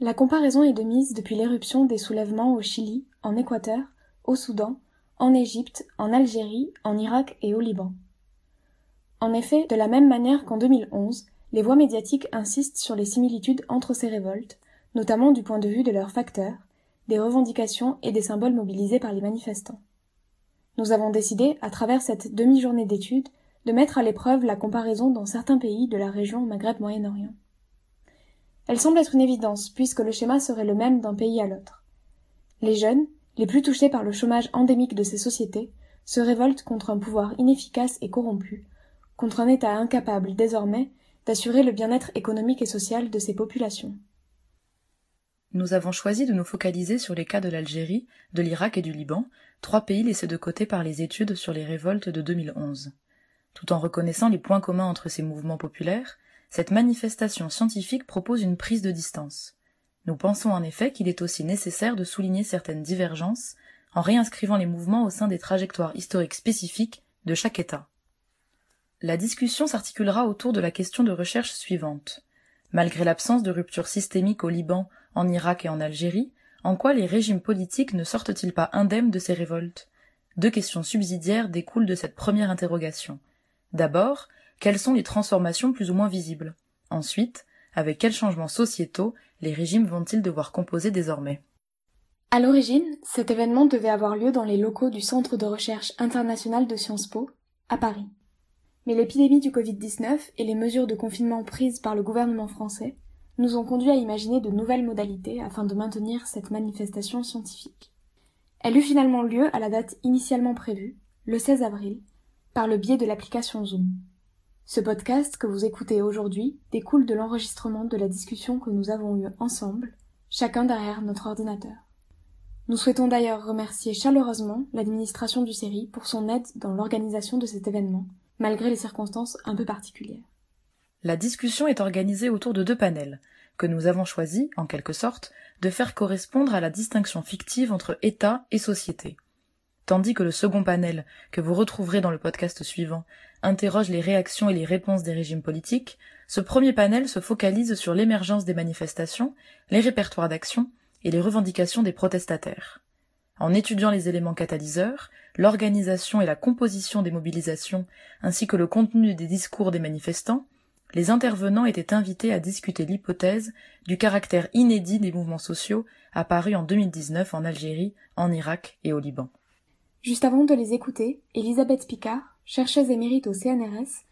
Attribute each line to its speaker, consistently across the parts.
Speaker 1: La comparaison est de mise depuis l'éruption des soulèvements au Chili, en Équateur, au Soudan, en Égypte, en Algérie, en Irak et au Liban. En effet, de la même manière qu'en 2011, les voix médiatiques insistent sur les similitudes entre ces révoltes, notamment du point de vue de leurs facteurs, des revendications et des symboles mobilisés par les manifestants. Nous avons décidé, à travers cette demi-journée d'études, de mettre à l'épreuve la comparaison dans certains pays de la région Maghreb-Moyen-Orient. Elle semble être une évidence, puisque le schéma serait le même d'un pays à l'autre. Les jeunes, les plus touchés par le chômage endémique de ces sociétés, se révoltent contre un pouvoir inefficace et corrompu, contre un État incapable, désormais, d'assurer le bien-être économique et social de ces populations.
Speaker 2: Nous avons choisi de nous focaliser sur les cas de l'Algérie, de l'Irak et du Liban, trois pays laissés de côté par les études sur les révoltes de 2011. Tout en reconnaissant les points communs entre ces mouvements populaires, cette manifestation scientifique propose une prise de distance. Nous pensons en effet qu'il est aussi nécessaire de souligner certaines divergences en réinscrivant les mouvements au sein des trajectoires historiques spécifiques de chaque État. La discussion s'articulera autour de la question de recherche suivante. Malgré l'absence de rupture systémique au Liban, en Irak et en Algérie, en quoi les régimes politiques ne sortent-ils pas indemnes de ces révoltes? Deux questions subsidiaires découlent de cette première interrogation. D'abord, quelles sont les transformations plus ou moins visibles Ensuite, avec quels changements sociétaux les régimes vont-ils devoir composer désormais?
Speaker 1: À l'origine, cet événement devait avoir lieu dans les locaux du Centre de recherche international de Sciences Po, à Paris. Mais l'épidémie du Covid-19 et les mesures de confinement prises par le gouvernement français nous ont conduit à imaginer de nouvelles modalités afin de maintenir cette manifestation scientifique. Elle eut finalement lieu à la date initialement prévue, le 16 avril, par le biais de l'application Zoom. Ce podcast que vous écoutez aujourd'hui découle de l'enregistrement de la discussion que nous avons eue ensemble, chacun derrière notre ordinateur. Nous souhaitons d'ailleurs remercier chaleureusement l'administration du série pour son aide dans l'organisation de cet événement, malgré les circonstances un peu particulières.
Speaker 2: La discussion est organisée autour de deux panels, que nous avons choisi, en quelque sorte, de faire correspondre à la distinction fictive entre État et société. Tandis que le second panel, que vous retrouverez dans le podcast suivant, interroge les réactions et les réponses des régimes politiques, ce premier panel se focalise sur l'émergence des manifestations, les répertoires d'action et les revendications des protestataires. En étudiant les éléments catalyseurs, l'organisation et la composition des mobilisations, ainsi que le contenu des discours des manifestants, les intervenants étaient invités à discuter l'hypothèse du caractère inédit des mouvements sociaux apparus en 2019 en Algérie, en Irak et au Liban.
Speaker 1: Juste avant de les écouter, Elisabeth Picard, chercheuse émérite au CNRS,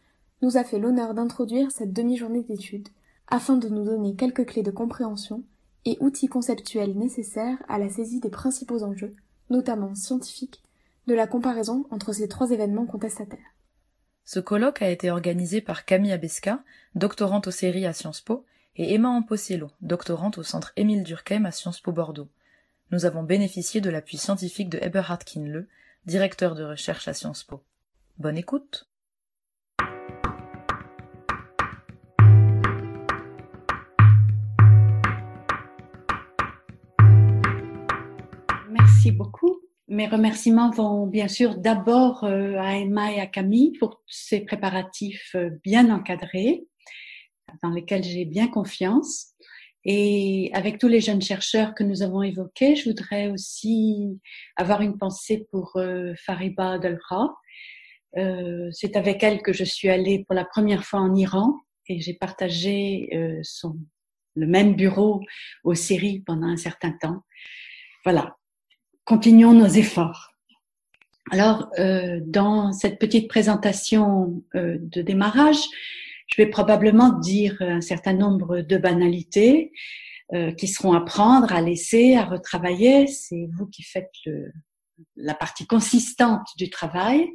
Speaker 1: nous a fait l'honneur d'introduire cette demi-journée d'études afin de nous donner quelques clés de compréhension et outils conceptuels nécessaires à la saisie des principaux enjeux, notamment scientifiques, de la comparaison entre ces trois événements contestataires.
Speaker 2: Ce colloque a été organisé par Camille Abesca, doctorante aux séries à Sciences Po, et Emma Amposiello, doctorante au centre Émile Durkheim à Sciences Po Bordeaux. Nous avons bénéficié de l'appui scientifique de Eberhard Kinle, directeur de recherche à Sciences Po. Bonne écoute.
Speaker 3: Merci beaucoup. Mes remerciements vont bien sûr d'abord euh, à Emma et à Camille pour ces préparatifs euh, bien encadrés, dans lesquels j'ai bien confiance. Et avec tous les jeunes chercheurs que nous avons évoqués, je voudrais aussi avoir une pensée pour euh, Fariba Delra. Euh, c'est avec elle que je suis allée pour la première fois en Iran et j'ai partagé euh, son, le même bureau aux séries pendant un certain temps. Voilà, continuons nos efforts. Alors, euh, dans cette petite présentation euh, de démarrage, je vais probablement dire un certain nombre de banalités euh, qui seront à prendre, à laisser, à retravailler. C'est vous qui faites le, la partie consistante du travail.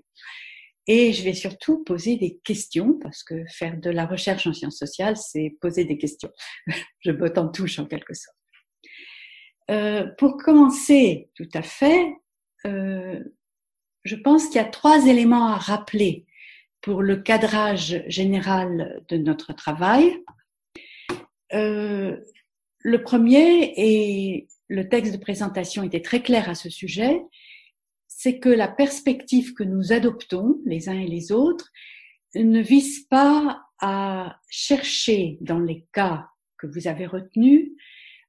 Speaker 3: Et je vais surtout poser des questions, parce que faire de la recherche en sciences sociales, c'est poser des questions. je botte en touche en quelque sorte. Euh, pour commencer tout à fait, euh, je pense qu'il y a trois éléments à rappeler pour le cadrage général de notre travail. Euh, le premier, et le texte de présentation était très clair à ce sujet, c'est que la perspective que nous adoptons, les uns et les autres, ne vise pas à chercher, dans les cas que vous avez retenus,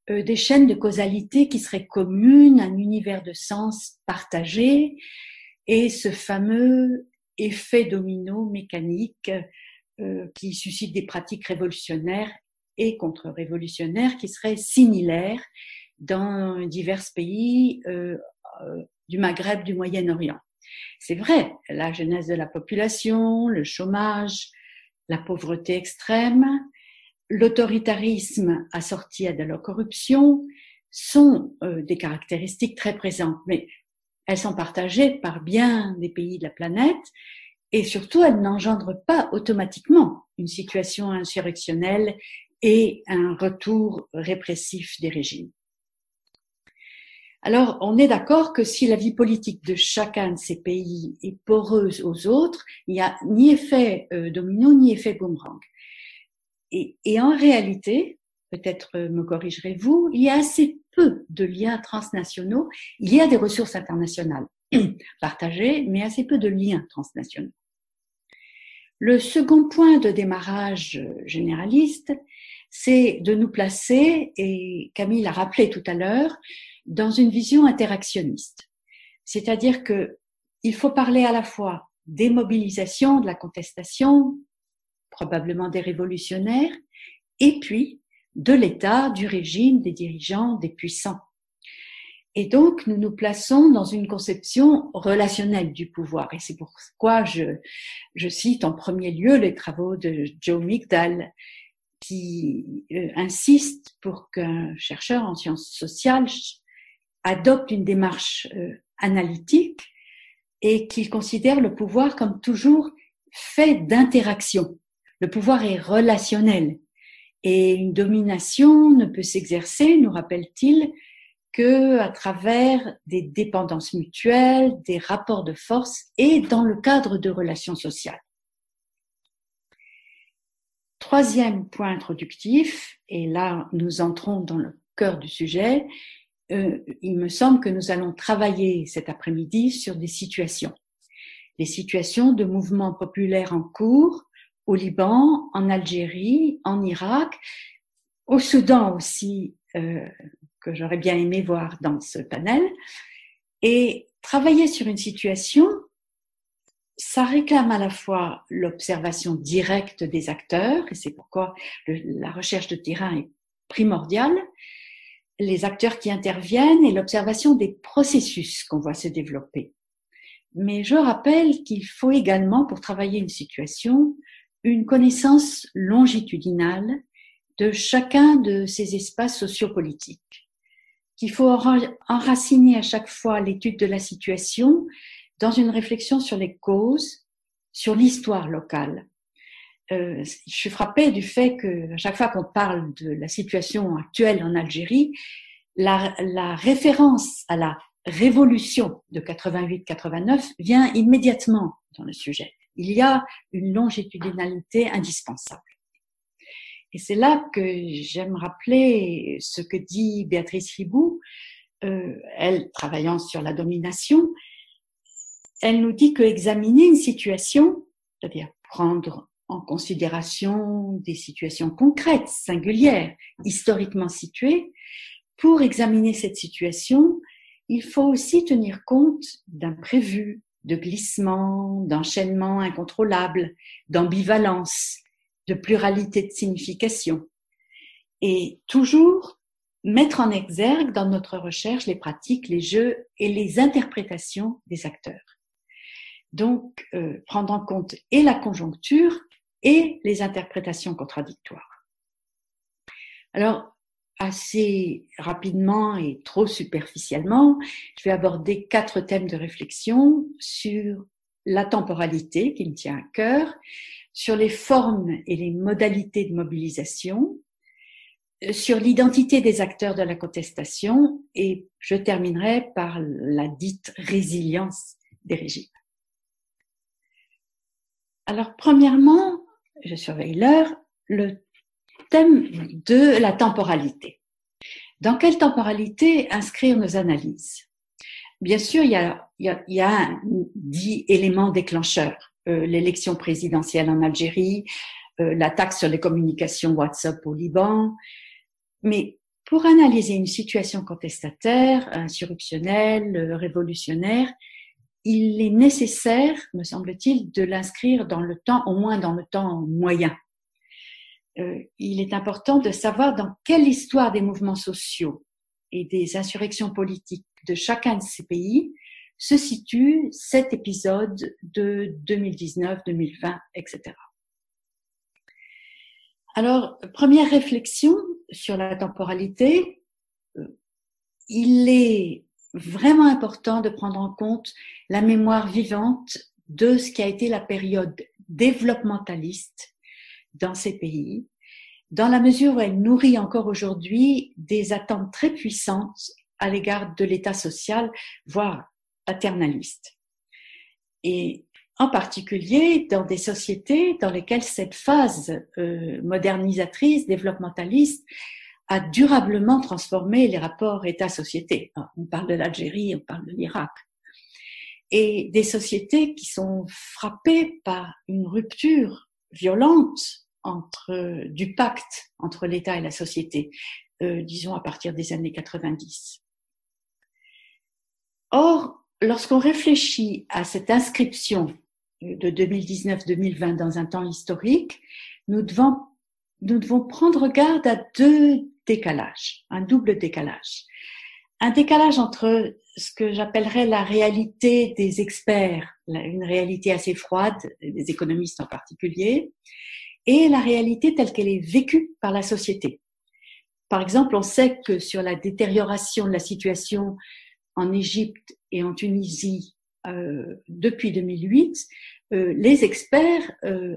Speaker 3: euh, des chaînes de causalité qui seraient communes, un univers de sens partagé, et ce fameux effet domino mécanique euh, qui suscite des pratiques révolutionnaires et contre-révolutionnaires qui seraient similaires dans divers pays euh, du Maghreb, du Moyen-Orient. C'est vrai, la genèse de la population, le chômage, la pauvreté extrême, l'autoritarisme assorti à de la corruption sont euh, des caractéristiques très présentes, mais elles sont partagées par bien des pays de la planète et surtout elles n'engendrent pas automatiquement une situation insurrectionnelle et un retour répressif des régimes. Alors, on est d'accord que si la vie politique de chacun de ces pays est poreuse aux autres, il n'y a ni effet euh, domino ni effet boomerang. Et, et en réalité, peut-être me corrigerez-vous, il y a assez peu de liens transnationaux. Il y a des ressources internationales partagées, mais assez peu de liens transnationaux. Le second point de démarrage généraliste, c'est de nous placer, et Camille l'a rappelé tout à l'heure, dans une vision interactionniste. C'est-à-dire que il faut parler à la fois des mobilisations, de la contestation, probablement des révolutionnaires, et puis de l'État, du régime, des dirigeants, des puissants. Et donc, nous nous plaçons dans une conception relationnelle du pouvoir. Et c'est pourquoi je, je cite en premier lieu les travaux de Joe Migdal, qui euh, insiste pour qu'un chercheur en sciences sociales adopte une démarche euh, analytique et qu'il considère le pouvoir comme toujours fait d'interaction. Le pouvoir est relationnel et une domination ne peut s'exercer, nous rappelle-t-il, que à travers des dépendances mutuelles, des rapports de force et dans le cadre de relations sociales. Troisième point introductif, et là nous entrons dans le cœur du sujet, euh, il me semble que nous allons travailler cet après-midi sur des situations. Des situations de mouvements populaires en cours au Liban, en Algérie, en Irak, au Soudan aussi, euh, que j'aurais bien aimé voir dans ce panel. Et travailler sur une situation, ça réclame à la fois l'observation directe des acteurs, et c'est pourquoi la recherche de terrain est primordiale, les acteurs qui interviennent et l'observation des processus qu'on voit se développer. Mais je rappelle qu'il faut également, pour travailler une situation, une connaissance longitudinale de chacun de ces espaces sociopolitiques, qu'il faut enraciner à chaque fois l'étude de la situation dans une réflexion sur les causes, sur l'histoire locale. Euh, je suis frappée du fait que à chaque fois qu'on parle de la situation actuelle en Algérie, la, référence à la révolution de 88-89 vient immédiatement dans le sujet. Il y a une longitudinalité indispensable. Et c'est là que j'aime rappeler ce que dit Béatrice Ribou, euh, elle travaillant sur la domination, elle nous dit que examiner une situation, c'est-à-dire prendre en considération des situations concrètes, singulières, historiquement situées, pour examiner cette situation, il faut aussi tenir compte d'imprévus, de glissements, d'enchaînements incontrôlables, d'ambivalence, de pluralité de signification. Et toujours mettre en exergue dans notre recherche les pratiques, les jeux et les interprétations des acteurs. Donc, euh, prendre en compte et la conjoncture et les interprétations contradictoires. Alors, assez rapidement et trop superficiellement, je vais aborder quatre thèmes de réflexion sur la temporalité qui me tient à cœur, sur les formes et les modalités de mobilisation, sur l'identité des acteurs de la contestation et je terminerai par la dite résilience des régimes. Alors, premièrement, je surveille l'heure, le thème de la temporalité. Dans quelle temporalité inscrire nos analyses? Bien sûr, il y a, il y a, un dit élément déclencheur. Euh, l'élection présidentielle en Algérie, euh, l'attaque sur les communications WhatsApp au Liban. Mais pour analyser une situation contestataire, insurrectionnelle, révolutionnaire, il est nécessaire, me semble-t-il, de l'inscrire dans le temps, au moins dans le temps moyen. Euh, il est important de savoir dans quelle histoire des mouvements sociaux et des insurrections politiques de chacun de ces pays se situe cet épisode de 2019, 2020, etc. Alors, première réflexion sur la temporalité, euh, il est vraiment important de prendre en compte la mémoire vivante de ce qui a été la période développementaliste dans ces pays, dans la mesure où elle nourrit encore aujourd'hui des attentes très puissantes à l'égard de l'État social, voire paternaliste. Et en particulier dans des sociétés dans lesquelles cette phase euh, modernisatrice, développementaliste, a durablement transformé les rapports État-société. On parle de l'Algérie, on parle de l'Irak. Et des sociétés qui sont frappées par une rupture violente entre, du pacte entre l'État et la société, euh, disons à partir des années 90. Or, lorsqu'on réfléchit à cette inscription de 2019-2020 dans un temps historique, nous devons, nous devons prendre garde à deux décalage, un double décalage. Un décalage entre ce que j'appellerais la réalité des experts, une réalité assez froide, des économistes en particulier, et la réalité telle qu'elle est vécue par la société. Par exemple, on sait que sur la détérioration de la situation en Égypte et en Tunisie euh, depuis 2008, euh, les experts euh,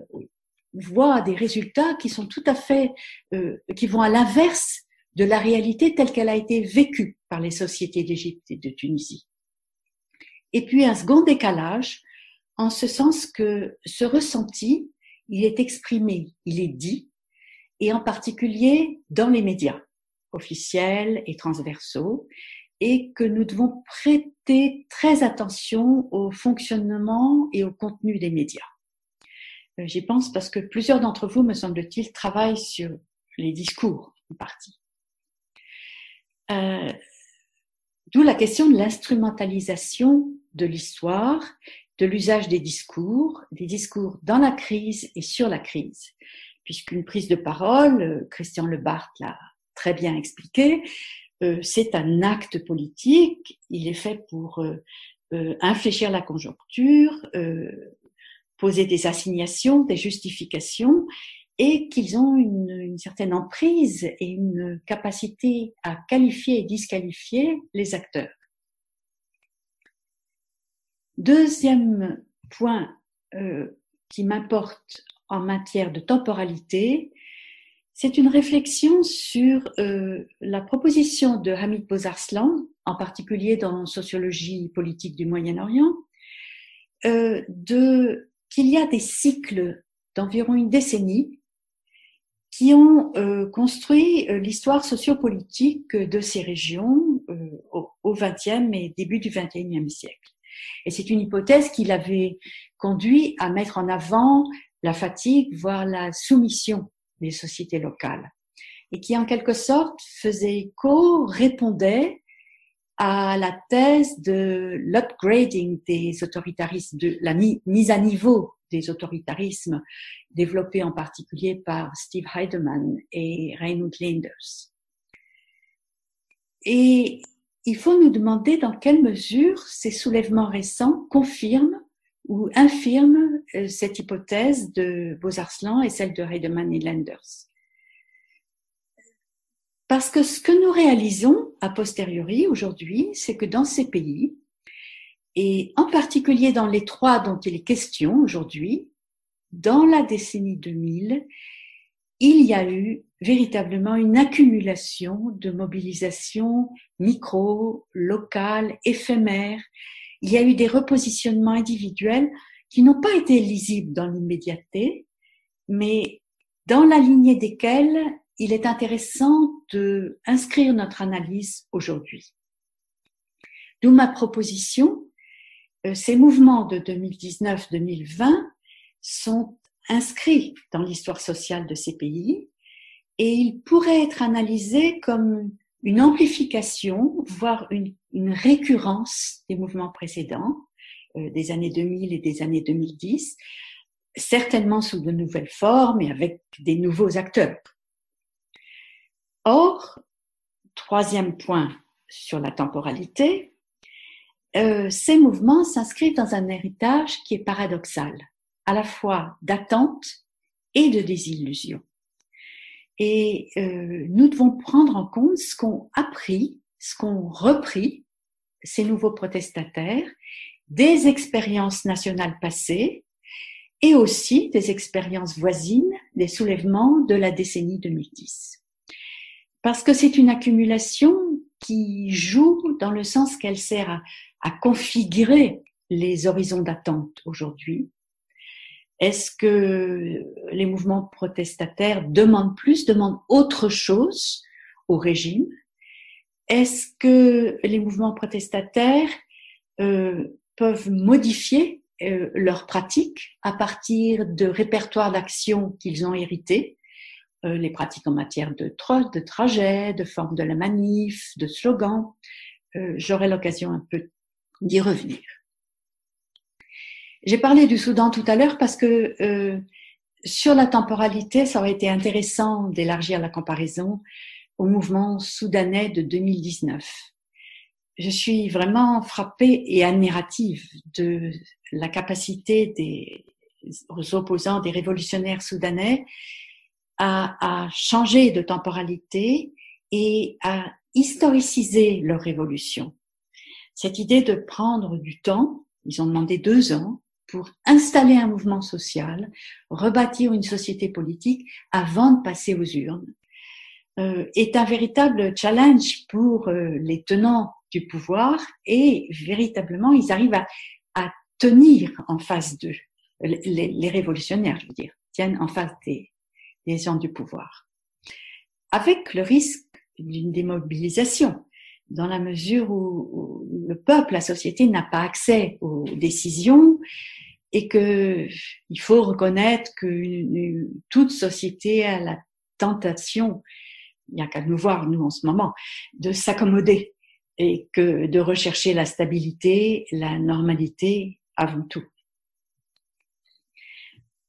Speaker 3: voit des résultats qui sont tout à fait, euh, qui vont à l'inverse de la réalité telle qu'elle a été vécue par les sociétés d'Égypte et de Tunisie. Et puis un second décalage, en ce sens que ce ressenti, il est exprimé, il est dit, et en particulier dans les médias officiels et transversaux, et que nous devons prêter très attention au fonctionnement et au contenu des médias. Euh, j'y pense parce que plusieurs d'entre vous, me semble-t-il, travaillent sur les discours en partie. Euh, D'où la question de l'instrumentalisation de l'histoire, de l'usage des discours, des discours dans la crise et sur la crise. Puisqu'une prise de parole, euh, Christian Lebart l'a très bien expliqué, c'est un acte politique, il est fait pour infléchir la conjoncture, poser des assignations, des justifications, et qu'ils ont une, certaine emprise et une capacité à qualifier et disqualifier les acteurs. Deuxième point euh, qui m'importe en matière de temporalité, c'est une réflexion sur euh, la proposition de Hamid Bozarslan, en particulier dans Sociologie politique du Moyen-Orient, euh, de qu'il y a des cycles d'environ une décennie qui ont euh, construit euh, l'histoire sociopolitique de ces régions euh, au XXe et début du XXIe siècle. Et c'est une hypothèse qui l'avait conduit à mettre en avant la fatigue, voire la soumission des sociétés locales, et qui en quelque sorte faisait écho, répondait à la thèse de l'upgrading des autoritarismes, de la mise à niveau des autoritarismes développés en particulier par Steve Heidemann et Raymond Linders. Et il faut nous demander dans quelle mesure ces soulèvements récents confirment ou infirment euh, cette hypothèse de Beaux-Arslan et celle de Heidemann et Lenders. Parce que ce que nous réalisons a posteriori aujourd'hui, c'est que dans ces pays, et en particulier dans les trois dont il est question aujourd'hui, dans la décennie 2000, il y a eu véritablement une accumulation de mobilisations micro, locales, éphémères. Il y a eu des repositionnements individuels qui n'ont pas été lisibles dans l'immédiateté, mais dans la lignée desquels il est intéressant de inscrire notre analyse aujourd'hui. D'où ma proposition, euh, ces mouvements de 2019-2020 sont inscrits dans l'histoire sociale de ces pays et ils pourraient être analysés comme une amplification, voire une, une récurrence des mouvements précédents, euh, des années 2000 et des années 2010, certainement sous de nouvelles formes et avec des nouveaux acteurs. Or, troisième point sur la temporalité, euh, ces mouvements s'inscrivent dans un héritage qui est paradoxal, à la fois d'attente et de désillusion. Et euh, nous devons prendre en compte ce qu'ont appris, ce qu'ont repris ces nouveaux protestataires des expériences nationales passées et aussi des expériences voisines des soulèvements de la décennie 2010. Parce que c'est une accumulation qui joue dans le sens qu'elle sert à, configurer les horizons d'attente aujourd'hui. Est-ce que les mouvements protestataires demandent plus, demandent autre chose au régime? Est-ce que les mouvements protestataires euh, peuvent modifier euh, leurs pratiques à partir de répertoires d'actions qu'ils ont hérités euh, les pratiques en matière de, tra de trajet, de forme de la manif, de slogan. Euh, J'aurai l'occasion un peu d'y revenir. J'ai parlé du Soudan tout à l'heure parce que euh, sur la temporalité, ça aurait été intéressant d'élargir la comparaison au mouvement soudanais de 2019. Je suis vraiment frappée et admirative de la capacité des opposants, des révolutionnaires soudanais à, à changer de temporalité et à historiciser leur révolution cette idée de prendre du temps, ils ont demandé deux ans, pour installer un mouvement social, rebâtir une société politique avant de passer aux urnes, euh, est un véritable challenge pour euh, les tenants du pouvoir et véritablement ils arrivent à, à tenir en face d'eux, les, les, révolutionnaires, je veux dire, tiennent en face des, des gens du pouvoir, avec le risque d'une démobilisation dans la mesure où, le peuple, la société n'a pas accès aux décisions et que il faut reconnaître que toute société a la tentation, il n'y a qu'à nous voir nous en ce moment, de s'accommoder et que de rechercher la stabilité, la normalité avant tout.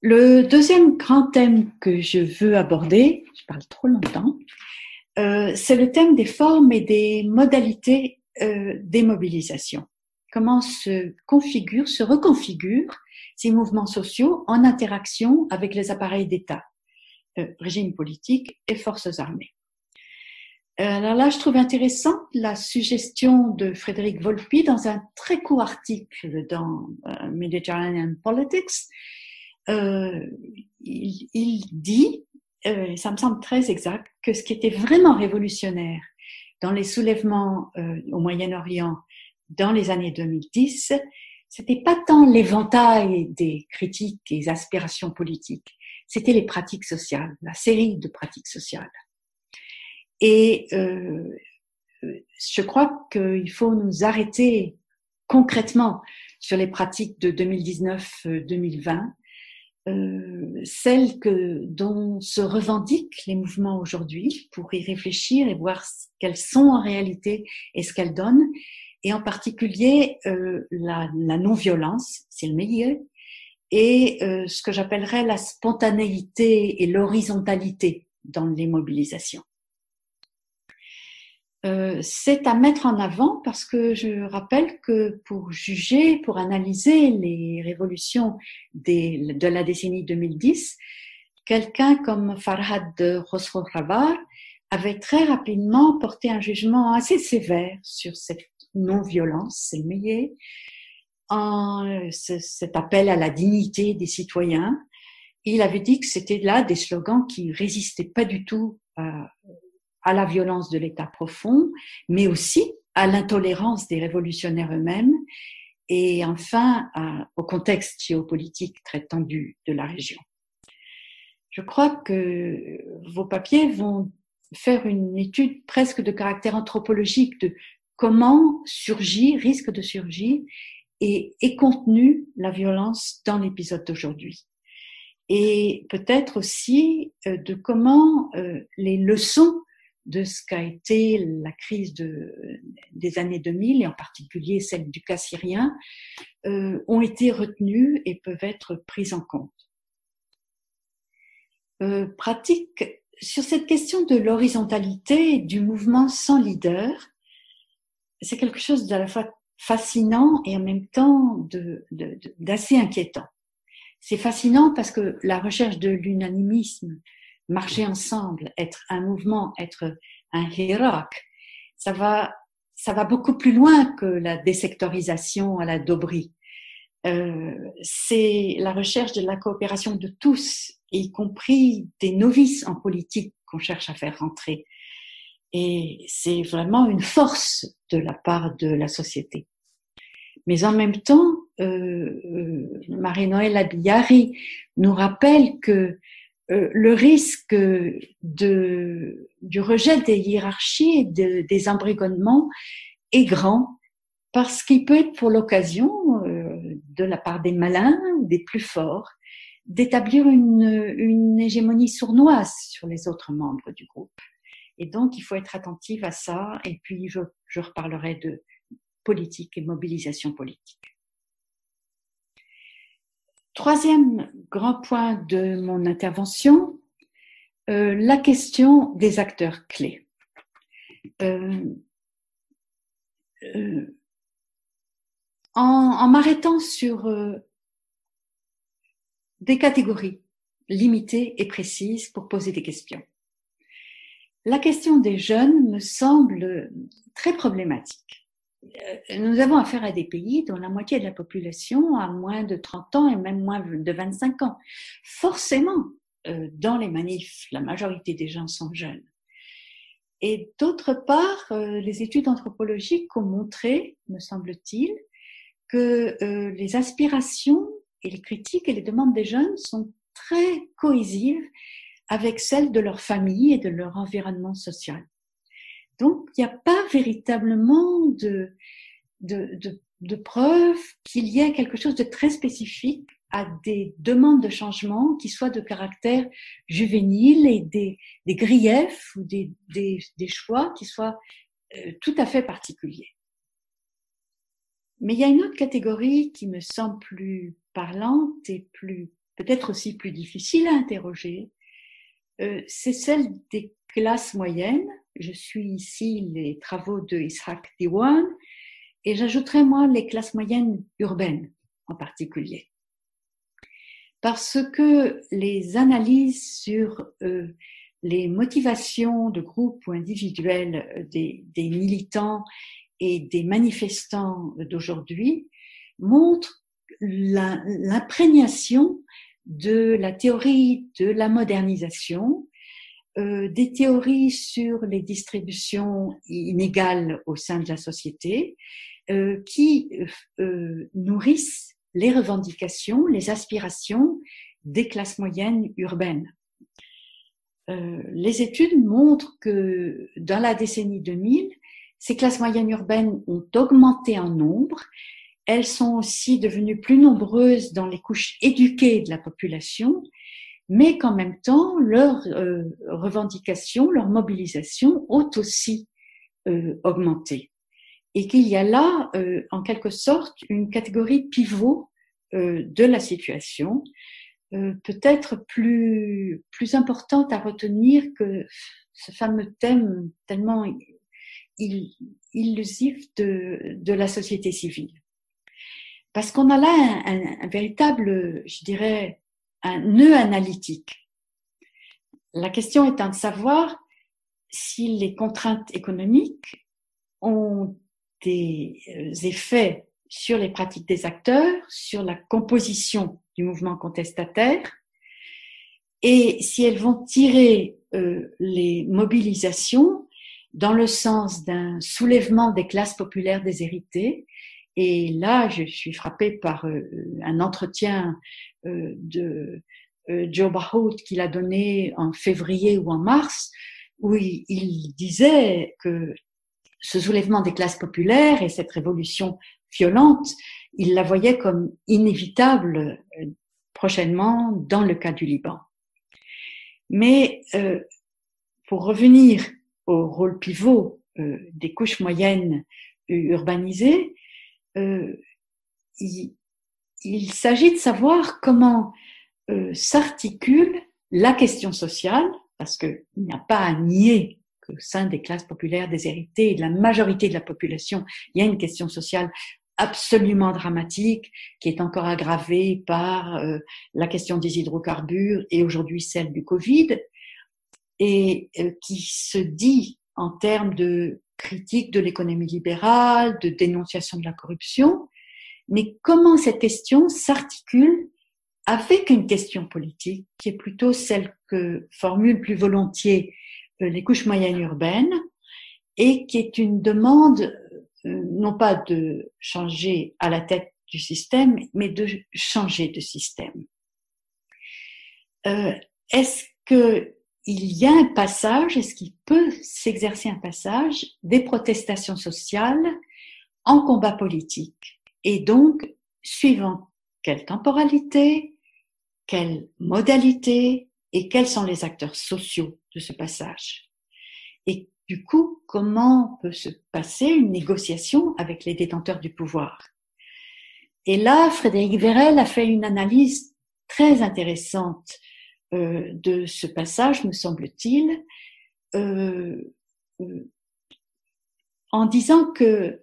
Speaker 3: Le deuxième grand thème que je veux aborder, je parle trop longtemps, euh, c'est le thème des formes et des modalités euh, des mobilisations. Comment se configurent, se reconfigurent ces mouvements sociaux en interaction avec les appareils d'État, euh, régime politique et forces armées. Euh, alors là, je trouve intéressant la suggestion de Frédéric Volpi dans un très court article dans euh, Mediterranean Politics. Euh, il, il, dit euh, ça me semble très exact, que ce qui était vraiment révolutionnaire dans les soulèvements euh, au Moyen-Orient dans les années 2010, c'était pas tant l'éventail des critiques et aspirations politiques, c'était les pratiques sociales, la série de pratiques sociales. Et euh, je crois qu'il faut nous arrêter concrètement sur les pratiques de 2019-2020 euh, celle que, dont se revendiquent les mouvements aujourd'hui pour y réfléchir et voir ce qu'elles sont en réalité et ce qu'elles donnent, et en particulier euh, la, la non-violence, c'est le meilleur, et euh, ce que j'appellerais la spontanéité et l'horizontalité dans les mobilisations. Euh, c'est à mettre en avant parce que je rappelle que pour juger, pour analyser les révolutions de la décennie 2010, quelqu'un comme Farhad Khosrow-Ravar avait très rapidement porté un jugement assez sévère sur cette non-violence, c'est le en cet appel à la dignité des citoyens. Il avait dit que c'était là des slogans qui résistaient pas du tout à, à la violence de l'État profond, mais aussi à l'intolérance des révolutionnaires eux-mêmes et enfin au contexte géopolitique très tendu de la région. Je crois que vos papiers vont faire une étude presque de caractère anthropologique de comment surgit, risque de surgir et est contenue la violence dans l'épisode d'aujourd'hui. Et peut-être aussi euh, de comment euh, les leçons de ce qu'a été la crise de, des années 2000 et en particulier celle du cas syrien euh, ont été retenues et peuvent être prises en compte. Euh, pratique sur cette question de l'horizontalité du mouvement sans leader, c'est quelque chose d'à la fois fascinant et en même temps d'assez inquiétant. C'est fascinant parce que la recherche de l'unanimisme, marcher ensemble, être un mouvement, être un hirak, ça va, ça va beaucoup plus loin que la désectorisation à la Dobry. Euh, c'est la recherche de la coopération de tous, y compris des novices en politique qu'on cherche à faire rentrer. Et c'est vraiment une force de la part de la société. Mais en même temps, euh, euh Marie-Noël Abiyari nous rappelle que euh, le risque de, du rejet des hiérarchies et des embrigonnements est grand parce qu'il peut être pour l'occasion, euh, de la part des malins ou des plus forts, d'établir une, une hégémonie sournoise sur les autres membres du groupe. Et donc, il faut être attentif à ça. Et puis, je, je reparlerai de politique et mobilisation politique. Troisième grand point de mon intervention, euh, la question des acteurs clés. Euh, euh, en, en m'arrêtant sur euh, des catégories limitées et précises pour poser des questions. La question des jeunes me semble très problématique. Euh, nous avons affaire à des pays dont la moitié de la population a moins de 30 ans et même moins de 25 ans. Forcément, euh, dans les manifs, la majorité des gens sont jeunes. Et d'autre part, euh, les études anthropologiques ont montré, me semble-t-il, que les aspirations et les critiques et les demandes des jeunes sont très cohésives avec celles de leur famille et de leur environnement social. Donc, il n'y a pas véritablement de, de, de, preuve qu'il y ait quelque chose de très spécifique à des demandes de changement qui soient de caractère juvénile et des, des griefs ou des, des, des choix qui soient euh, tout à fait particuliers. Mais il y a une autre catégorie qui me semble plus parlante et plus peut-être aussi plus difficile à interroger, euh, c'est celle des classes moyennes je suis ici les travaux de Ishaq Diwan et j'ajouterai moi les classes moyennes urbaines en particulier. Parce que les analyses sur euh, les motivations de groupes ou individuels des, des militants et des manifestants d'aujourd'hui montrent l'imprégnation de la théorie de la modernisation euh, des théories sur les distributions inégales au sein de la société euh, qui euh, nourrissent les revendications, les aspirations des classes moyennes urbaines. les études montrent que dans la décennie 2000, ces classes moyennes urbaines ont augmenté en nombre. Elles sont aussi devenues plus nombreuses dans les couches éduquées de la population mais qu'en même temps, leurs euh, revendications, leur mobilisation ont aussi euh, augmenté. Et qu'il y a là, euh, en quelque sorte, une catégorie pivot de la situation, peut-être plus, plus importante à retenir que ce fameux thème tellement illusif de, de la société civile. Parce qu'on a là un, un véritable, je dirais, un nœud analytique. La question étant de savoir si les contraintes économiques ont des euh, effets sur les pratiques des acteurs, sur la composition du mouvement contestataire, et si elles vont tirer euh, les mobilisations dans le sens d'un soulèvement des classes populaires déshéritées. Et là, je suis frappée par euh, un entretien euh, de euh, Joe Bahout qu'il a donné en février ou en mars, où il, disait que ce soulèvement des classes populaires et cette révolution violente, il la voyait comme inévitable euh, prochainement dans le cas du Liban. Mais pour revenir au rôle pivot des couches moyennes urbanisées, il, il s'agit de savoir comment s'articule la question sociale, parce qu'il n'y a pas à nier qu'au sein des classes populaires déshéritées et de la majorité de la population, il y a une question sociale absolument dramatique qui est encore aggravée par euh, la question des hydrocarbures et aujourd'hui celle du Covid et euh, qui se dit en termes de critique de l'économie libérale, de dénonciation de la corruption, mais comment cette question s'articule avec une question politique qui est plutôt celle que formulent plus volontiers euh, les couches moyennes urbaines et qui est une demande euh, non pas de changer à la tête du système, mais de changer de système. Euh, est-ce que il y a un passage, est-ce qu'il peut s'exercer un passage des protestations sociales en combat politique? Et donc, suivant quelle temporalité, quelle modalité et quels sont les acteurs sociaux de ce passage? Et du coup, comment peut se passer une négociation avec les détenteurs du pouvoir? Et là, Frédéric Vérel a fait une analyse très intéressante euh, de ce passage, me semble-t-il, euh, euh, en disant que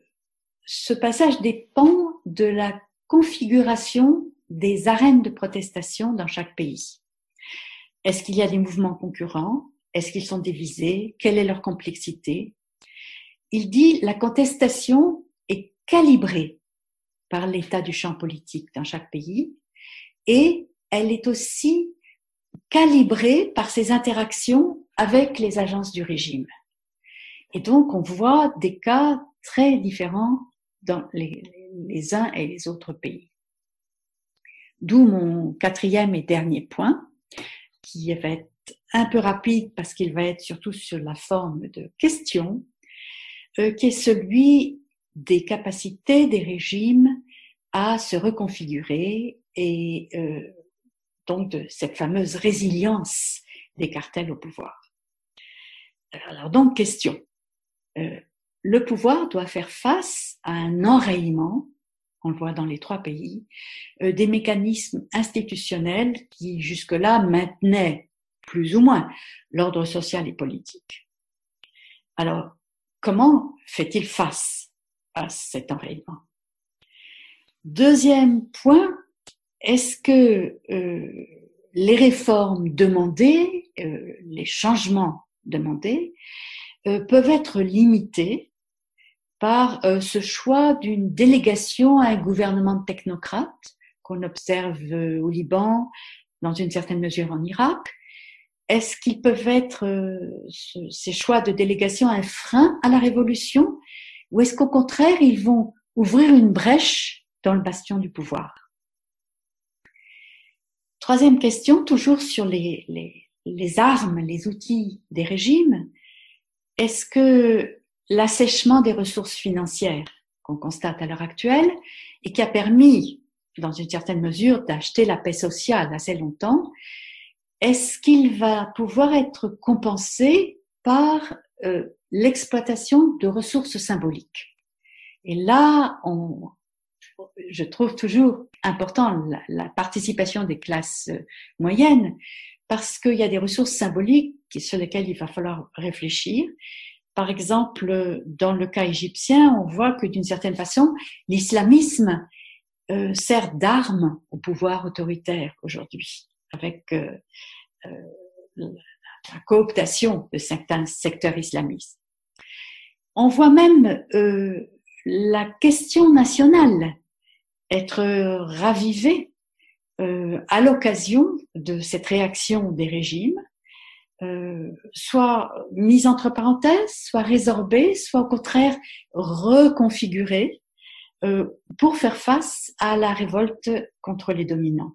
Speaker 3: ce passage dépend de la configuration des arènes de protestation dans chaque pays. Est-ce qu'il y a des mouvements concurrents? Est-ce qu'ils sont divisés? Quelle est leur complexité? Il dit la contestation est calibrée par l'état du champ politique dans chaque pays et elle est aussi calibrée par ses interactions avec les agences du régime. Et donc on voit des cas très différents dans les, les uns et les autres pays. D'où mon quatrième et dernier point, qui va être un peu rapide parce qu'il va être surtout sur la forme de question, euh, qui est celui des capacités des régimes à se reconfigurer et euh, donc de cette fameuse résilience des cartels au pouvoir. Alors donc question. Euh, le pouvoir doit faire face à un enrayement on le voit dans les trois pays, euh, des mécanismes institutionnels qui jusque-là maintenaient plus ou moins l'ordre social et politique. Alors, comment fait-il face à cet enrayement? Deuxième point, est-ce que euh, les réformes demandées, euh, les changements demandés, peuvent être limités par euh, ce choix d'une délégation à un gouvernement technocrate qu'on observe euh, au Liban, dans une certaine mesure en Irak? Est-ce qu'ils peuvent être, euh, ces choix de délégation, un frein à la révolution? Ou est-ce qu'au contraire, ils vont ouvrir une brèche dans le bastion du pouvoir? Troisième question, toujours sur les, les, les armes, les outils des régimes. Est-ce que l'assèchement des ressources financières qu'on constate à l'heure actuelle et qui a permis, dans une certaine mesure, d'acheter la paix sociale assez longtemps, est-ce qu'il va pouvoir être compensé par euh, l'exploitation de ressources symboliques? Et là, on, je trouve toujours important la, participation des classes euh, moyennes parce qu'il y a des ressources symboliques sur lesquelles il va falloir réfléchir par exemple, dans le cas égyptien, on voit que d'une certaine façon, l'islamisme euh, sert d'arme au pouvoir autoritaire aujourd'hui, avec euh, la cooptation de certains secteurs islamistes. On voit même la question nationale être ravivée à l'occasion de cette réaction des régimes euh, soit mise entre parenthèses, soit résorbée, soit au contraire reconfigurée euh, pour faire face à la révolte contre les dominants.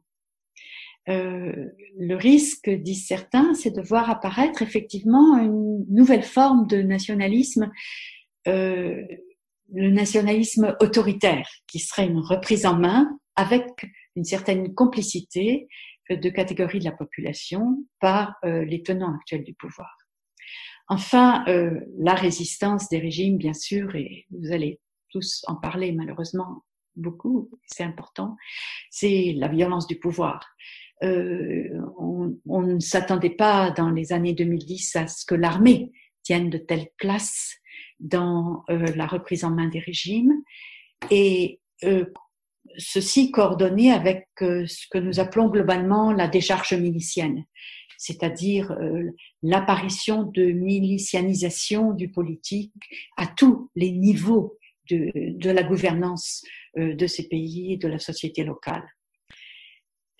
Speaker 3: Euh, le risque, disent certains, c'est de voir apparaître effectivement une nouvelle forme de nationalisme, le nationalisme autoritaire, qui serait une reprise en main avec une certaine complicité de catégories de la population par euh, les tenants actuels du pouvoir. Enfin, euh, la résistance des régimes, bien sûr, et vous allez tous en parler malheureusement beaucoup, c'est important, c'est la violence du pouvoir. Euh, on, on, ne s'attendait pas dans les années 2010 à ce que l'armée tienne de telles places dans euh, la reprise en main des régimes et euh, ceci coordonné avec euh, ce que nous appelons globalement la décharge milicienne, c'est-à-dire l'apparition de milicianisation du politique à tous les niveaux de, la gouvernance de ces pays et de la société locale.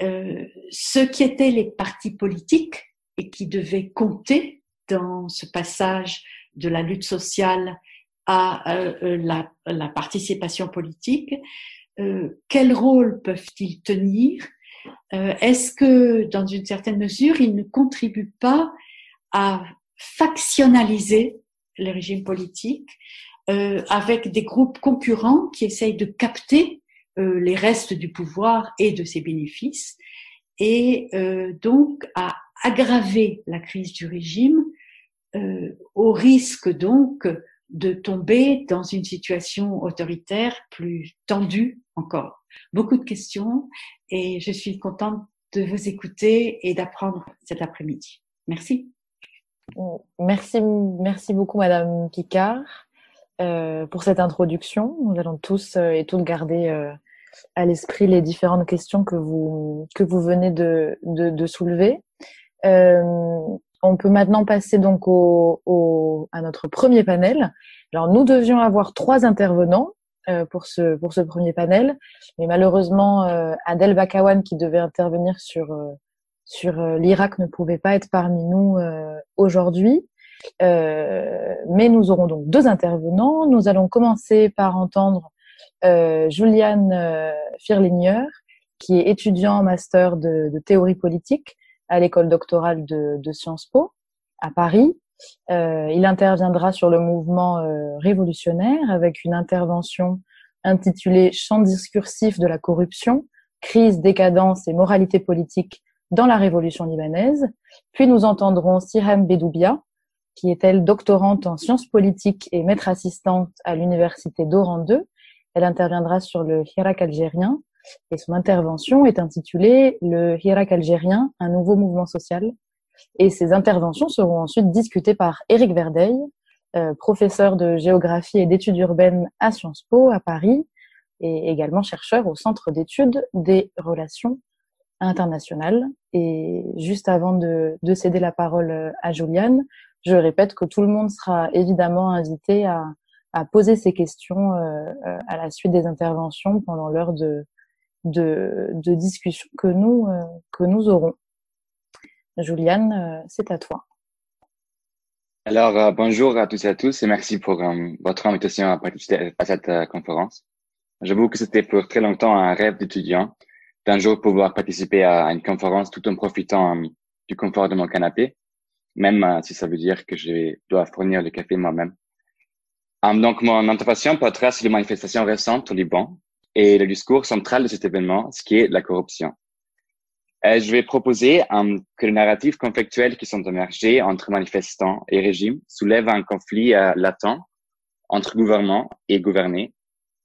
Speaker 3: Ce qui étaient les partis politiques et qui devaient compter dans ce passage de la lutte sociale à euh, la, la, participation politique, euh, quel rôle peuvent-ils tenir? Euh, Est-ce que, dans une certaine mesure, ils ne contribuent pas à factionnaliser les régimes politiques euh, avec des groupes concurrents qui essayent de capter euh, les restes du pouvoir et de ses bénéfices, et euh, donc à aggraver la crise du régime euh, au risque donc de tomber dans une situation autoritaire plus tendue encore. Beaucoup de questions et je suis contente de vous écouter et d'apprendre cet après-midi. Merci.
Speaker 4: Merci, merci beaucoup, Madame Picard, euh, pour cette introduction. Nous allons tous euh, et toutes garder à l'esprit les différentes questions que vous que vous venez de soulever. Euh, on peut maintenant passer donc à notre premier panel. Alors nous devions avoir trois intervenants euh, pour ce pour ce premier panel, mais malheureusement euh, Adel Bakawan qui devait intervenir sur euh, sur euh, l'Irak ne pouvait pas être parmi nous euh, aujourd'hui. mais nous aurons donc deux intervenants. Nous allons commencer par entendre Juliane Firlinier, qui est étudiant en master de, de théorie politique à l'école doctorale de, de, Sciences Po à Paris. Euh, il interviendra sur le mouvement euh, révolutionnaire avec une intervention intitulée Champ discursif de la corruption, crise, décadence et moralité politique dans la révolution libanaise. Puis nous entendrons Sirem Bedoubia, qui est elle doctorante en sciences politiques et maître assistante à l'université d'Oran 2. Elle interviendra sur le Hirak algérien et son intervention est intitulée Le Hirak algérien, un nouveau mouvement social. Et ces interventions seront ensuite discutées par Éric Verdeil, euh, professeur de géographie et d'études urbaines à Sciences Po à Paris et également chercheur au Centre d'études des relations internationales. Et juste avant de, de, céder la parole à Juliane, je répète que tout le monde sera évidemment invité à, à poser ses questions euh, à la suite des interventions pendant l'heure de, de, de discussion que nous, euh, que nous aurons. Juliane, euh, c'est à toi.
Speaker 5: Alors, euh, bonjour à tous et à tous et merci pour votre invitation à participer à cette conférence. J'avoue que c'était pour très longtemps un rêve d'étudiant d'un jour pouvoir participer à une conférence tout en profitant du confort de mon canapé, même si ça veut dire que je dois fournir le café moi-même. donc, mon intervention portera sur les manifestations récentes au Liban et le discours central de cet événement, ce qui est la corruption. Euh, je vais proposer que les narratifs conflictuels qui sont émergés entre manifestants et régimes soulèvent un conflit euh, latent entre gouvernement et gouverné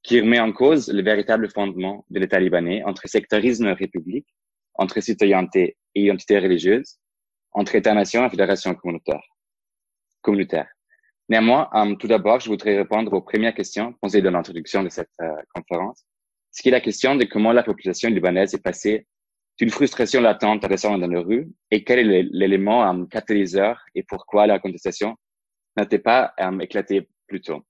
Speaker 5: qui remet en cause le véritable fondement de l'État libanais entre sectarisme et république, entre citoyenneté et identité religieuse, entre État-nation et fédération communautaire. communautaire. Néanmoins, um, tout d'abord, je voudrais répondre aux premières questions posées dans l'introduction de cette euh, conférence ce qui est la question de comment la population libanaise est passée d'une frustration latente à descendre dans les rues et quel est l'élément um, catalyseur et pourquoi la contestation n'était pas um, éclatée plus tôt.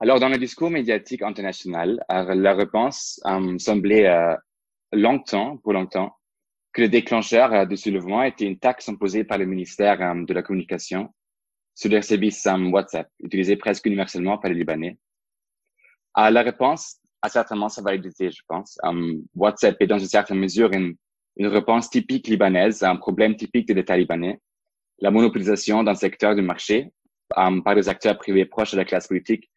Speaker 5: Alors, dans le discours médiatique international, euh, la réponse semblait euh, longtemps, pour longtemps, que le déclencheur euh, du soulèvement était une taxe imposée par le ministère de la Communication sur les services WhatsApp, utilisé presque universellement par les Libanais. À la réponse à certainement sa validité, je pense. Um, WhatsApp est dans une certaine mesure une, une réponse typique libanaise à un problème typique de l'État libanais, la monopolisation d'un secteur du marché um, par des acteurs privés proches de la classe politique,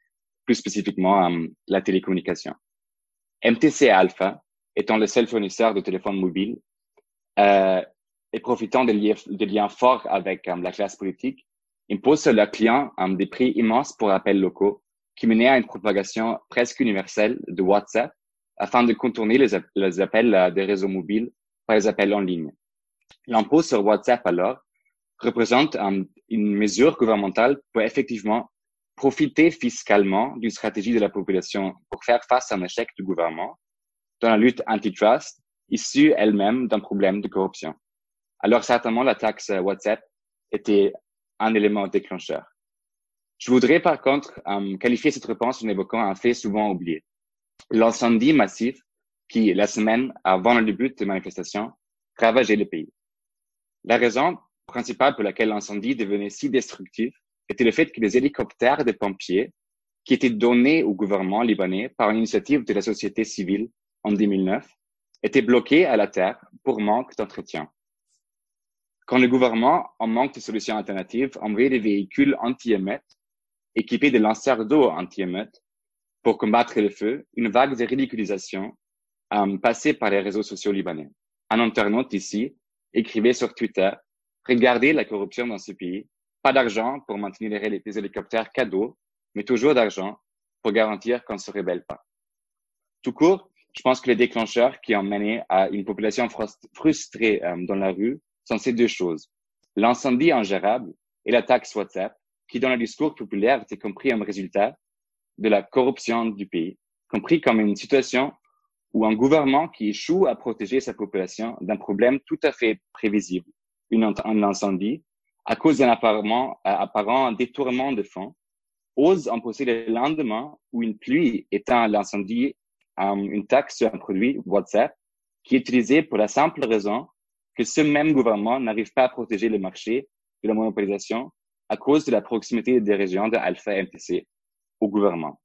Speaker 5: plus spécifiquement um, la télécommunication. MTC Alpha, étant le seul fournisseur de téléphones mobiles euh, et profitant des liens, des liens forts avec la classe politique, imposent sur leurs clients des prix immenses pour appels locaux qui menaient à une propagation presque universelle de WhatsApp afin de contourner les appels des réseaux mobiles par les appels en ligne. L'impôt sur WhatsApp alors représente une mesure gouvernementale pour effectivement profiter fiscalement d'une stratégie de la population pour faire face à un échec du gouvernement dans la lutte antitrust issue elle-même d'un problème de corruption. Alors certainement, la taxe WhatsApp était un élément déclencheur. Je voudrais par contre euh, qualifier cette réponse en évoquant un fait souvent oublié. L'incendie massif qui, la semaine avant le début des manifestations, ravageait le pays. La raison principale pour laquelle l'incendie devenait si destructif était le fait que les hélicoptères des pompiers qui étaient donnés au gouvernement libanais par une initiative de la société civile en 2009 étaient bloqués à la terre pour manque d'entretien. Quand le gouvernement, en manque de solutions alternatives, envoyait des véhicules anti-émeutes équipés de lanceurs d'eau anti-émeutes pour combattre le feu, une vague de ridiculisation euh, passait par les réseaux sociaux libanais. Un internaute ici écrivait sur Twitter Regardez la corruption dans ce pays. Pas d'argent pour maintenir les, les hélicoptères cadeaux, mais toujours d'argent pour garantir qu'on ne se rebelle pas. Tout court, je pense que les déclencheurs qui ont mené à une population frustrée euh, dans la rue sont ces deux choses. L'incendie ingérable et la taxe WhatsApp, qui dans le discours populaire était compris comme résultat de la corruption du pays, compris comme une situation où un gouvernement qui échoue à protéger sa population d'un problème tout à fait prévisible, une, un incendie, à cause d'un apparent, euh, apparent détournement de fonds, ose imposer le lendemain où une pluie éteint l'incendie une taxe sur un produit WhatsApp qui est utilisé pour la simple raison que ce même gouvernement n'arrive pas à protéger le marché de la monopolisation à cause de la proximité des régions de Alpha MTC au gouvernement.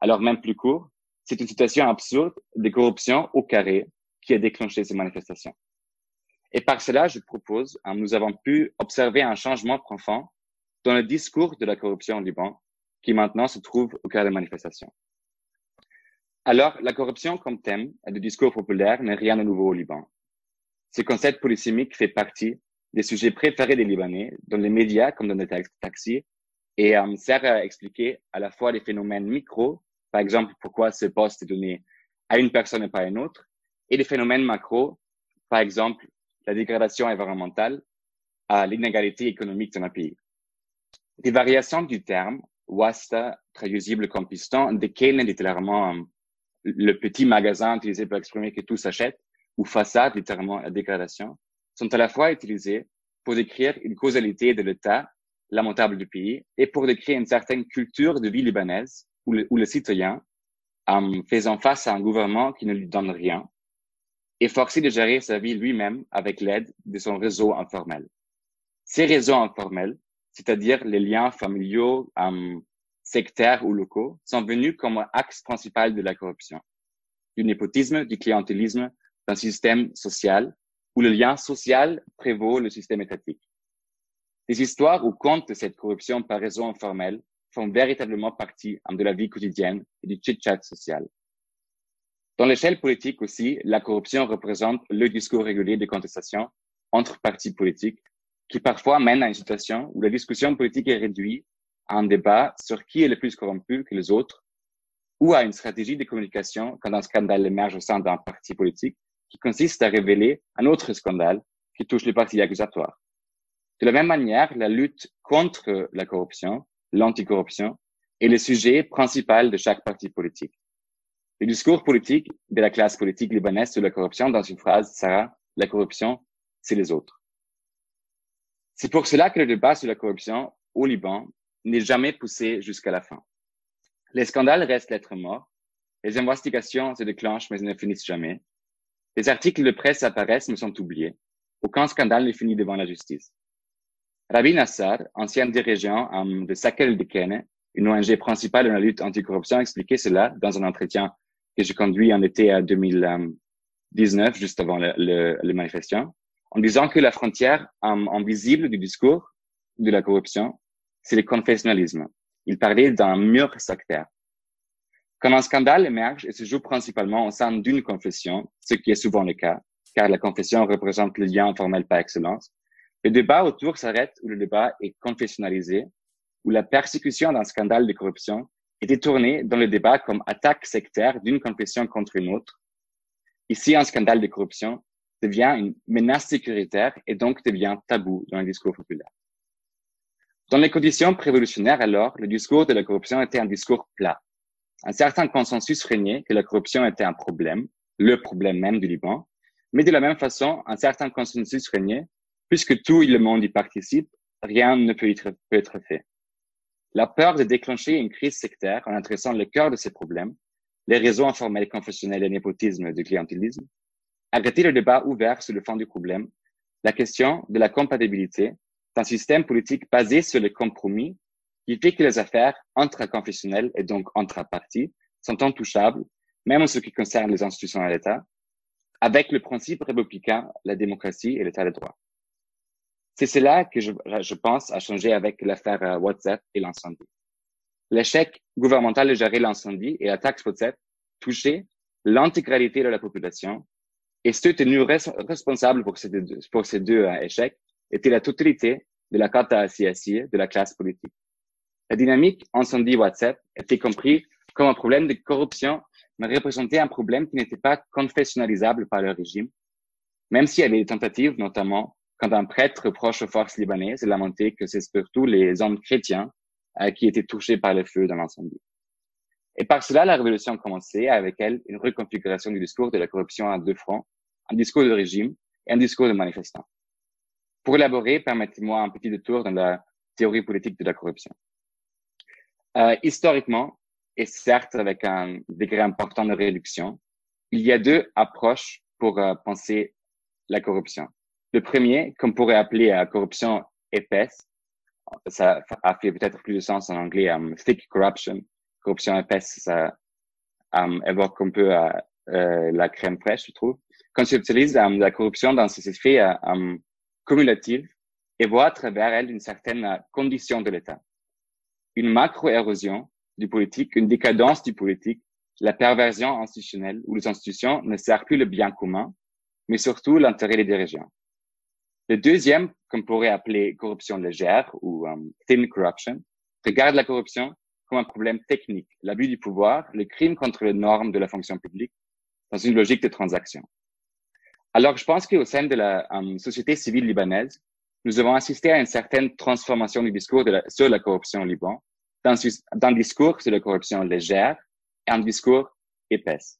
Speaker 5: Alors même plus court, c'est une situation absurde de corruption au carré qui a déclenché ces manifestations. Et par cela, je propose, hein, nous avons pu observer un changement profond dans le discours de la corruption au Liban, qui maintenant se trouve au cœur des manifestations. Alors, la corruption comme thème du discours populaire n'est rien de nouveau au Liban. Ce concept polysémique fait partie des sujets préférés des Libanais, dans les médias comme dans les taxis, et euh, sert à expliquer à la fois les phénomènes micro, par exemple pourquoi ce poste est donné à une personne et pas à une autre, et les phénomènes macro, par exemple la dégradation environnementale, à l'inégalité économique dans un pays. Des variations du terme, wasta, traduisible comme piston, déclinent littéralement euh, le petit magasin utilisé pour exprimer que tout s'achète, ou façade, littéralement la dégradation, sont à la fois utilisés pour décrire une causalité de l'État lamentable du pays et pour décrire une certaine culture de vie libanaise où le, où le citoyen, en faisant face à un gouvernement qui ne lui donne rien, est forcé de gérer sa vie lui-même avec l'aide de son réseau informel. Ces réseaux informels, c'est-à-dire les liens familiaux, sectaires ou locaux sont venus comme axe principal de la corruption, du népotisme, du clientélisme, d'un système social où le lien social prévaut le système étatique. Les histoires contes de cette corruption par réseau informel font véritablement partie de la vie quotidienne et du chit-chat social. Dans l'échelle politique aussi, la corruption représente le discours régulier de contestation entre partis politiques qui parfois mène à une situation où la discussion politique est réduite un débat sur qui est le plus corrompu que les autres, ou à une stratégie de communication quand un scandale émerge au sein d'un parti politique qui consiste à révéler un autre scandale qui touche les partis accusatoires. De la même manière, la lutte contre la corruption, l'anticorruption, est le sujet principal de chaque parti politique. Le discours politique de la classe politique libanaise sur la corruption, dans une phrase, sera la corruption, c'est les autres. C'est pour cela que le débat sur la corruption au Liban n'est jamais poussé jusqu'à la fin. Les scandales restent lettres mortes, les investigations se déclenchent mais ne finissent jamais. Les articles de presse apparaissent mais sont oubliés. Aucun scandale n'est fini devant la justice. Rabbi Nassar, ancien dirigeant um, de Sakel de Kene, une ONG principale dans la lutte anticorruption, expliquait cela dans un entretien que j'ai conduit en été 2019, juste avant le, le, le manifestation, en disant que la frontière um, invisible du discours de la corruption c'est le confessionnalisme. Il parlait d'un mur sectaire. Quand un scandale émerge et se joue principalement au sein d'une confession, ce qui est souvent le cas, car la confession représente le lien formel par excellence, Le débat autour s'arrête où le débat est confessionnalisé, où la persécution d'un scandale de corruption est détournée dans le débat comme attaque sectaire d'une confession contre une autre. Ici, un scandale de corruption devient une menace sécuritaire et donc devient tabou dans le discours populaire. Dans les conditions prévolutionnaires alors, le discours de la corruption était un discours plat. Un certain consensus régnait que la corruption était un problème, le problème même du Liban, mais de la même façon, un certain consensus régnait, puisque tout le monde y participe, rien ne peut être, fait. La peur de déclencher une crise sectaire en adressant le cœur de ces problèmes, les réseaux informels confessionnels et népotisme du clientélisme, arrêter le débat ouvert sur le fond du problème, la question de la compatibilité d'un système politique basé sur le compromis qui fait que les affaires intraconfessionnelles et donc intra-partis sont intouchables, même en ce qui concerne les institutions de l'État, avec le principe républicain, la démocratie et l'État de droit. C'est cela que je, pense a changé avec l'affaire euh, WhatsApp et l'incendie. L'échec gouvernemental de gérer l'incendie et la taxe WhatsApp touchait l'intégralité de la population et ceux tenus responsables pour ces deux, pour ces deux euh, échecs était la totalité de la carte à de la classe politique. La dynamique incendie WhatsApp était comprise comme un problème de corruption, mais représentait un problème qui n'était pas confessionnalisable par le régime, même s'il y avait des tentatives, notamment quand un prêtre proche aux forces libanaises lamentait que c'est surtout les hommes chrétiens euh, qui étaient touchés par le feu dans l'incendie. Et par cela, la révolution commençait avec elle une reconfiguration du discours de la corruption à deux fronts, un discours de régime et un discours de manifestants. Pour élaborer, permettez-moi un petit détour dans la théorie politique de la corruption. Euh, historiquement, et certes avec un degré important de réduction, il y a deux approches pour euh, penser la corruption. Le premier, qu'on pourrait appeler la euh, corruption épaisse, ça a fait peut-être plus de sens en anglais, um, thick corruption. Corruption épaisse, ça um, évoque un peu uh, la crème fraîche, je trouve. Quand j'utilise um, la corruption dans ses effets um, cumulative et voit à travers elle une certaine euh, condition de l'État. Une macro-érosion du politique, une décadence du politique, la perversion institutionnelle où les institutions ne servent plus le bien commun, mais surtout l'intérêt des dirigeants. Le deuxième, qu'on pourrait appeler corruption légère ou um, thin corruption, regarde la corruption comme un problème technique, l'abus du pouvoir, le crime contre les normes de la fonction publique dans une logique de transaction. Alors, je pense qu'au sein de la um, société civile libanaise, nous avons assisté à une certaine transformation du discours de la, sur la corruption au Liban, d'un discours sur la corruption légère et un discours épaisse.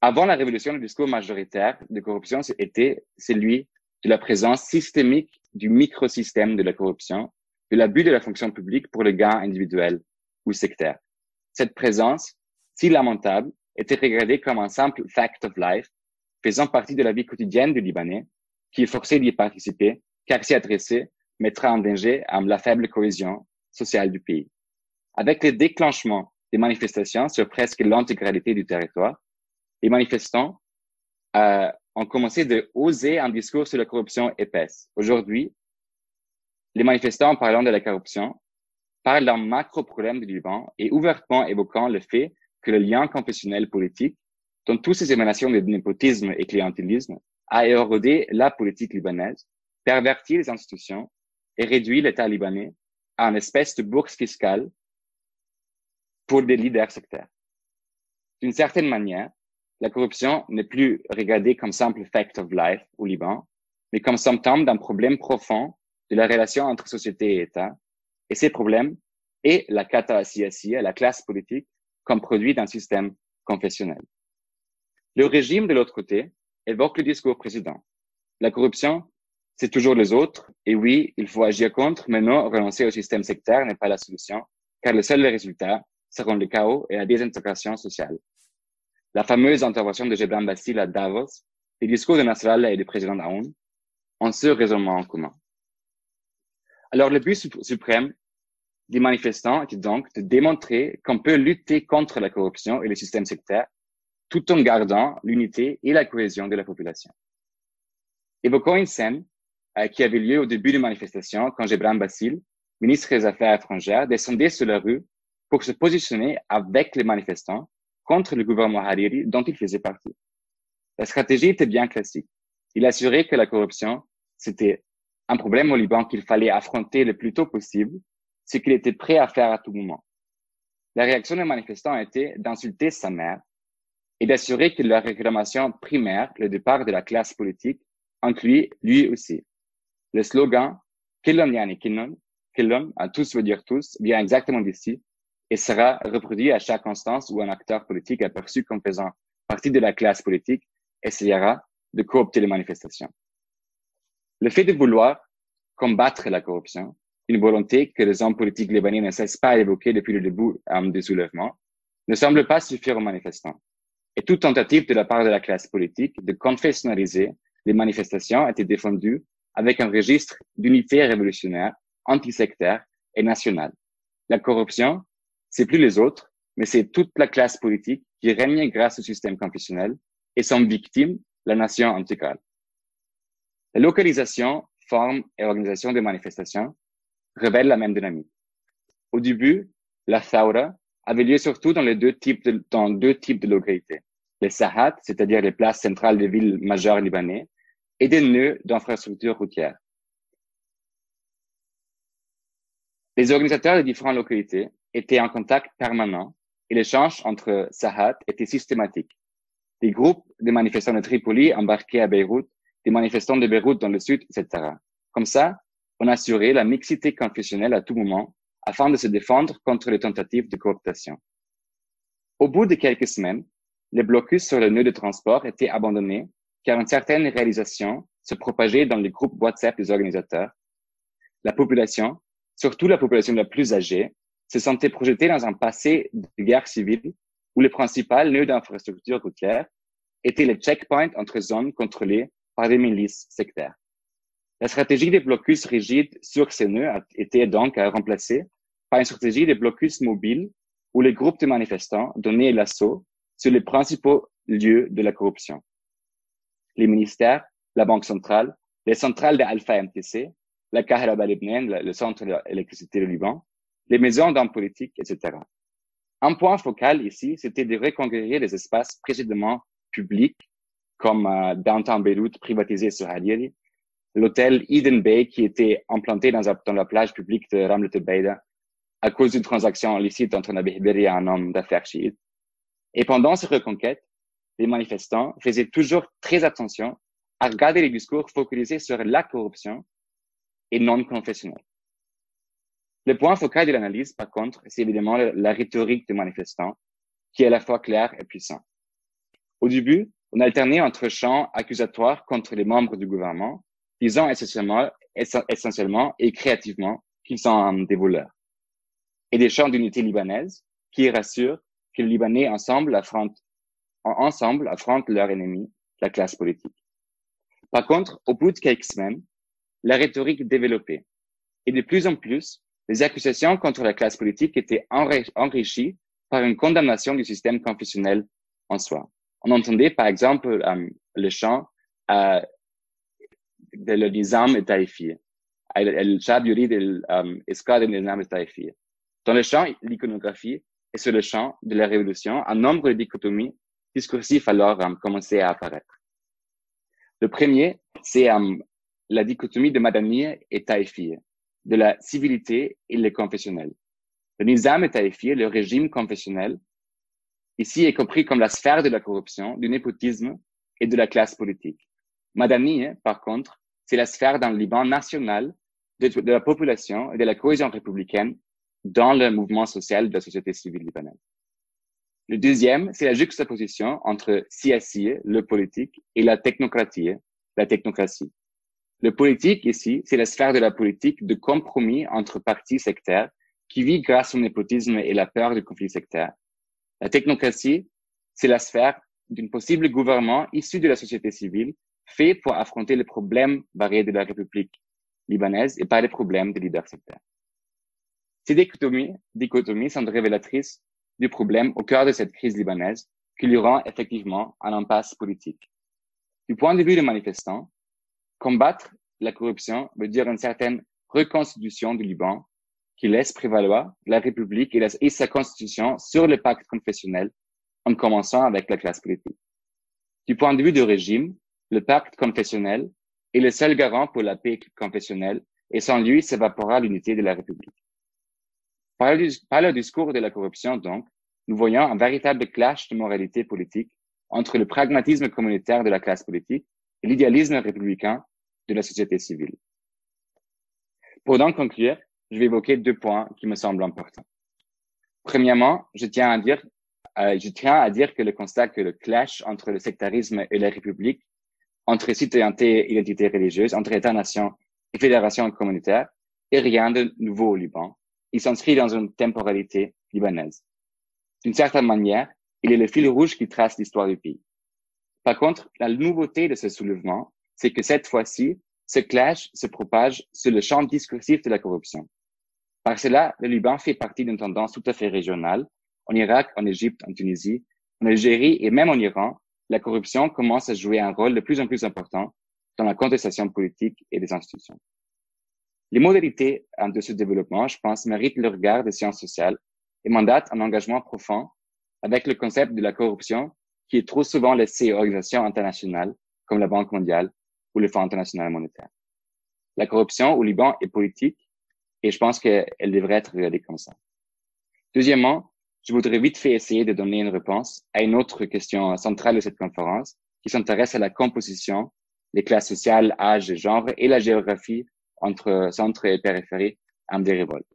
Speaker 5: Avant la révolution, le discours majoritaire de corruption était celui de la présence systémique du microsystème de la corruption, de l'abus de la fonction publique pour le gain individuel ou sectaire. Cette présence, si lamentable, était regardée comme un simple fact of life faisant partie de la vie quotidienne du Libanais, qui est forcé d'y participer, car s'y adresser mettra en danger la faible cohésion sociale du pays. Avec le déclenchement des manifestations sur presque l'intégralité du territoire, les manifestants euh, ont commencé de oser un discours sur la corruption épaisse. Aujourd'hui, les manifestants, en parlant de la corruption, parlent d'un macro-problème du Liban et ouvertement évoquant le fait que le lien confessionnel politique dont toutes ces émanations de népotisme et clientélisme, a érodé la politique libanaise, perverti les institutions et réduit l'État libanais à une espèce de bourse fiscale pour des leaders sectaires. D'une certaine manière, la corruption n'est plus regardée comme simple fact of life au Liban, mais comme symptôme d'un problème profond de la relation entre société et État, et ces problèmes est la kata la classe politique, comme produit d'un système confessionnel. Le régime, de l'autre côté, évoque le discours précédent. La corruption, c'est toujours les autres, et oui, il faut agir contre, mais non, renoncer au système sectaire n'est pas la solution, car le seul résultat seront le chaos et la désintégration sociale. La fameuse intervention de Gebran Bassil à Davos, les discours de Nasrallah et du président Aoun ont ce raisonnement en commun. Alors, le but suprême des manifestants était donc de démontrer qu'on peut lutter contre la corruption et le système sectaire tout en gardant l'unité et la cohésion de la population. Évoquons une scène euh, qui avait lieu au début des manifestations quand Gebran Bassil, ministre des Affaires étrangères, descendait sur la rue pour se positionner avec les manifestants contre le gouvernement Hariri dont il faisait partie. La stratégie était bien classique. Il assurait que la corruption, c'était un problème au Liban qu'il fallait affronter le plus tôt possible, ce qu'il était prêt à faire à tout moment. La réaction des manifestants été d'insulter sa mère et d'assurer que leur réclamation primaire, le départ de la classe politique, inclut lui aussi. Le slogan Killon yani Killon, Killon, à tous veut dire tous, vient exactement d'ici et sera reproduit à chaque instance où un acteur politique aperçu comme faisant partie de la classe politique essayera de coopter les manifestations. Le fait de vouloir combattre la corruption, une volonté que les hommes politiques libanais ne cessent pas d'évoquer depuis le début um, des soulèvements, ne semble pas suffire aux manifestants. Et toute tentative de la part de la classe politique de confessionnaliser les manifestations a été défendue avec un registre d'unité révolutionnaire, antisectaire et national. La corruption, c'est plus les autres, mais c'est toute la classe politique qui règne grâce au système confessionnel et sont victimes la nation intégrale. La localisation, forme et organisation des manifestations révèlent la même dynamique. Au début, la Thaura avait lieu surtout dans les deux types de, dans deux types de localités. Les Sahat, c'est-à-dire les places centrales des villes majeures libanaises, et des nœuds d'infrastructures routières. Les organisateurs des différentes localités étaient en contact permanent et l'échange entre Sahat était systématique. Des groupes de manifestants de Tripoli embarqués à Beyrouth, des manifestants de Beyrouth dans le sud, etc. Comme ça, on assurait la mixité confessionnelle à tout moment afin de se défendre contre les tentatives de cooptation. Au bout de quelques semaines, les blocus sur le nœud de transport étaient abandonnés car une certaine réalisation se propageait dans les groupes WhatsApp des organisateurs. La population, surtout la population la plus âgée, se sentait projetée dans un passé de guerre civile où les principaux nœuds d'infrastructures routières étaient les checkpoints entre zones contrôlées par des milices sectaires. La stratégie des blocus rigides sur ces nœuds a été donc remplacée par une stratégie des blocus mobiles où les groupes de manifestants donnaient l'assaut sur les principaux lieux de la corruption. Les ministères, la Banque centrale, les centrales de MTC, la Kahraba Libnen, le centre de du Liban, les maisons d'hommes politiques, etc. Un point focal ici, c'était de reconquérir les espaces précédemment publics, comme euh, Downtown Beyrouth privatisé sur Hariri, l'hôtel Eden Bay qui était implanté dans, la plage publique de Ramlet Beida à cause d'une transaction illicite entre Nabi Hiberi et un homme d'affaires chiite. Et pendant ces reconquêtes, les manifestants faisaient toujours très attention à regarder les discours focalisés sur la corruption et non confessionnels. Le point focal de l'analyse, par contre, c'est évidemment la rhétorique des manifestants, qui est à la fois claire et puissante. Au début, on alternait entre chants accusatoires contre les membres du gouvernement, disant essentiellement, essentiellement et créativement qu'ils sont des voleurs, et des chants d'unité libanaise qui rassurent que les Libanais ensemble affrontent, ensemble affrontent leur ennemi, la classe politique. Par contre, au bout de quelques semaines, la rhétorique développée. Et de plus en plus, les accusations contre la classe politique étaient enrichies par une condamnation du système confessionnel en soi. On entendait par exemple euh, le chant euh, de l'Islam est taïfié. El Shab Yurid Escad Nizam est taïfié. Dans le chant, l'iconographie et sur le champ de la révolution, un nombre de dichotomies discursives alors um, commençaient à apparaître. Le premier, c'est um, la dichotomie de Madani et Taïfi, de la civilité et le confessionnel. Le nizam et Taïfi, le régime confessionnel, ici est compris comme la sphère de la corruption, du népotisme et de la classe politique. Madani, par contre, c'est la sphère d'un Liban national de, la population et de la cohésion républicaine dans le mouvement social de la société civile libanaise. Le deuxième, c'est la juxtaposition entre CSI, le politique, et la technocratie, la technocratie. Le politique, ici, c'est la sphère de la politique de compromis entre partis sectaires qui vit grâce au népotisme et la peur du conflit sectaire. La technocratie, c'est la sphère d'un possible gouvernement issu de la société civile fait pour affronter les problèmes variés de la République libanaise et pas les problèmes des leaders sectaires. Ces dichotomies, sont révélatrices du problème au cœur de cette crise libanaise qui lui rend effectivement un impasse politique. Du point de vue des manifestants, combattre la corruption veut dire une certaine reconstitution du Liban qui laisse prévaloir la République et sa constitution sur le pacte confessionnel en commençant avec la classe politique. Du point de vue du régime, le pacte confessionnel est le seul garant pour la paix confessionnelle et sans lui s'évapora l'unité de la République. Par le, discours de la corruption, donc, nous voyons un véritable clash de moralité politique entre le pragmatisme communautaire de la classe politique et l'idéalisme républicain de la société civile. Pour donc conclure, je vais évoquer deux points qui me semblent importants. Premièrement, je tiens à dire, euh, je tiens à dire que le constat que le clash entre le sectarisme et la République, entre citoyenneté et identité religieuse, entre État-nation et fédération communautaire, est rien de nouveau au Liban. Il s'inscrit dans une temporalité libanaise. D'une certaine manière, il est le fil rouge qui trace l'histoire du pays. Par contre, la nouveauté de ce soulèvement, c'est que cette fois-ci, ce clash se propage sur le champ discursif de la corruption. Par cela, le Liban fait partie d'une tendance tout à fait régionale. En Irak, en Égypte, en Tunisie, en Algérie et même en Iran, la corruption commence à jouer un rôle de plus en plus important dans la contestation politique et des institutions. Les modalités de ce développement, je pense, méritent le regard des sciences sociales et mandatent un engagement profond avec le concept de la corruption qui est trop souvent laissé aux organisations internationales comme la Banque mondiale ou le Fonds international monétaire. La corruption au Liban est politique et je pense qu'elle devrait être regardée comme ça. Deuxièmement, je voudrais vite fait essayer de donner une réponse à une autre question centrale de cette conférence qui s'intéresse à la composition, les classes sociales, âge et genre et la géographie entre centre et périphérie des révoltes.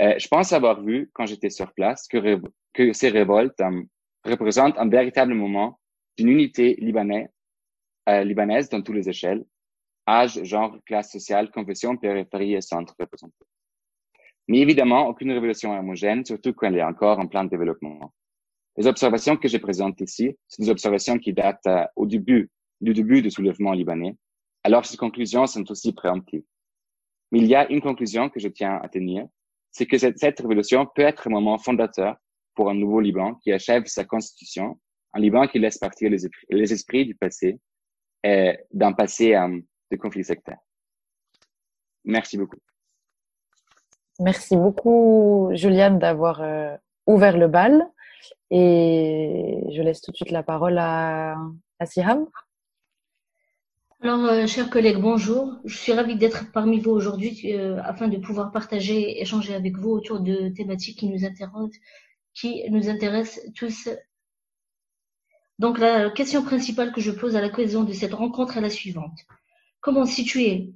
Speaker 5: Euh, je pense avoir vu, quand j'étais sur place, que, ces révoltes euh, représentent un véritable moment d'une unité libanaise, euh, libanaise dans toutes les échelles, âge, genre, classe sociale, confession, périphérie et centre représentés. Mais évidemment, aucune révolution homogène, surtout quand elle est encore en plein développement. Les observations que je présente ici, sont des observations qui datent euh, au début, du début du soulèvement libanais, alors ces conclusions sont aussi préemptives. Mais il y a une conclusion que je tiens à tenir, c'est que cette, révolution peut être un moment fondateur pour un nouveau Liban qui achève sa constitution, un Liban qui laisse partir les, esprits du passé, d'un passé euh, de conflits sectaires. Merci beaucoup.
Speaker 4: Merci beaucoup, Juliane, d'avoir euh, ouvert le bal. Et je laisse tout de suite la parole à, Siham.
Speaker 6: Alors, euh, chers collègues, bonjour. Je suis ravie d'être parmi vous aujourd'hui euh, afin de pouvoir partager, échanger avec vous autour de thématiques qui nous intéressent, qui nous intéressent tous. Donc, la question principale que je pose à la cohésion de cette rencontre est la suivante. Comment situer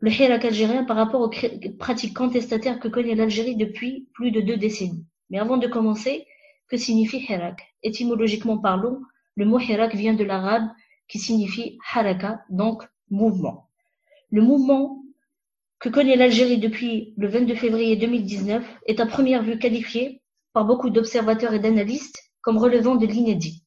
Speaker 6: le Hirak algérien par rapport aux pratiques contestataires que connaît l'Algérie depuis plus de deux décennies Mais avant de commencer, que signifie Hirak? Étymologiquement parlant, le mot Hirak vient de l'arabe qui signifie haraka, donc mouvement. Le mouvement que connaît l'Algérie depuis le 22 février 2019 est à première vue qualifié par beaucoup d'observateurs et d'analystes comme relevant de l'inédit.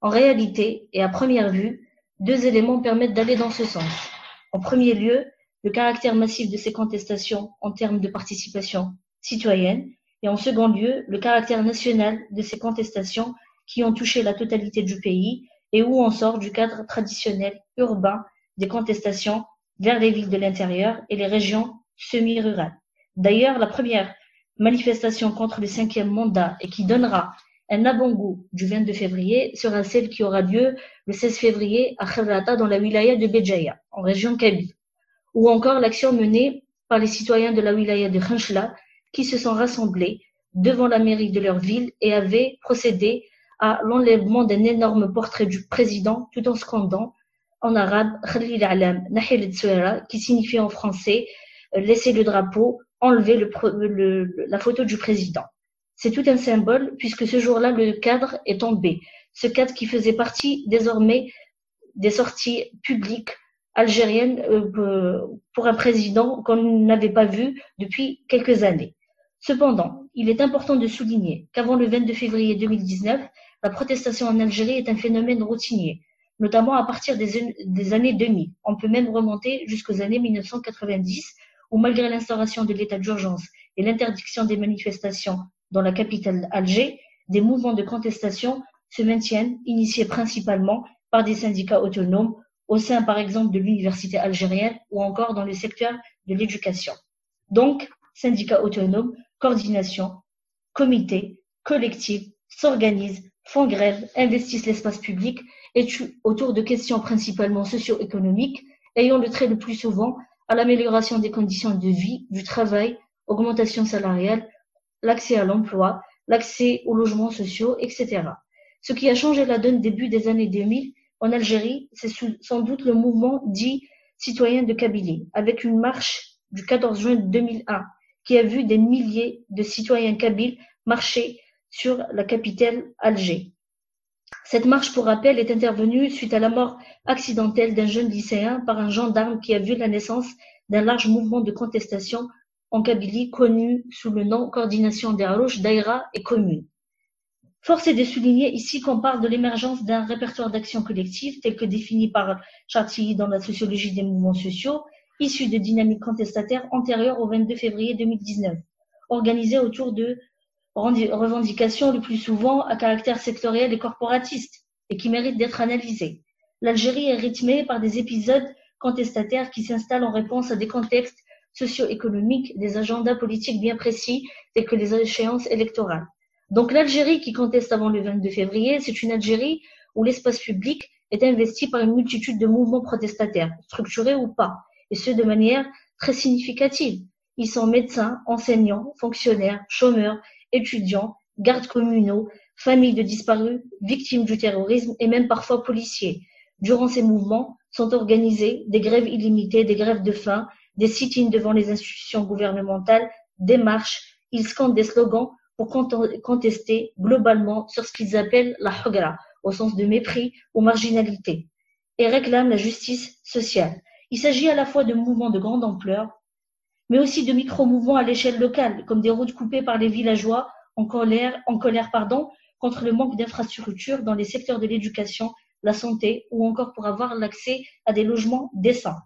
Speaker 6: En réalité, et à première vue, deux éléments permettent d'aller dans ce sens. En premier lieu, le caractère massif de ces contestations en termes de participation citoyenne et en second lieu, le caractère national de ces contestations qui ont touché la totalité du pays et où on sort du cadre traditionnel urbain des contestations vers les villes de l'intérieur et les régions semi-rurales. D'ailleurs, la première manifestation contre le cinquième mandat et qui donnera un avant-goût du 22 février sera celle qui aura lieu le 16 février à Kharrata dans la wilaya de Béjaïa, en région Kabylie, ou encore l'action menée par les citoyens de la wilaya de Khanchla qui se sont rassemblés devant la mairie de leur ville et avaient procédé à l'enlèvement d'un énorme portrait du président tout en scandant en arabe Khalil Alam Nahil qui signifie en français euh, laisser le drapeau, enlever la photo du président. C'est tout un symbole puisque ce jour-là, le cadre est tombé. Ce cadre qui faisait partie désormais des sorties publiques algériennes euh, pour un président qu'on n'avait pas vu depuis quelques années. Cependant, il est important de souligner qu'avant le 22 février 2019, la protestation en Algérie est un phénomène routinier, notamment à partir des, des années 2000. On peut même remonter jusqu'aux années 1990, où malgré l'instauration de l'état d'urgence et l'interdiction des manifestations dans la capitale Alger, des mouvements de contestation se maintiennent, initiés principalement par des syndicats autonomes au sein, par exemple, de l'université algérienne ou encore dans le secteur de l'éducation. Donc, syndicats autonomes, coordination, comités, collectifs s'organisent, font grève, investissent l'espace public et autour de questions principalement socio-économiques ayant le trait le plus souvent à l'amélioration des conditions de vie, du travail, augmentation salariale, l'accès à l'emploi, l'accès aux logements sociaux, etc. Ce qui a changé la donne début des années 2000 en Algérie, c'est sans doute le mouvement dit citoyen de Kabylie, avec une marche du 14 juin 2001 qui a vu des milliers de citoyens kabyles marcher sur la capitale Alger. Cette marche, pour rappel, est intervenue suite à la mort accidentelle d'un jeune lycéen par un gendarme qui a vu la naissance d'un large mouvement de contestation en Kabylie connu sous le nom Coordination des Arouches, Daïra et Commune. Force est de souligner ici qu'on parle de l'émergence d'un répertoire d'action collective tel que défini par Chartilly dans la sociologie des mouvements sociaux, issu de dynamiques contestataires antérieures au 22 février 2019, organisées autour de revendications le plus souvent à caractère sectoriel et corporatiste, et qui méritent d'être analysées. L'Algérie est rythmée par des épisodes contestataires qui s'installent en réponse à des contextes socio-économiques, des agendas politiques bien précis, tels que les échéances électorales. Donc l'Algérie qui conteste avant le 22 février, c'est une Algérie où l'espace public est investi par une multitude de mouvements protestataires, structurés ou pas, et ce de manière très significative. Ils sont médecins, enseignants, fonctionnaires, chômeurs, étudiants, gardes communaux, familles de disparus, victimes du terrorisme et même parfois policiers. Durant ces mouvements sont organisées des grèves illimitées, des grèves de faim, des sit-ins devant les institutions gouvernementales, des marches. Ils scandent des slogans pour contester globalement sur ce qu'ils appellent la hugra, au sens de mépris ou marginalité, et réclament la justice sociale. Il s'agit à la fois de mouvements de grande ampleur, mais aussi de micro-mouvements à l'échelle locale, comme des routes coupées par les villageois en colère, en colère pardon, contre le manque d'infrastructures dans les secteurs de l'éducation, la santé ou encore pour avoir l'accès à des logements décents.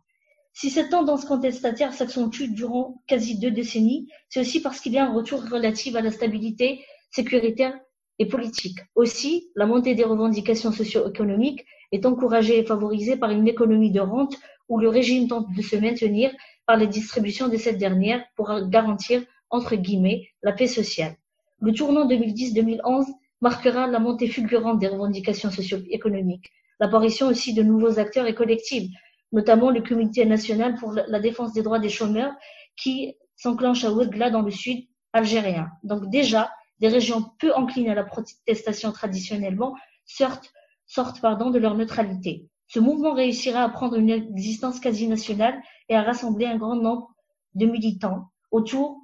Speaker 6: Si cette tendance contestataire s'accentue durant quasi deux décennies, c'est aussi parce qu'il y a un retour relatif à la stabilité sécuritaire et politique. Aussi, la montée des revendications socio-économiques est encouragée et favorisée par une économie de rente où le régime tente de se maintenir par les distributions de cette dernière pour garantir, entre guillemets, la paix sociale. Le tournant 2010-2011 marquera la montée fulgurante des revendications socio-économiques, l'apparition aussi de nouveaux acteurs et collectifs, notamment le Comité national pour la défense des droits des chômeurs qui s'enclenche à Ouegla dans le sud algérien. Donc déjà, des régions peu enclines à la protestation traditionnellement sortent, sortent de leur neutralité. Ce mouvement réussira à prendre une existence quasi nationale et à rassembler un grand nombre de militants autour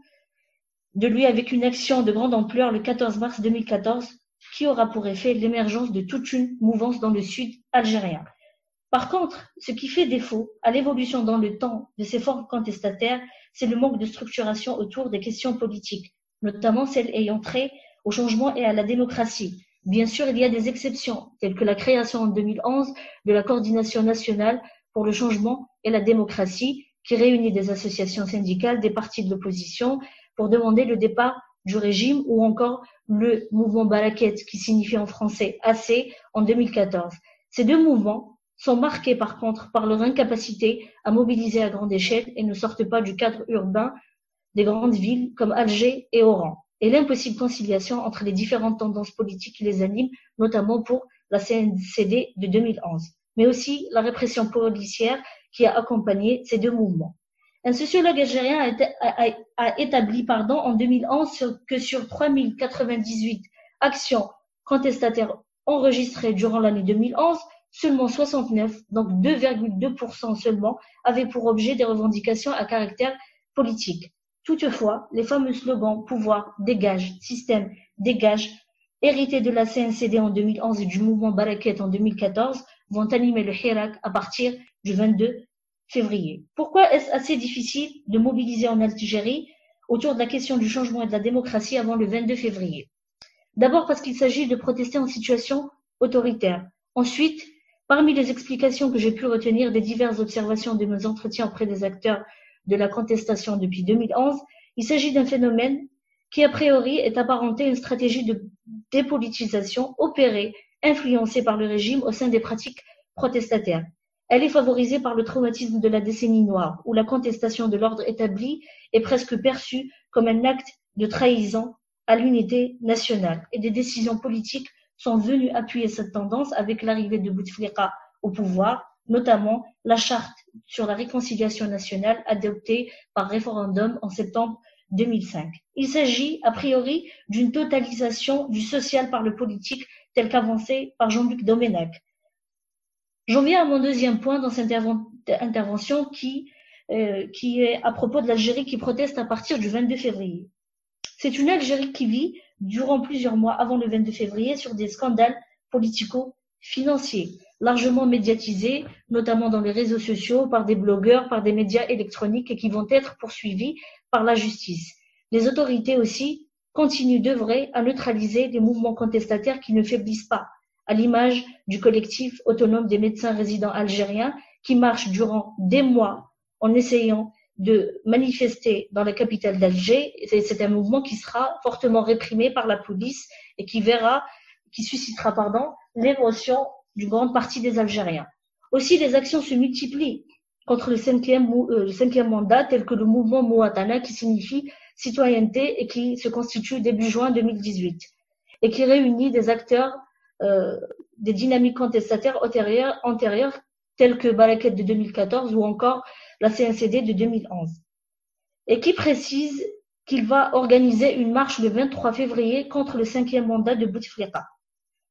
Speaker 6: de lui avec une action de grande ampleur le 14 mars 2014 qui aura pour effet l'émergence de toute une mouvance dans le sud algérien. Par contre, ce qui fait défaut à l'évolution dans le temps de ces formes contestataires, c'est le manque de structuration autour des questions politiques, notamment celles ayant trait au changement et à la démocratie, Bien sûr, il y a des exceptions, telles que la création en 2011 de la Coordination nationale pour le changement et la démocratie, qui réunit des associations syndicales, des partis de l'opposition, pour demander le départ du régime, ou encore le mouvement Baraket, qui signifie en français AC, en 2014. Ces deux mouvements sont marqués par contre par leur incapacité à mobiliser à grande échelle et ne sortent pas du cadre urbain des grandes villes comme Alger et Oran et l'impossible conciliation entre les différentes tendances politiques qui les animent, notamment pour la CNCD de 2011, mais aussi la répression policière qui a accompagné ces deux mouvements. Un sociologue algérien a, établi pardon, en 2011 que sur 3098 actions contestataires enregistrées durant l'année 2011, seulement 69, donc 2,2% seulement, avaient pour objet des revendications à caractère politique. Toutefois, les fameux slogans pouvoir, dégage, système, dégage, hérités de la CNCD en 2011 et du mouvement Baraket en 2014, vont animer le Hirak à partir du 22 février. Pourquoi est-ce assez difficile de mobiliser en Algérie autour de la question du changement et de la démocratie avant le 22 février? D'abord parce qu'il s'agit de protester en situation autoritaire. Ensuite, parmi les explications que j'ai pu retenir des diverses observations de mes entretiens auprès des acteurs de la contestation depuis 2011, il s'agit d'un phénomène qui a priori est apparenté à une stratégie de dépolitisation opérée, influencée par le régime au sein des pratiques protestataires. Elle est favorisée par le traumatisme de la décennie noire, où la contestation de l'ordre établi est presque perçue comme un acte de trahison à l'unité nationale. Et des décisions politiques sont venues appuyer cette tendance avec l'arrivée de Bouteflika au pouvoir, notamment la charte sur la réconciliation nationale adoptée par référendum en septembre 2005. Il s'agit, a priori, d'une totalisation du social par le politique tel qu'avancé par Jean-Luc Domenech. J'en viens à mon deuxième point dans cette intervention euh, qui est à propos de l'Algérie qui proteste à partir du 22 février. C'est une Algérie qui vit, durant plusieurs mois avant le 22 février, sur des scandales politico-financiers, largement médiatisés, notamment dans les réseaux sociaux, par des blogueurs, par des médias électroniques et qui vont être poursuivis par la justice. Les autorités aussi continuent d'œuvrer à neutraliser des mouvements contestataires qui ne faiblissent pas, à l'image du collectif autonome des médecins résidents algériens qui marche durant des mois en essayant de manifester dans la capitale d'Alger. C'est un mouvement qui sera fortement réprimé par la police et qui verra, qui suscitera, pardon, l'émotion d'une grande partie des Algériens. Aussi, les actions se multiplient contre le cinquième, euh, le cinquième mandat, tel que le mouvement Mouatana, qui signifie citoyenneté et qui se constitue début juin 2018, et qui réunit des acteurs euh, des dynamiques contestataires antérieures, antérieures telles que Baraket de 2014 ou encore la CNCD de 2011, et qui précise qu'il va organiser une marche le 23 février contre le cinquième mandat de Bouteflika.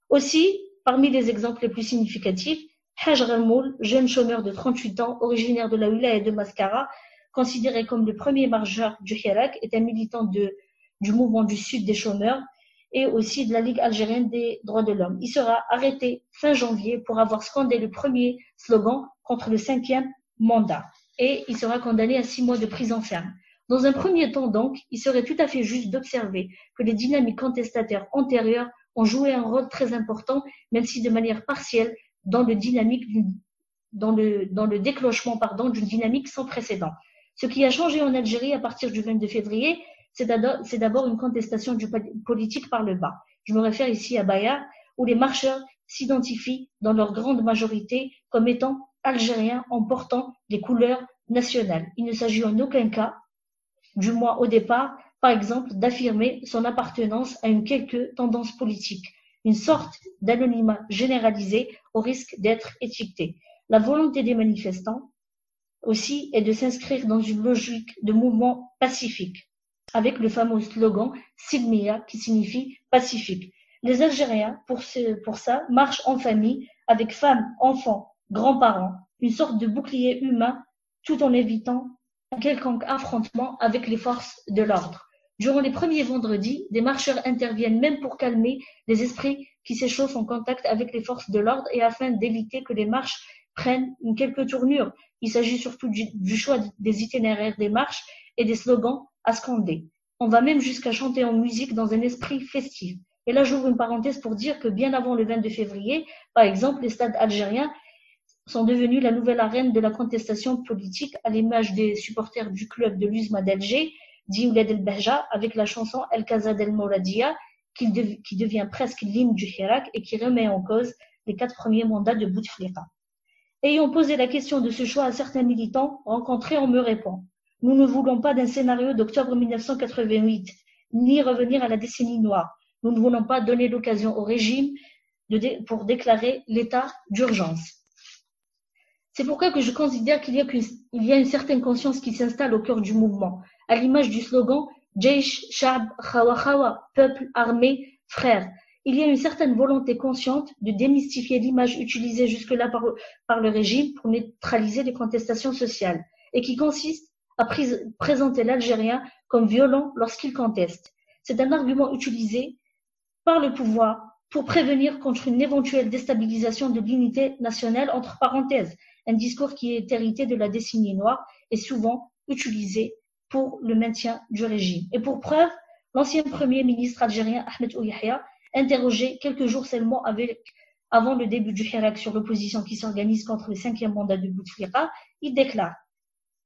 Speaker 6: Aussi, parmi les exemples les plus significatifs, Haj Ramoul, jeune chômeur de 38 ans, originaire de la wilaya de Mascara, considéré comme le premier marcheur du Hirak, est un militant du mouvement du Sud des chômeurs et aussi de la Ligue algérienne des droits de l'homme. Il sera arrêté fin janvier pour avoir scandé le premier slogan contre le cinquième mandat et il sera condamné à six mois de prison ferme. Dans un premier temps donc, il serait tout à fait juste d'observer que les dynamiques contestataires antérieures ont joué un rôle très important, même si de manière partielle, dans le, dynamique dans le, dans le déclenchement d'une dynamique sans précédent. Ce qui a changé en Algérie à partir du 22 février, c'est d'abord une contestation du politique par le bas. Je me réfère ici à Bayard, où les marcheurs s'identifient dans leur grande majorité comme étant algériens en portant les couleurs Il ne s'agit en aucun cas, du moins au départ, par exemple, d'affirmer son appartenance à une quelque tendance politique, une sorte d'anonymat généralisé au risque d'être étiqueté. La volonté des manifestants aussi est de s'inscrire dans une logique de mouvement pacifique, avec le fameux slogan Silmia qui signifie pacifique. Les Algériens, pour ça, marchent en famille avec femmes, enfants, grands-parents, une sorte de bouclier humain tout en évitant un quelconque affrontement avec les forces de l'ordre. Durant les premiers vendredis, des marcheurs interviennent même pour calmer les esprits qui s'échauffent en contact avec les forces de l'ordre et afin d'éviter que les marches prennent une quelque tournure. Il s'agit surtout du, choix des itinéraires des marches et des slogans à scander. On va même jusqu'à chanter en musique dans un esprit festif. Et là, j'ouvre une parenthèse pour dire que bien avant le 22 février, par exemple, les stades algériens sont devenus la nouvelle arène de la contestation politique à l'image des supporters du club de l'USMA d'Alger, dit Ouled El Bahja, avec la chanson El Casa del Mouradia, qui, devient presque l'hymne du Hirak et qui remet en cause les quatre premiers mandats de Bouteflika. Ayant posé la question de ce choix à certains militants rencontrés, on me répond Nous ne voulons pas d'un scénario d'octobre 1988, ni revenir à la décennie noire. Nous ne voulons pas donner l'occasion au régime pour déclarer l'état d'urgence. C'est pourquoi je considère qu'il y, y, a une certaine conscience qui s'installe au cœur du mouvement, à l'image du slogan Jaish, Shab, Khawa Khawa, peuple, armée, frère, il y a une certaine volonté consciente de démystifier l'image utilisée jusque-là par, par, le régime pour neutraliser les contestations sociales, et qui consiste à présenter l'Algérien comme violent lorsqu'il conteste. C'est un argument utilisé par le pouvoir pour prévenir contre une éventuelle déstabilisation de l'unité nationale, entre parenthèses, un discours qui est hérité de la décennie noire et souvent utilisé pour le maintien du régime. Et pour preuve, l'ancien premier ministre algérien Ahmed Ouyahia Interrogé quelques jours seulement avant le début du Hirak sur l'opposition qui s'organise contre le cinquième mandat de Bouteflika, il déclare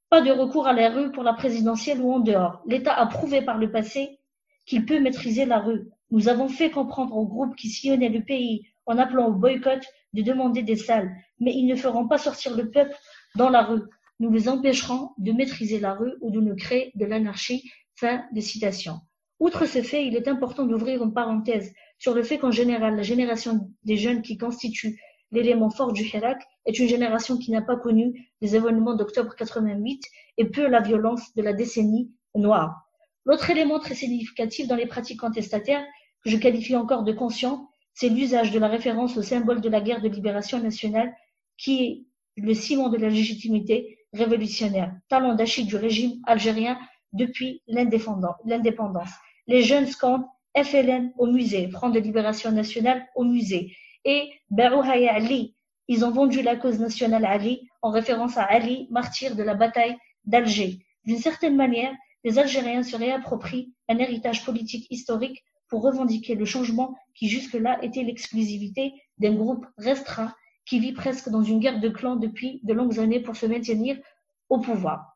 Speaker 6: Pas de recours à la rue pour la présidentielle ou en dehors. L'État a prouvé par le passé qu'il peut maîtriser la rue. Nous avons fait comprendre aux groupes qui sillonnaient le pays en appelant au boycott de demander des salles, mais ils ne feront pas sortir le peuple dans la rue. Nous les empêcherons de maîtriser la rue ou de nous créer de l'anarchie. Fin de citation. Outre ce fait, il est important d'ouvrir une parenthèse sur le fait qu'en général, la génération des jeunes qui constituent l'élément fort du Hirak, est une génération qui n'a pas connu les événements d'octobre 88 et peu la violence de la décennie noire. L'autre élément très significatif dans les pratiques contestataires, que je qualifie encore de conscient, c'est l'usage de la référence au symbole de la guerre de libération nationale qui est le ciment de la légitimité révolutionnaire, talon d'Achille du régime algérien depuis l'indépendance. Les jeunes scandent FLN au musée, Front de libération nationale au musée, et Barouhaya Ali. Ils ont vendu la cause nationale Ali en référence à Ali, martyr de la bataille d'Alger. D'une certaine manière, les Algériens se réapproprient un héritage politique historique pour revendiquer le changement qui jusque-là était l'exclusivité d'un groupe restreint qui vit presque dans une guerre de clans depuis de longues années pour se maintenir au pouvoir.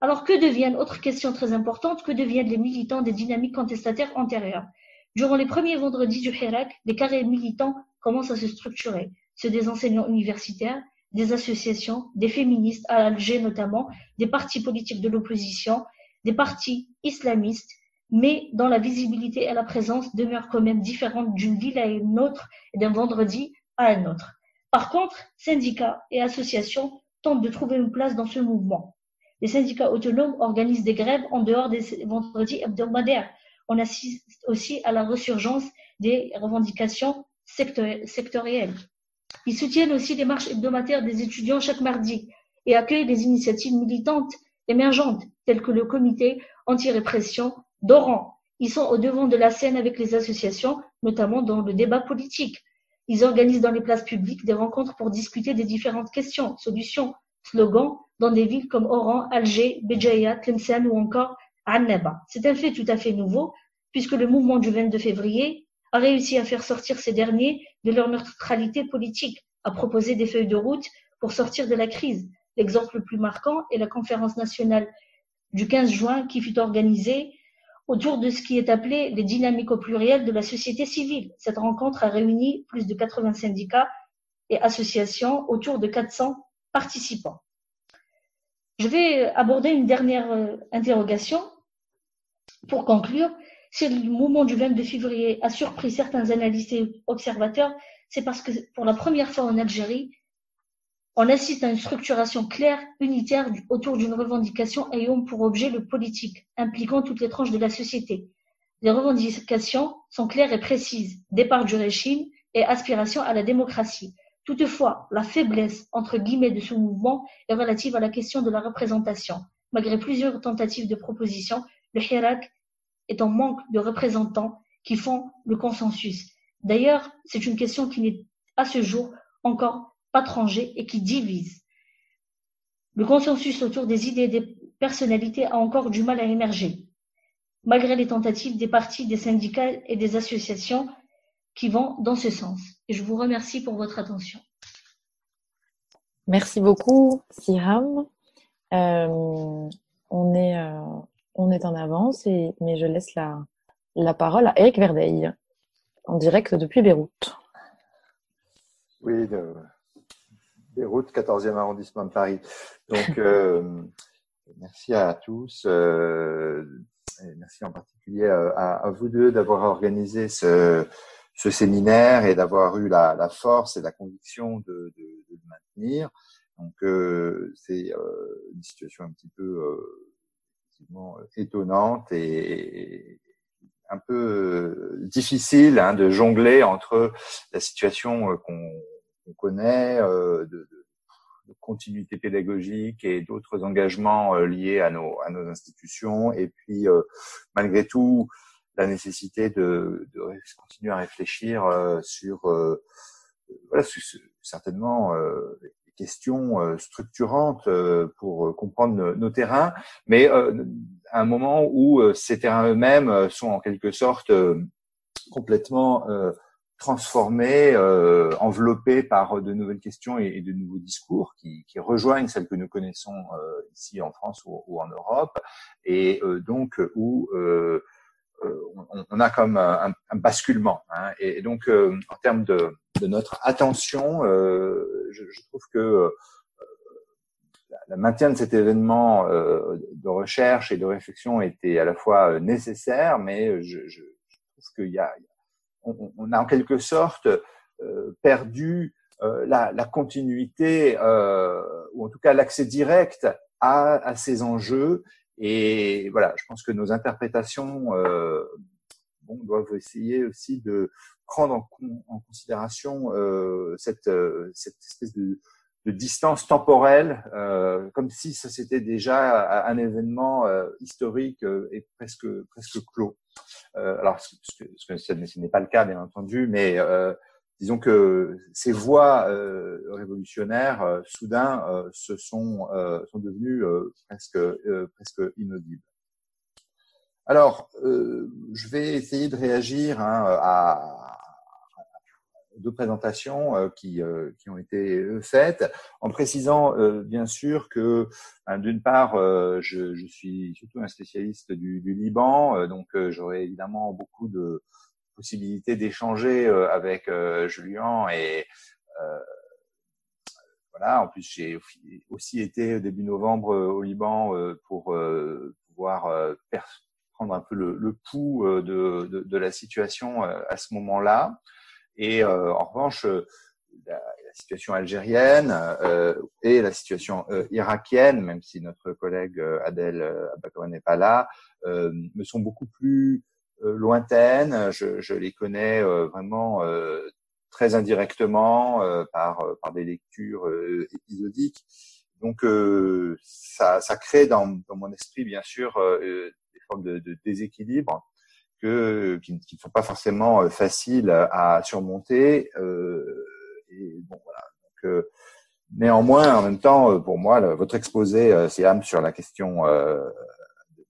Speaker 6: Alors que deviennent, autre question très importante, que deviennent les militants des dynamiques contestataires antérieures? Durant les premiers vendredis du Hirak, les carrés militants commencent à se structurer, ceux des enseignants universitaires, des associations, des féministes à Alger notamment, des partis politiques de l'opposition, des partis islamistes, mais dont la visibilité et la présence demeurent quand même différentes d'une ville à une autre et d'un vendredi à un autre. Par contre, syndicats et associations tentent de trouver une place dans ce mouvement. Les syndicats autonomes organisent des grèves en dehors des vendredis hebdomadaires. On assiste aussi à la ressurgence des revendications sectorielles. Ils soutiennent aussi les marches hebdomadaires des étudiants chaque mardi et accueillent des initiatives militantes émergentes telles que le comité anti-répression d'Oran. Ils sont au devant de la scène avec les associations, notamment dans le débat politique. Ils organisent dans les places publiques des rencontres pour discuter des différentes questions, solutions, slogans dans des villes comme Oran, Alger, Béjaïa, Tlemcen ou encore Annaba. C'est un fait tout à fait nouveau puisque le mouvement du 22 février a réussi à faire sortir ces derniers de leur neutralité politique, à proposer des feuilles de route pour sortir de la crise. L'exemple le plus marquant est la conférence nationale du 15 juin qui fut organisée autour de ce qui est appelé les dynamiques au pluriel de la société civile. Cette rencontre a réuni plus de 80 syndicats et associations autour de 400 participants. Je vais aborder une dernière euh, interrogation pour conclure. Si le mouvement du 22 février a surpris certains analystes et observateurs, c'est parce que pour la première fois en Algérie, on assiste à une structuration claire, unitaire autour d'une revendication ayant pour objet le politique, impliquant toutes les tranches de la société. Les revendications sont claires et précises, départ du régime et aspiration à la démocratie. Toutefois, la faiblesse entre guillemets de ce mouvement est relative à la question de la représentation. Malgré plusieurs tentatives de proposition, le Hirak est en manque de représentants qui font le consensus. D'ailleurs, c'est une question qui n'est à ce jour encore étranger et qui divise. Le consensus autour des idées et des personnalités a encore du mal à émerger, malgré les tentatives des partis, des syndicats et des associations qui vont dans ce sens. Et je vous remercie pour votre attention.
Speaker 4: Merci beaucoup, Siham. Euh, on, est, euh, on est en avance, et, mais je laisse la, la parole à Eric Verdeil, en direct depuis Beyrouth.
Speaker 7: Oui, de, routes 14e arrondissement de Paris. Donc, euh, merci à tous. Euh, et merci en particulier euh, à, vous deux d'avoir organisé ce, ce, séminaire et d'avoir eu la, la, force et la conviction de, de, de le maintenir. Donc, euh, c'est euh, une situation un petit peu étonnante et, un peu difficile hein, de jongler entre la situation qu'on on connaît, euh, de, de, continuité pédagogique et d'autres engagements euh, liés à nos, à nos institutions. Et puis, euh, malgré tout, la nécessité de, de continuer à réfléchir sur, voilà, certainement des questions structurantes pour comprendre nos, terrains, mais à un moment où ces terrains eux-mêmes sont en quelque sorte complètement transformé, euh, enveloppé par de nouvelles questions et, de nouveaux discours qui, qui, rejoignent celles que nous connaissons euh, ici en France ou, ou en Europe, et euh, donc où euh, euh, on, on, a comme un, un basculement. Hein, et, donc, en termes de, de, notre attention, je, je, trouve que le maintien de cet événement de recherche et de réflexion était à la fois nécessaire, mais je, je trouve qu'il y a on, a en quelque sorte euh, perdu la, la, continuité, ou en tout cas l'accès direct à, ces enjeux. Et voilà, je pense que nos interprétations doivent essayer aussi de prendre en, considération cette espèce de de distance temporelle, euh, comme si ça c'était déjà un événement euh, historique euh, et presque presque clos. Alors, ce n'est pas le cas, bien entendu, mais disons que ces voix révolutionnaires, soudain, se sont sont devenues presque presque inaudibles. Alors, je vais essayer de réagir hein, à deux présentations euh, qui, euh, qui ont été euh, faites, en précisant bien sûr que ben, d'une part, je, je, suis surtout un spécialiste du, Liban, donc j'aurai évidemment beaucoup de possibilités d'échanger avec Julien et voilà. En plus, j'ai aussi été début novembre au Liban pour pouvoir prendre un peu le, pouls de, de, la situation à ce moment-là. Et euh, en revanche, euh, la, situation algérienne euh, et la situation irakienne, même si notre collègue Adèle Abakoua n'est pas là, me sont beaucoup plus lointaines. Je, je, les connais vraiment très indirectement par, par des lectures épisodiques. Donc ça, ça crée dans, dans, mon esprit bien sûr des formes de, de déséquilibre que, qui, ne sont pas forcément euh, faciles à surmonter. Euh, et bon, voilà. Donc, euh, néanmoins, en même temps, pour moi, votre exposé, euh, Siam, sur la question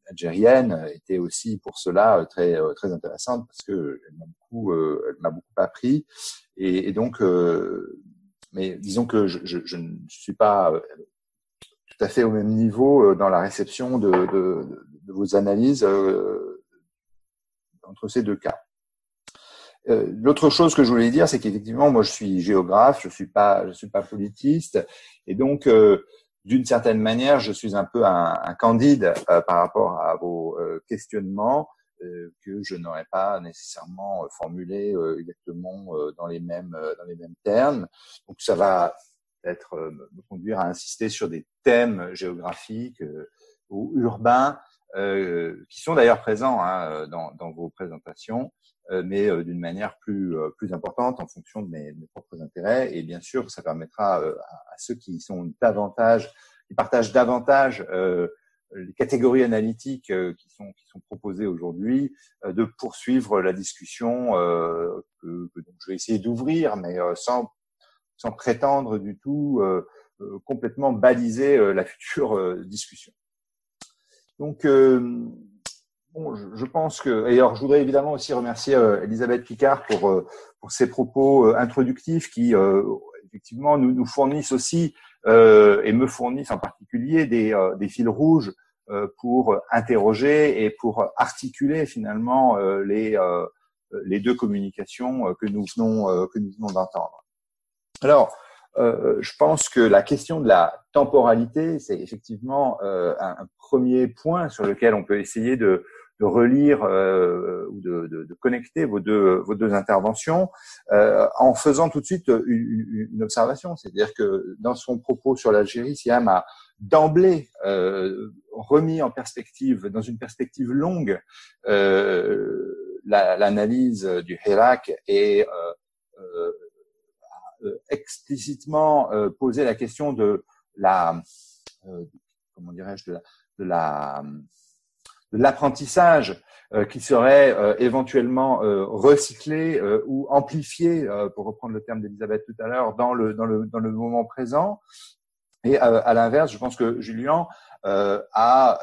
Speaker 7: algérienne était aussi pour cela très très intéressante parce que elle m'a beaucoup elle m'a beaucoup appris et, donc mais disons que je, je, je, ne suis pas tout à fait au même niveau dans la réception de, de, de vos analyses entre ces deux cas. Euh, l'autre chose que je voulais dire, c'est qu'effectivement, moi, je suis géographe, je suis pas, je suis pas politiste, et donc, euh, d'une certaine manière, je suis un peu un, candide euh, par rapport à vos questionnements que je n'aurais pas nécessairement formulés exactement dans les mêmes dans les mêmes termes. Donc, ça va peut-être me conduire à insister sur des thèmes géographiques ou urbains qui sont d'ailleurs présents hein, dans, dans, vos présentations, euh, mais euh, d'une manière plus, plus importante en fonction de mes, mes, propres intérêts. Et bien sûr, ça permettra à, à, ceux qui sont davantage, qui partagent davantage les catégories analytiques qui sont qui sont proposées aujourd'hui, de poursuivre la discussion que, que je vais essayer d'ouvrir, mais sans sans prétendre du tout complètement baliser la future discussion. Donc, euh, bon, je, je, pense que. Et alors, je voudrais évidemment aussi remercier euh, Elisabeth Picard pour, euh, pour ses propos euh, introductifs qui, effectivement, nous, nous fournissent aussi, et me fournissent en particulier, des, des fils rouges pour interroger et pour articuler finalement les, les deux communications que nous venons, que nous venons d'entendre. Alors, euh, je pense que la question de la temporalité, c'est effectivement euh, un, premier point sur lequel on peut essayer de, de relire euh, ou de, de, de, connecter vos deux, vos deux interventions euh, en faisant tout de suite une, une observation. C'est-à-dire que dans son propos sur l'Algérie, Siam a d'emblée euh, remis en perspective, dans une perspective longue, l'analyse du Hirak et euh, explicitement euh, posé la question de la euh, comment dirais-je de la de l'apprentissage qui serait éventuellement recyclé ou amplifié, pour reprendre le terme d'Elisabeth tout à l'heure, dans le, dans, le, dans le moment présent. Et à l'inverse, je pense que Julien a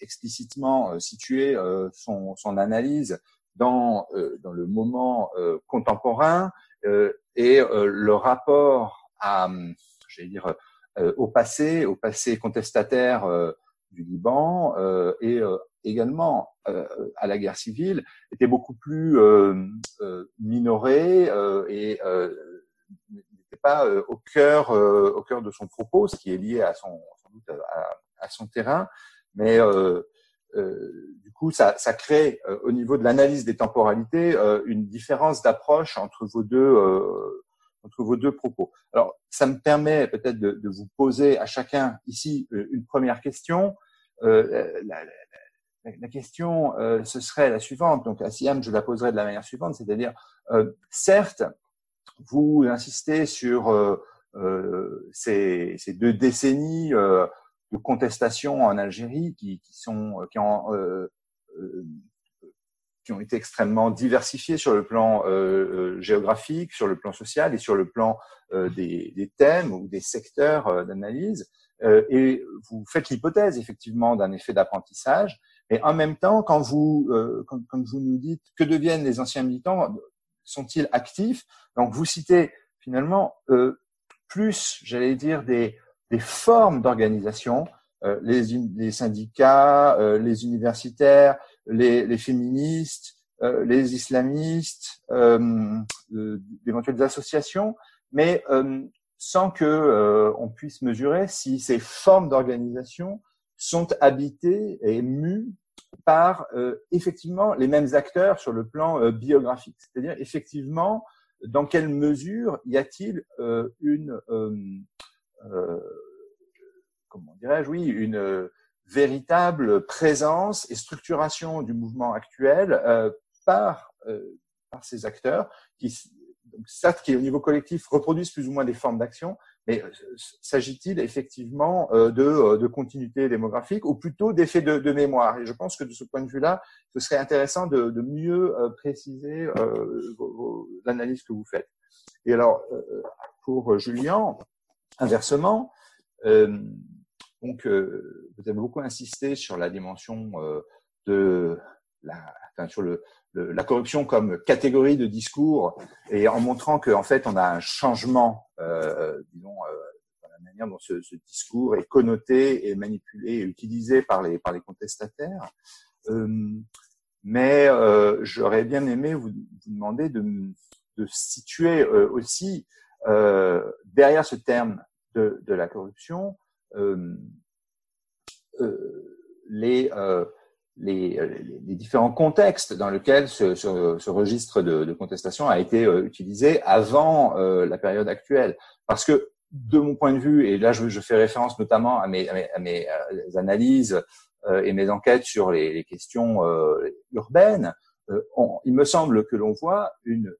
Speaker 7: explicitement situé son, son analyse dans, dans le moment contemporain euh, et euh, le rapport à, j'allais dire, euh, au passé, au passé contestataire du Liban et également à la guerre civile était beaucoup plus minoré et n'était pas au cœur au cœur de son propos, ce qui est lié à son sans doute à, à son terrain, mais du coup, ça, crée au niveau de l'analyse des temporalités une différence d'approche entre vos deux entre vos deux propos. Alors, ça me permet peut-être de, vous poser à chacun ici une première question. Euh, la, question, euh, ce serait la suivante. Donc, à Siam, je la poserai de la manière suivante, c'est-à-dire, euh, certes, vous insistez sur euh, ces, deux décennies de contestation en Algérie qui, qui sont qui ont qui ont été extrêmement diversifiés sur le plan euh, géographique, sur le plan social et sur le plan euh, des, des, thèmes ou des secteurs euh, d'analyse. et vous faites l'hypothèse effectivement d'un effet d'apprentissage. Et en même temps, quand vous, quand, quand, vous nous dites que deviennent les anciens militants, sont-ils actifs? Donc vous citez finalement plus, j'allais dire, des, des formes d'organisation, les, les, syndicats, les universitaires, les, féministes, euh, les islamistes, euh, d'éventuelles associations, mais euh, sans que euh, on puisse mesurer si ces formes d'organisation sont habitées et mues par effectivement les mêmes acteurs sur le plan biographique. C'est-à-dire effectivement dans quelle mesure y a-t-il une comment dirais-je oui une véritable présence et structuration du mouvement actuel euh, par, euh, ces acteurs qui, certes, qui au niveau collectif reproduisent plus ou moins des formes d'action, mais euh, s'agit-il effectivement de, continuité démographique ou plutôt d'effet de, mémoire? Et je pense que de ce point de vue-là, ce serait intéressant de mieux préciser l'analyse que vous faites. Et alors, pour Julien, inversement, donc, euh, vous avez beaucoup insisté sur la dimension euh, de la, sur le, la corruption comme catégorie de discours et en montrant qu'en fait, on a un changement, euh, disons, euh, dans la manière dont ce, discours est connoté et manipulé et utilisé par les, par les contestataires. Euh, mais euh, j'aurais bien aimé vous, vous demander de, de situer aussi derrière ce terme de, la corruption euh, euh, les, euh, différents contextes dans lesquels ce, registre de, contestation a été utilisé avant la période actuelle. Parce que de mon point de vue, et là je, fais référence notamment à mes, analyses euh, et mes enquêtes sur les, questions euh, urbaines, euh, il me semble que l'on voit une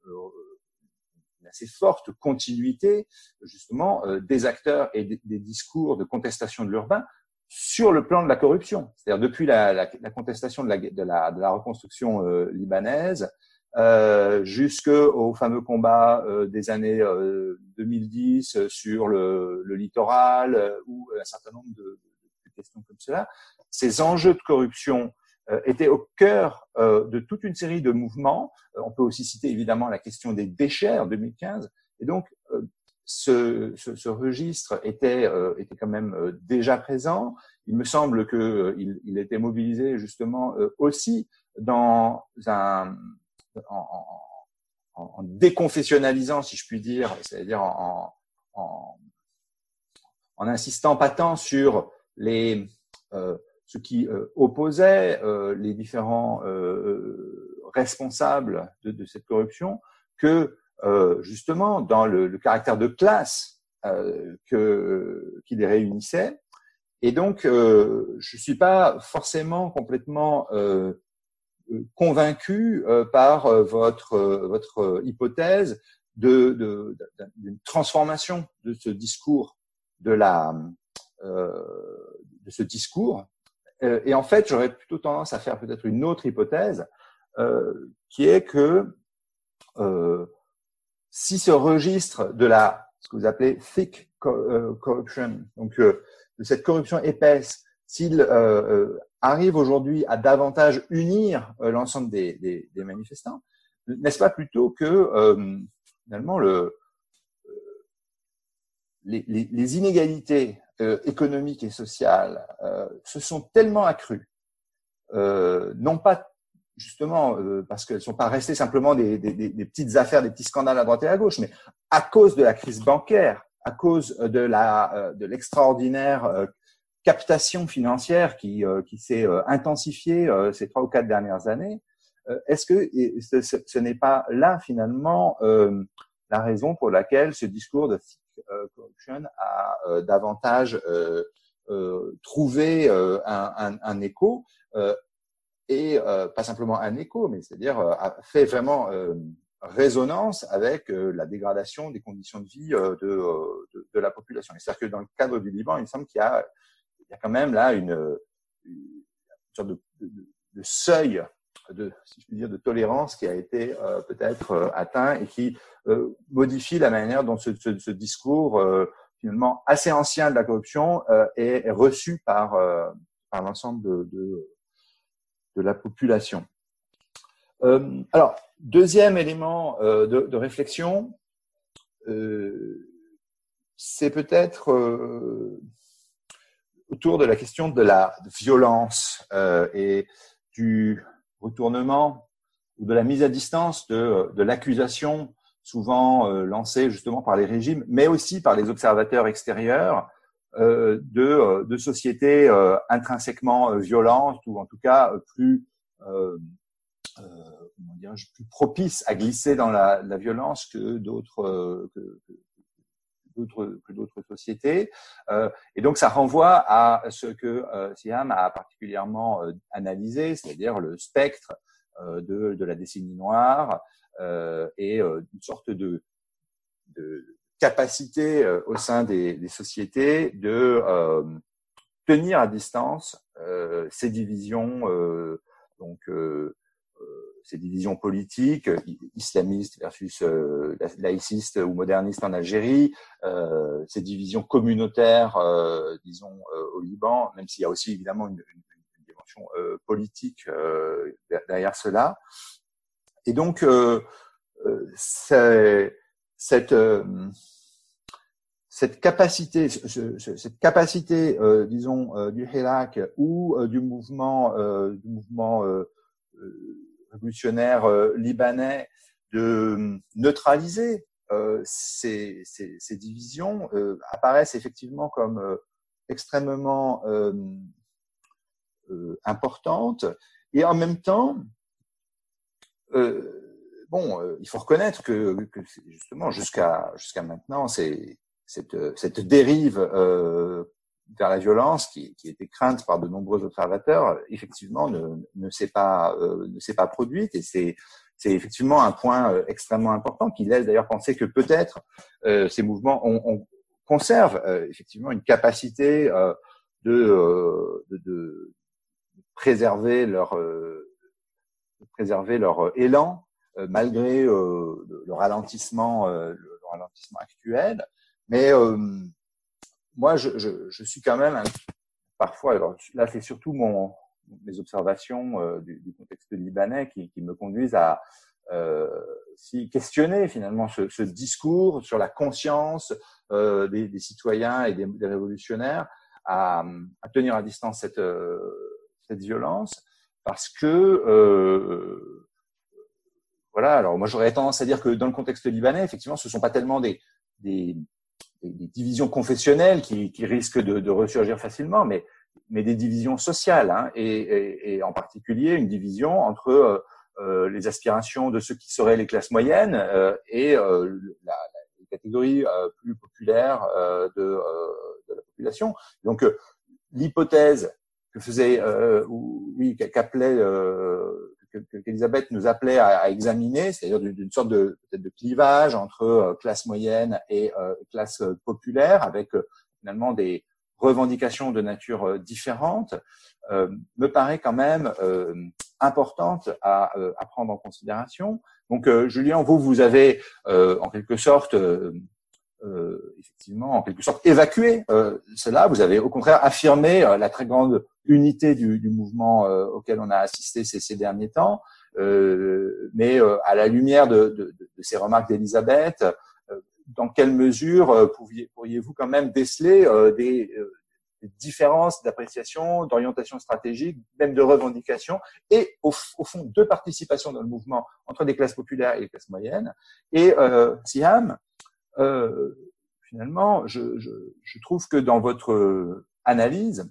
Speaker 7: assez forte continuité justement euh, des acteurs et des, discours de contestation de l'urbain sur le plan de la corruption. C'est-à-dire depuis la, contestation de la, reconstruction euh, libanaise euh, jusqu'au fameux combat euh, des années 2010 euh, sur le, le littoral ou un certain nombre de, questions comme cela, ces enjeux de corruption était au cœur euh, de toute une série de mouvements. Euh, on peut aussi citer évidemment la question des déchets en 2015. Et donc, ce, ce, ce, registre était, était quand même déjà présent. Il me semble qu'il il était mobilisé justement aussi dans un, en, en, en, déconfessionnalisant, si je puis dire, c'est-à-dire en, en, en, insistant pas tant sur les euh, ce qui euh, opposait euh, les différents euh, responsables de, cette corruption que justement dans le, caractère de classe qui les réunissait. Et donc, je suis pas forcément complètement convaincu par votre, hypothèse d'une transformation de ce discours de ce discours et en fait, j'aurais plutôt tendance à faire peut-être une autre hypothèse, euh, qui est que euh, si ce registre de la, ce que vous appelez thick corruption, donc de cette corruption épaisse, s'il arrive aujourd'hui à davantage unir l'ensemble des, des, des, manifestants, n'est-ce pas plutôt que finalement le, les, les, inégalités euh, économiques et sociales euh, se sont tellement accrues, euh, non pas justement euh, parce qu'elles ne sont pas restées simplement des, des, des, petites affaires, des petits scandales à droite et à gauche, mais à cause de la crise bancaire, à cause de la de l'extraordinaire captation financière qui, qui s'est intensifiée ces trois ou quatre dernières années, est-ce que ce, ce n'est pas là finalement la raison pour laquelle ce discours de corruption a davantage trouvé un, écho et pas simplement un écho, mais c'est-à-dire a fait vraiment résonance avec la dégradation des conditions de vie de, de, la population. C'est-à-dire que dans le cadre du Liban, il me semble qu'il y a, il y a quand même là une, sorte de, seuil de, tolérance qui a été euh, peut-être euh, atteint et qui euh, modifie la manière dont ce, discours finalement assez ancien de la corruption est, reçu par, l'ensemble de, la population. alors, deuxième élément de, réflexion, c'est peut-être autour de la question de la violence et du retournement ou de la mise à distance de, l'accusation souvent euh, lancée justement par les régimes, mais aussi par les observateurs extérieurs euh, de, euh, de, sociétés intrinsèquement violentes ou en tout cas plus comment dire, plus propices à glisser dans la, violence que d'autres d'autres que d'autres sociétés. Euh, et donc ça renvoie à ce que euh, Siam a particulièrement euh, analysé, c'est-à-dire le spectre de, de, la décennie noire et une sorte de, de capacité au sein des, des sociétés de tenir à distance ces divisions donc ces divisions politiques, euh, islamistes versus euh, laïcistes ou modernistes en Algérie, euh, ces divisions communautaires, disons, au Liban, même s'il y a aussi évidemment une dimension politique derrière cela. Et donc, cette, cette capacité, cette capacité, disons, du Hirak ou du mouvement, du mouvement révolutionnaires euh, libanais de euh, neutraliser euh, ces, divisions apparaissent effectivement comme extrêmement importantes. Et en même temps bon, il faut reconnaître que, justement jusqu'à jusqu'à maintenant, c'est cette, dérive vers la violence qui, qui, était crainte par de nombreux observateurs, effectivement ne, ne s'est pas euh, ne s'est pas produite. Et c'est c'est effectivement un point euh, extrêmement important qui laisse d'ailleurs penser que peut-être euh, ces mouvements on, on conserve euh, effectivement une capacité euh, de, de, de, préserver leur de préserver leur élan malgré le ralentissement le, ralentissement actuel. Mais moi, je, je, je, suis quand même parfois, alors là, c'est surtout mon, mes observations euh, du, du, contexte libanais qui, qui me conduisent à euh, si questionner finalement ce, ce, discours sur la conscience euh, des, des, citoyens et des, des révolutionnaires à, à, tenir à distance cette, euh, cette violence parce que euh, voilà alors moi j'aurais tendance à dire que dans le contexte libanais effectivement ce sont pas tellement des, des des, divisions confessionnelles qui, qui risquent de, de, ressurgir facilement, mais, mais des divisions sociales, hein, et, et, et, en particulier une division entre euh, euh, les aspirations de ceux qui seraient les classes moyennes euh, et euh, la, la, les catégories euh, plus populaires euh, de, de, la population. Donc l'hypothèse que faisait, oui, qu'appelait qu'Elisabeth nous appelait à, à examiner, c'est-à-dire d'une sorte de de clivage entre euh, classe moyenne et euh, classe euh, populaire, avec finalement des revendications de nature différente, me paraît quand même importante à, à, prendre en considération. Donc, Julien, vous, vous avez en quelque sorte euh, effectivement, en quelque sorte, évacué euh, cela. Vous avez au contraire affirmé euh, la très grande unité du, du mouvement euh, auquel on a assisté ces, ces derniers temps. mais à la lumière de, de, de ces remarques d'Elisabeth, dans quelle mesure pourriez-vous quand même déceler des, des, différences d'appréciation, d'orientation stratégique, même de revendication, et au, au, fond de participation dans le mouvement entre des classes populaires et les classes moyennes? Et euh, Siam, euh, finalement, je, je, je, trouve que dans votre analyse,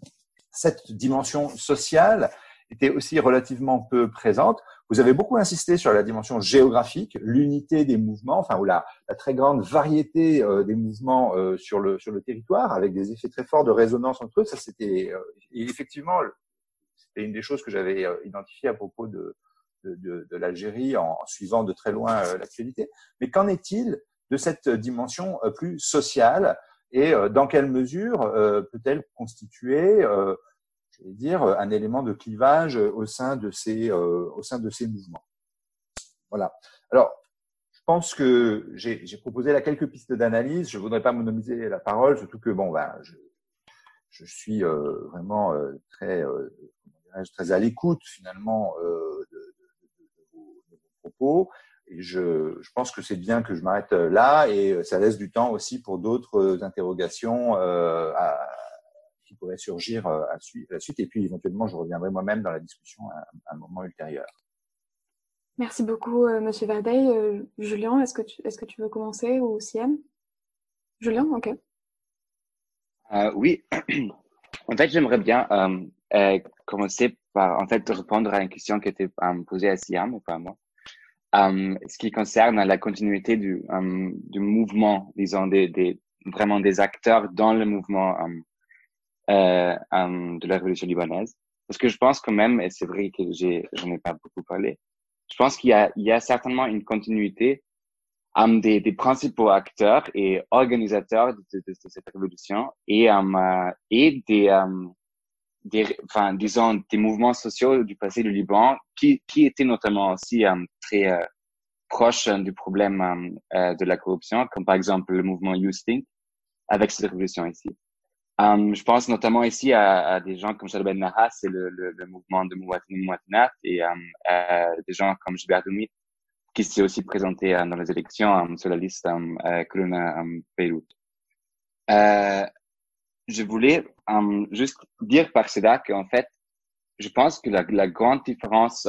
Speaker 7: cette dimension sociale était aussi relativement peu présente. Vous avez beaucoup insisté sur la dimension géographique, l'unité des mouvements, enfin ou la, la très grande variété euh, des mouvements euh, sur le sur le territoire, avec des effets très forts de résonance entre eux. Ça, c'était effectivement c'était une des choses que j'avais identifiées à propos de, de, de l'Algérie en, suivant de très loin l'actualité. Mais qu'en est-il de cette dimension plus sociale et dans quelle mesure peut-elle constituer dire, un élément de clivage au sein de ces, euh, au sein de ces mouvements? Voilà. Alors, je pense que j'ai proposé là quelques pistes d'analyse. Je voudrais pas monomiser la parole, surtout que bon, ben, je, suis euh, vraiment euh, très, très à l'écoute finalement de, vos, propos. Et je, je pense que c'est bien que je m'arrête là et ça laisse du temps aussi pour d'autres interrogations à, qui pourraient surgir euh, à la suite. Et puis éventuellement, je reviendrai moi-même dans la discussion à, un moment ultérieur.
Speaker 1: Merci beaucoup, euh, Monsieur Verdeil. Euh, Julien, est-ce que tu est-ce que tu veux commencer ou Siem Julien, ok.
Speaker 5: oui. en fait, j'aimerais bien commencer par en fait répondre à une question qui était posée à Siam et pas à moi. Ce qui concerne la continuité du, du mouvement, disons, des, des, vraiment des acteurs dans le mouvement euh, de la révolution libanaise. Parce que je pense quand même, et c'est vrai que j'ai, j'en ai pas beaucoup parlé, je pense qu'il y a, y a certainement une continuité um, des, des principaux acteurs et organisateurs de cette révolution et, um, et des, um, des, enfin, disons, des mouvements sociaux du passé du Liban qui, qui étaient notamment aussi um, très euh, proches du problème euh, de la corruption, comme par exemple le mouvement Yousting avec cette révolution ici. Je pense notamment ici à, à des gens comme Shalben Nahas et le, le, le, mouvement de Mouatini Mouatinat et des gens comme Gilbert Doumit qui s'est aussi présenté dans les élections sur la liste Corona Beyrouth. Euh, je voulais juste dire par cela qu'en fait, je pense que la, grande différence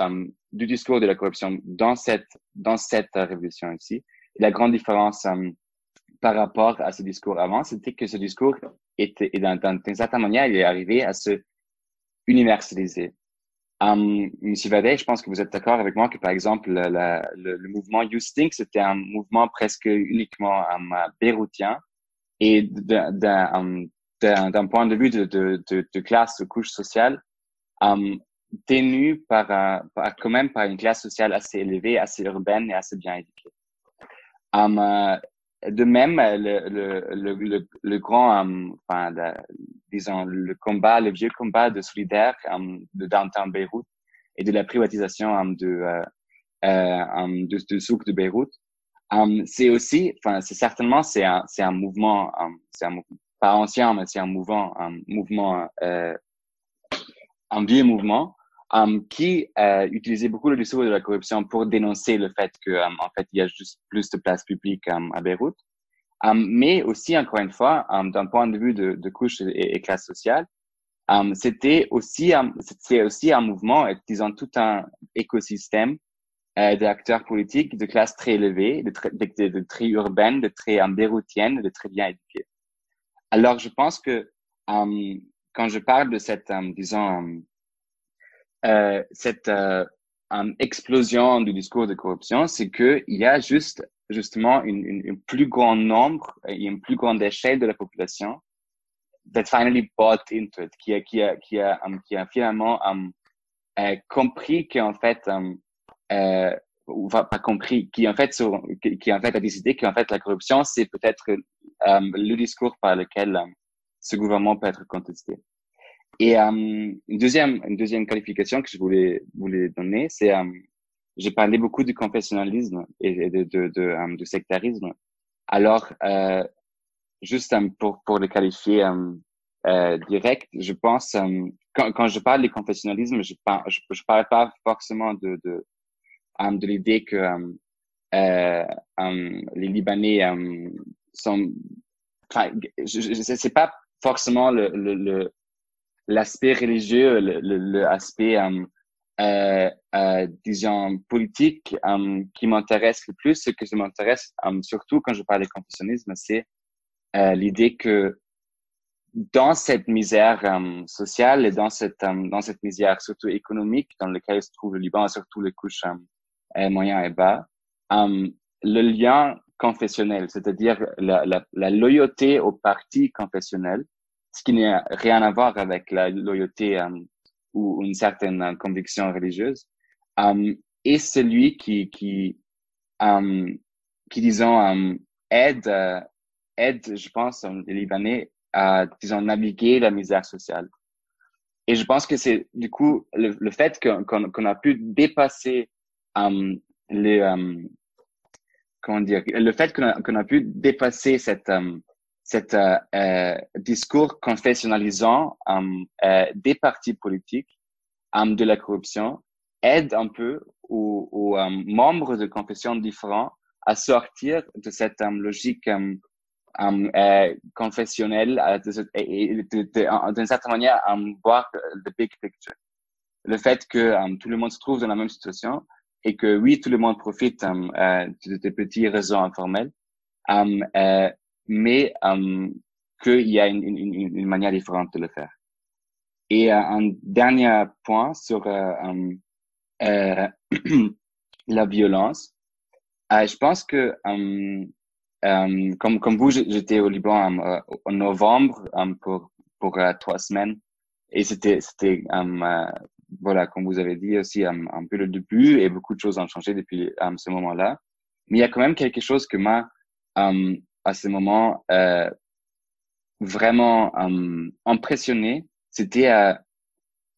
Speaker 5: du discours de la corruption dans cette, dans cette révolution ici, la grande différence par rapport à ce discours avant, c'était que ce discours était, et d'une certaine manière, il est arrivé à se universaliser. Um, Monsieur Vadet, je pense que vous êtes d'accord avec moi que, par exemple, le, mouvement You Stink, c'était un mouvement presque uniquement um, béroutien et d'un um, point de vue de, classe, de couche sociale, um, tenu par, quand même par une classe sociale assez élevée, assez urbaine et assez bien éduquée. Um, uh, de même, le, grand, um, enfin, disons, le combat, le vieux combat de solidaire de downtown Beyrouth et de la privatisation de, euh, euh, de, de souk de Beyrouth, c'est aussi, enfin, c'est certainement, c'est un, c'est un mouvement, pas ancien, mais c'est un mouvement, un mouvement, euh, un vieux mouvement um, qui euh, utilisait beaucoup le discours de la corruption pour dénoncer le fait que um, en fait il y a juste plus de places publiques um, à Beyrouth, mais aussi encore une fois d'un point de vue de, de couche et, et, classe sociale, c'était aussi c'est aussi un mouvement, disons tout un écosystème euh, d'acteurs politiques de classe très élevée, de, très, de, de, très urbaine, de très um, de très bien éduquée. Alors je pense que quand je parle de cette, disons, euh, cette euh, explosion du discours de corruption, c'est que il y a juste justement une, une, un plus grand nombre et une plus grande échelle de la population that finally bought into it, qui a qui a qui a um, qui a finalement um, euh, compris qu'en fait um, euh, ou pas compris, qui en fait qui, qui en fait a décidé qu'en fait la corruption c'est peut-être um, le discours par lequel um, ce gouvernement peut être contesté. Et euh, une deuxième une deuxième qualification que je voulais voulais donner, c'est euh, j'ai parlé beaucoup du confessionnalisme et de de de, euh, de sectarisme. Alors euh, juste pour pour le qualifier euh, direct, je pense quand quand je parle du confessionnalisme, je parle je, je parle pas forcément de de de l'idée que les Libanais sont enfin c'est pas forcément le, le, le l'aspect religieux, l'aspect, euh, euh, euh, disons, politique euh, qui m'intéresse le plus, ce que je m'intéresse surtout quand je parle de confessionnisme, c'est l'idée que dans cette misère euh, sociale et dans cette euh, dans cette misère surtout économique dans laquelle se trouve le Liban, surtout les couches euh, moyennes et bas, le lien confessionnel, c'est-à-dire la, loyauté au parti confessionnel, ce qui n'a rien à voir avec la loyauté ou une certaine conviction religieuse, est celui qui qui qui disons aide aide, je pense, les Libanais à, disons, naviguer la misère sociale. Et je pense que c'est du coup le, fait qu'on a pu dépasser um, les um, comment dire le fait qu'on a, a, pu dépasser cette um, cet euh, euh, discours confessionnalisant euh, des partis politiques de la corruption aide un peu aux, aux membres de confessions différentes à sortir de cette logique um, euh, euh, et d'une certaine manière um, voir le big picture. Le fait que tout le monde se trouve dans la même situation et que oui, tout le monde profite um, euh, de, de, petits réseaux informels, um, euh, mais um, qu'il y a une, une, une, manière différente de le faire. Et euh, un dernier point sur euh, euh, la violence. je pense que euh, comme, comme vous, j'étais au Liban euh, en novembre um, pour, pour euh, trois semaines. Et c'était, c'était um, voilà, comme vous avez dit aussi, un peu le début et beaucoup de choses ont changé depuis ce moment-là. Mais il y a quand même quelque chose que m'a, à ce moment, vraiment impressionné. C'était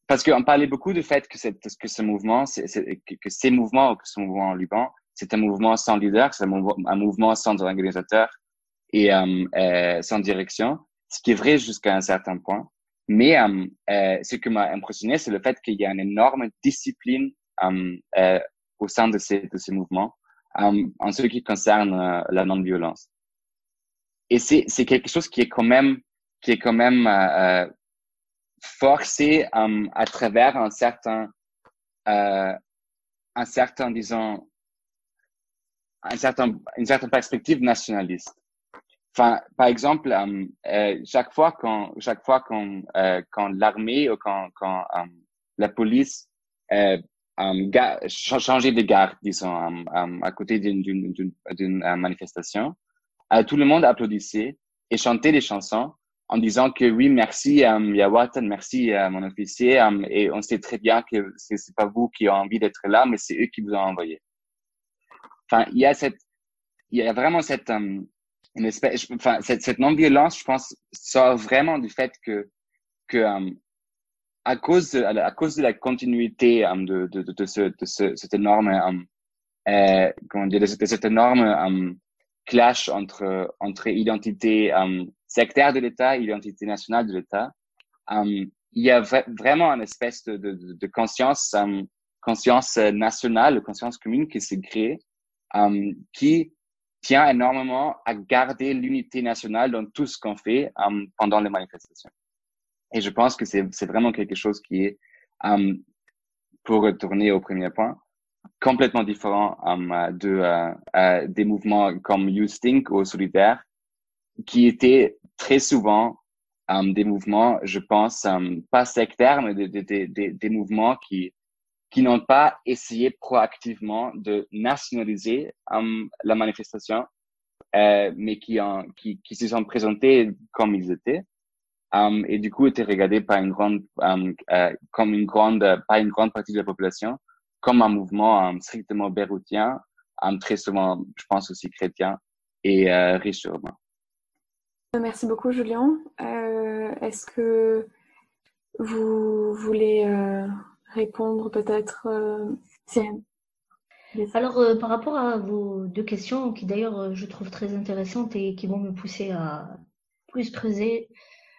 Speaker 5: parce qu'on parlait beaucoup du fait que, que ce mouvement, que, ces mouvements, que ce mouvement au Liban, c'est un mouvement sans leader, c'est un, mouvement sans organisateur et euh, euh, sans direction, ce qui est vrai jusqu'à un certain point. Mais euh, euh ce qui m'a impressionné, c'est le fait qu'il y a une énorme discipline euh, au sein de ces, de ces mouvements en ce qui concerne la non-violence. Et c'est, c'est quelque chose qui est quand même, qui est quand même forcé à travers un certain, un certain, disons, un certain, une certaine perspective nationaliste. Enfin, par exemple, euh, euh, chaque fois quand chaque fois quand euh, quand l'armée ou quand quand euh, la police euh, changeait de garde, disons, à côté d'une manifestation, tout le monde applaudissait et chantait des chansons en disant que oui, merci um, Yawatan, merci mon officier, et on sait très bien que c'est pas vous qui avez envie d'être là, mais c'est eux qui vous ont envoyé. Enfin, il y a cette, il y a vraiment cette, une espèce, enfin, cette, cette non-violence, je pense, sort vraiment du fait que, que, euh, à cause de, à cause de la continuité um, de, de, de, ce, de ce, cette énorme, um, euh, comment dire, de cette, cette énorme um, clash entre, entre identité sectaire de l'État et identité nationale de l'État, il y a vraiment une espèce de, de, de conscience, conscience nationale, conscience commune qui s'est créée euh, qui tient énormément à garder l'unité nationale dans tout ce qu'on fait euh, pendant les manifestations. Et je pense que c'est vraiment quelque chose qui est, euh, pour retourner au premier point, complètement différent de des mouvements comme Youth Think ou Solidaire, qui étaient très souvent des mouvements, je pense, pas sectaires, mais des mouvements qui qui n'ont pas essayé proactivement de nationaliser um, la manifestation, euh, mais qui, se sont présentés comme ils étaient. Um, et du coup étaient regardés par une grande, euh, comme une grande, pas une grande partie de la population, comme un mouvement strictement béroutien, très souvent, je pense aussi chrétien et euh, riche urbain.
Speaker 1: Merci beaucoup, Julien. Euh, Est-ce que vous voulez euh, répondre peut-être, euh,
Speaker 6: Alors, euh, par rapport à vos deux questions, qui d'ailleurs euh, je trouve très intéressantes et qui vont me pousser à plus creuser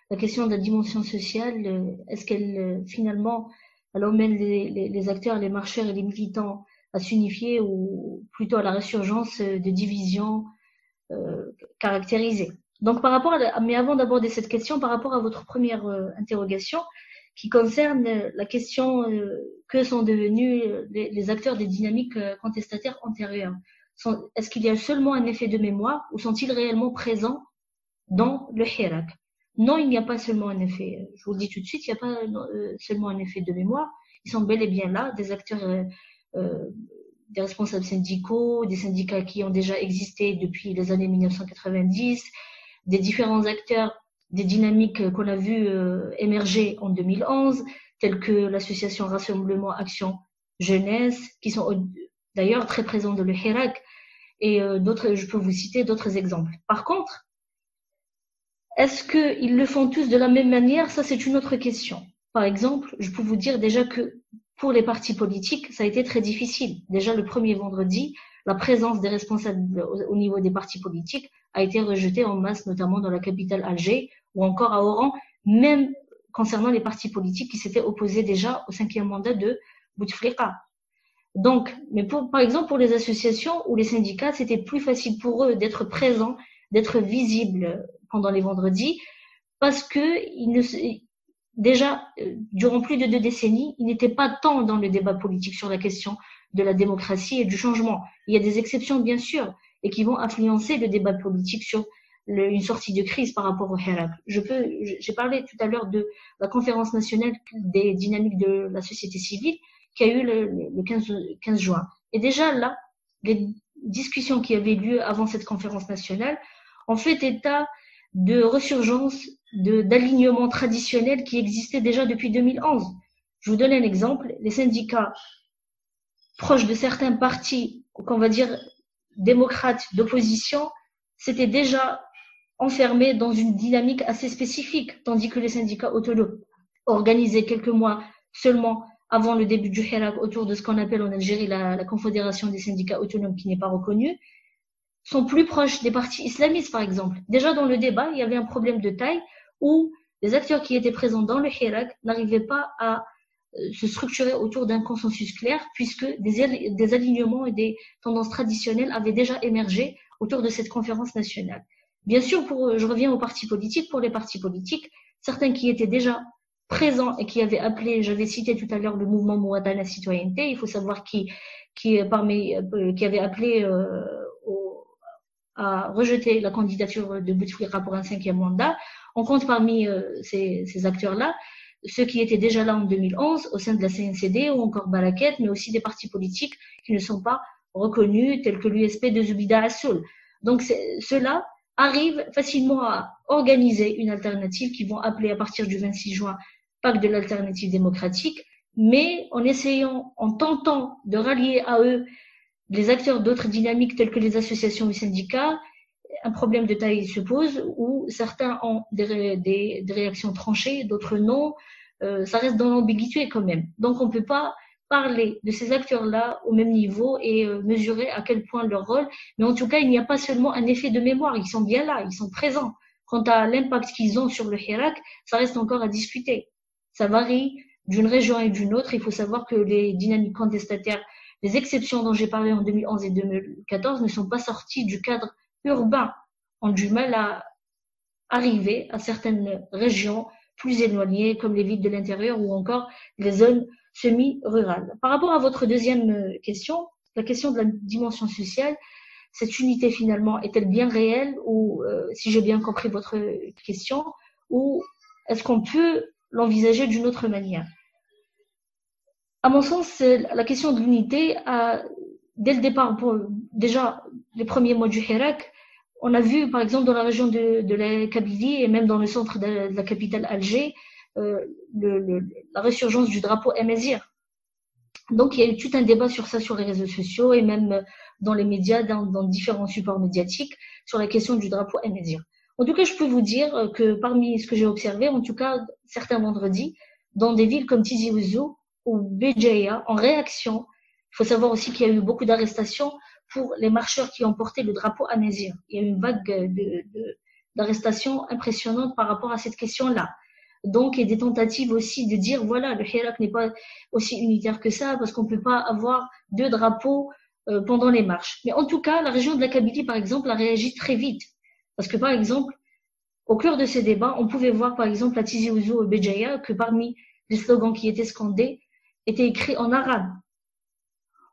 Speaker 6: la question de la dimension sociale, est-ce qu'elle finalement, elle emmène les, acteurs, les marcheurs et les militants à s'unifier ou plutôt à la résurgence de divisions caractérisées? Donc, par rapport mais avant d'aborder cette question, par rapport à votre première interrogation, qui concerne la question euh, que sont devenus euh, les, acteurs des dynamiques euh, contestataires antérieures. Est-ce qu'il y a seulement un effet de mémoire ou sont-ils réellement présents dans le Hirak? Non, il n'y a pas seulement un effet, je vous le dis tout de suite, il n'y a pas euh, seulement un effet de mémoire. Ils sont bel et bien là, des acteurs, euh, euh, des responsables syndicaux, des syndicats qui ont déjà existé depuis les années 1990, des différents acteurs, des dynamiques qu'on a vues émerger en 2011, telles que l'association Rassemblement Action Jeunesse, qui sont d'ailleurs très présentes dans le Hirak, et d'autres, je peux vous citer d'autres exemples. Par contre, est-ce qu'ils le font tous de la même manière? Ça, c'est une autre question. Par exemple, je peux vous dire déjà que pour les partis politiques, ça a été très difficile. Déjà, le premier vendredi, la présence des responsables au niveau des partis politiques a été rejetée en masse, notamment dans la capitale Alger ou encore à Oran, même concernant les partis politiques qui s'étaient opposés déjà au cinquième mandat de Bouteflika. Donc, mais pour, par exemple, pour les associations ou les syndicats, c'était plus facile pour eux d'être présents, d'être visibles pendant les vendredis, parce que il ne, déjà, euh, durant plus de deux décennies, il n'était pas tant dans le débat politique sur la question de la démocratie et du changement. Il y a des exceptions, bien sûr, et qui vont influencer le débat politique sur une sortie de crise par rapport au Hirak. Je peux, j'ai parlé tout à l'heure de la conférence nationale des dynamiques de la société civile qui a eu le, le 15, 15 juin. Et déjà là, les discussions qui avaient lieu avant cette conférence nationale ont fait état de resurgence d'alignement traditionnel qui existait déjà depuis 2011. Je vous donne un exemple. Les syndicats proches de certains partis, qu'on va dire démocrates d'opposition, s'étaient déjà enfermés dans une dynamique assez spécifique, tandis que les syndicats autonomes, organisés quelques mois seulement avant le début du Hirak autour de ce qu'on appelle en Algérie la, Confédération des syndicats autonomes qui n'est pas reconnue, sont plus proches des partis islamistes, par exemple. Déjà dans le débat, il y avait un problème de taille où les acteurs qui étaient présents dans le Hirak n'arrivaient pas à se structurer autour d'un consensus clair, puisque des, alignements et des tendances traditionnelles avaient déjà émergé autour de cette conférence nationale. Bien sûr, pour, je reviens aux partis politiques. Pour les partis politiques, certains qui étaient déjà présents et qui avaient appelé, j'avais cité tout à l'heure le mouvement Mouadana Citoyenneté, il faut savoir qui, parmi, euh, qui avait appelé euh, a rejeté la candidature de Bouteflika pour un cinquième mandat. On compte parmi euh, ces, ces acteurs-là ceux qui étaient déjà là en 2011 au sein de la CNCD ou encore Baraket, mais aussi des partis politiques qui ne sont pas reconnus, tels que l'USP de Zubida Assoul. Donc ceux-là arrivent facilement à organiser une alternative qui vont appeler à partir du 26 juin pacte de l'alternative démocratique, mais en essayant, en tentant de rallier à eux les acteurs d'autres dynamiques telles que les associations ou syndicats, un problème de taille se pose où certains ont des, réactions tranchées, d'autres non. Euh, ça reste dans l'ambiguïté quand même. Donc on ne peut pas parler de ces acteurs-là au même niveau et euh, mesurer à quel point leur rôle. Mais en tout cas, il n'y a pas seulement un effet de mémoire, ils sont bien là, ils sont présents. Quant à l'impact qu'ils ont sur le Hirak, ça reste encore à discuter. Ça varie d'une région et d'une autre. Il faut savoir que les dynamiques contestataires les exceptions dont j'ai parlé en 2011 et 2014 ne sont pas sorties du cadre urbain, ont du mal à arriver à certaines régions plus éloignées, comme les villes de l'intérieur ou encore les zones semi-rurales. Par rapport à votre deuxième question, la question de la dimension sociale, cette unité finalement est-elle bien réelle ou, euh, si j'ai bien compris votre question, ou est-ce qu'on peut l'envisager d'une autre manière? À mon sens, la question de l'unité, dès le départ, déjà les premiers mois du Hirak, on a vu par exemple dans la région de, la Kabylie et même dans le centre de, la capitale Alger, euh, la résurgence du drapeau Amazir. Donc il y a eu tout un débat sur ça sur les réseaux sociaux et même dans les médias, dans, différents supports médiatiques, sur la question du drapeau Amazir. En tout cas, je peux vous dire que parmi ce que j'ai observé, en tout cas certains vendredis, dans des villes comme Tizi Ouzou, ou Béjaïa en réaction. Il faut savoir aussi qu'il y a eu beaucoup d'arrestations pour les marcheurs qui ont porté le drapeau amésien. Il y a une vague d'arrestations de, impressionnantes par rapport à cette question-là. Donc, il y a des tentatives aussi de dire, voilà, le Hirak n'est pas aussi unitaire que ça, parce qu'on ne peut pas avoir deux drapeaux euh, pendant les marches. Mais en tout cas, la région de la Kabylie, par exemple, a réagi très vite. Parce que, par exemple, au cœur de ces débats, on pouvait voir, par exemple, à Tizi Ouzou et Béjaïa, que parmi les slogans qui étaient scandés, était écrit en arabe.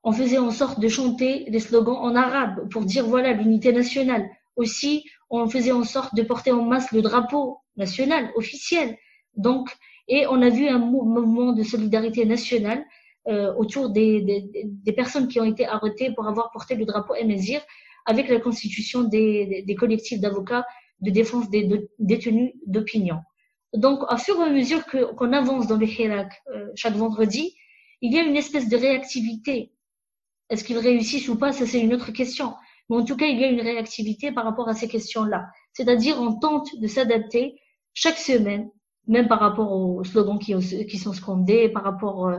Speaker 6: On faisait en sorte de chanter des slogans en arabe pour dire voilà l'unité nationale. Aussi, on faisait en sorte de porter en masse le drapeau national officiel. Donc, et on a vu un mouvement de solidarité nationale euh, autour des, des, des, personnes qui ont été arrêtées pour avoir porté le drapeau Emezir avec la constitution des, des collectifs d'avocats de défense des détenus d'opinion. Donc, à fur et à mesure qu'on avance dans le Hirak euh, chaque vendredi, il y a une espèce de réactivité. Est-ce qu'ils réussissent ou pas Ça, c'est une autre question. Mais en tout cas, il y a une réactivité par rapport à ces questions-là. C'est-à-dire, on tente de s'adapter chaque semaine, même par rapport aux slogans qui, sont scandés, par rapport euh,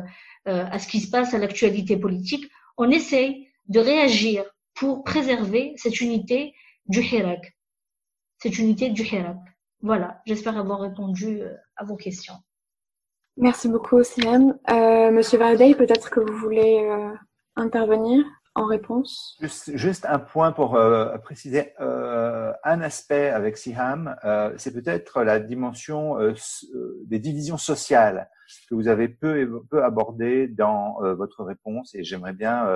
Speaker 6: euh, à ce qui se passe à l'actualité politique. On essaye de réagir pour préserver cette unité du Hirak. Cette unité du Hirak. Voilà, j'espère avoir répondu euh, à vos questions.
Speaker 1: Merci beaucoup, Siam. Euh, Monsieur Vardey, peut-être que vous voulez intervenir en réponse.
Speaker 7: Juste, un point pour euh, préciser euh, un aspect avec Siham, euh, c'est peut-être la dimension des divisions sociales que vous avez peu, peu abordé dans votre réponse et j'aimerais bien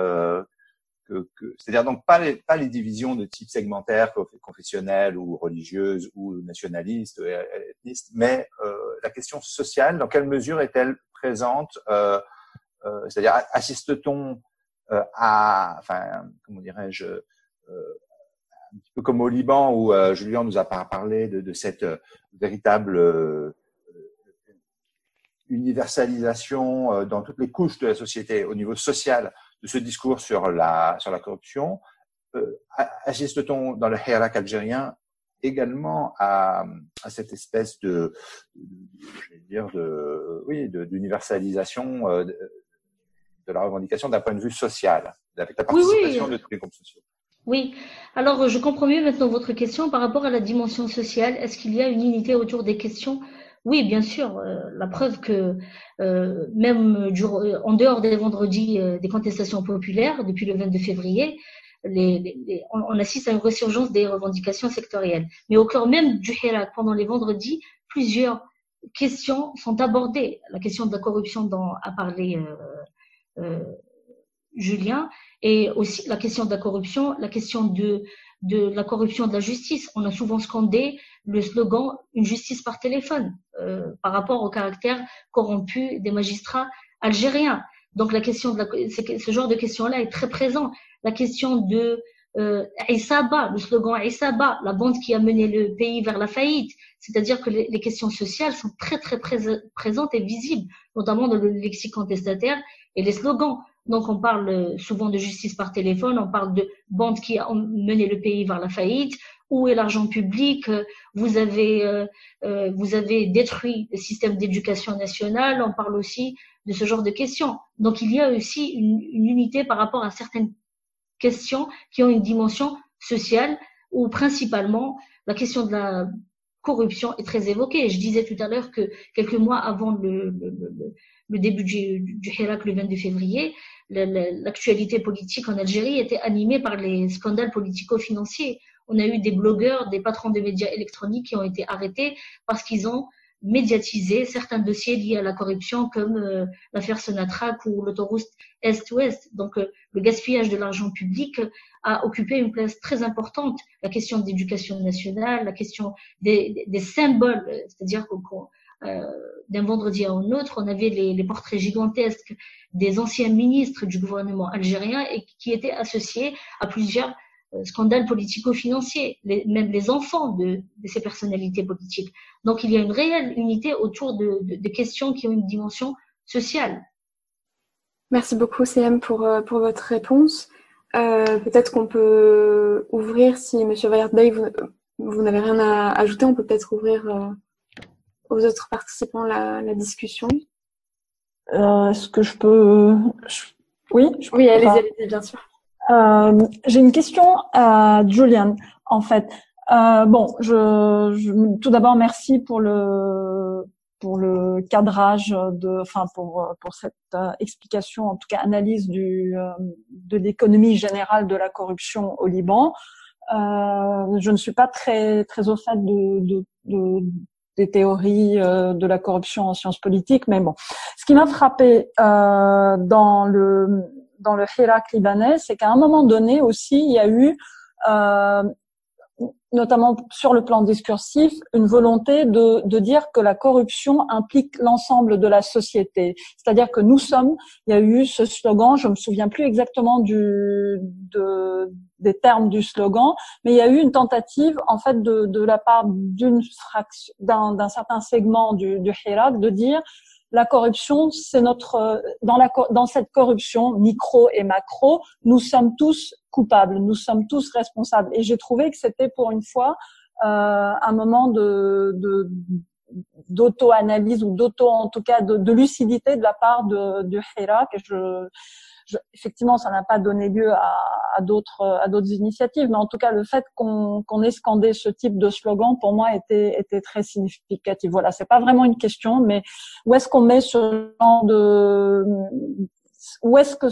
Speaker 7: c'est-à-dire donc pas les, pas les divisions de type segmentaire, confessionnelle ou religieuse ou nationaliste, euh, ethnique, mais la question sociale, dans quelle mesure est-elle présente C'est-à-dire assiste-t-on à, enfin, comment dirais-je, un petit peu comme au Liban où Julien nous a parlé de, de cette véritable universalisation dans toutes les couches de la société au niveau social de ce discours sur la, sur la corruption, euh, assiste-t-on dans le Hirak algérien également à, à cette espèce de, je vais dire, de, oui, d'universalisation euh, de, la revendication d'un point de vue social, avec la participation
Speaker 6: oui, oui.
Speaker 7: de tous les groupes sociaux.
Speaker 6: Oui, alors je comprends mieux maintenant votre question par rapport à la dimension sociale. Est-ce qu'il y a une unité autour des questions? Oui, bien sûr. Euh, la preuve que euh, même du, en dehors des vendredis euh, des contestations populaires, depuis le 22 février, les, les, on, on, assiste à une ressurgence des revendications sectorielles. Mais au cœur même du Hirak, pendant les vendredis, plusieurs questions sont abordées. La question de la corruption dont a parlé euh, euh, Julien, et aussi la question de la corruption, la question de, la corruption de la justice. On a souvent scandé le slogan une justice par téléphone euh, par rapport au caractère corrompu des magistrats algériens. Donc la question de ce genre de question-là est très présent. La question de euh, le slogan Isaba, la bande qui a mené le pays vers la faillite. C'est-à-dire que les, questions sociales sont très très présentes et visibles, notamment dans le lexique contestataire et les slogans. Donc on parle souvent de justice par téléphone, on parle de bande qui a mené le pays vers la faillite, où est l'argent public? Vous avez euh, euh, vous avez détruit le système d'éducation nationale. On parle aussi de ce genre de questions. Donc il y a aussi une, une unité par rapport à certaines questions qui ont une dimension sociale ou principalement la question de la corruption est très évoquée. Je disais tout à l'heure que quelques mois avant le, début du, du Hirak, le 22 février, l'actualité politique en Algérie était animée par les scandales politico-financiers on a eu des blogueurs, des patrons de médias électroniques qui ont été arrêtés parce qu'ils ont médiatisé certains dossiers liés à la corruption comme euh, l'affaire Sonatrach ou l'autoroute Est-Ouest. Donc euh, le gaspillage de l'argent public a occupé une place très importante. La question d'éducation nationale, la question des, symboles, c'est-à-dire qu'au euh, d'un vendredi à un autre, on avait les, les, portraits gigantesques des anciens ministres du gouvernement algérien et qui étaient associés à plusieurs euh, scandales politico-financiers, même les enfants de, de, ces personnalités politiques. Donc il y a une réelle unité autour de, de, de questions qui ont une dimension sociale.
Speaker 1: Merci beaucoup CM pour, euh, pour votre réponse. Euh, peut-être qu'on peut ouvrir, si M. Weyertbey, vous, vous n'avez rien à ajouter, on peut peut-être ouvrir euh, aux autres participants la, la discussion.
Speaker 8: Euh, Est-ce que je peux... Je... Oui,
Speaker 1: je oui, allez-y, allez bien sûr.
Speaker 8: Euh, J'ai une question à Julian, en fait. Euh, bon, je, je tout d'abord merci pour le pour le cadrage de, enfin pour pour cette euh, explication, en tout cas analyse du euh, de l'économie générale de la corruption au Liban. Euh, je ne suis pas très très au fait de, de, de des théories de la corruption en sciences politiques, mais bon, ce qui m'a frappé dans le dans le Hirak libanais, c'est qu'à un moment donné aussi, il y a eu euh, notamment sur le plan discursif, une volonté de, de dire que la corruption implique l'ensemble de la société. C'est-à-dire que nous sommes, il y a eu ce slogan, je me souviens plus exactement du, de, des termes du slogan, mais il y a eu une tentative, en fait, de, de la part d'une fraction, d'un certain segment du, du Hirak de dire la corruption, c'est notre dans la dans cette corruption micro et macro, nous sommes tous coupables, nous sommes tous responsables. Et j'ai trouvé que c'était pour une fois euh, un moment de, d'auto-analyse ou d'auto en tout cas de, de, lucidité de la part de, de Hirak et je, effectivement, ça n'a pas donné lieu à, à d'autres à d'autres initiatives, mais en tout cas, le fait qu'on qu'on ait ce type de slogan pour moi était était très significatif. Voilà, c'est pas vraiment une question, mais où est-ce qu'on met ce genre de où est-ce que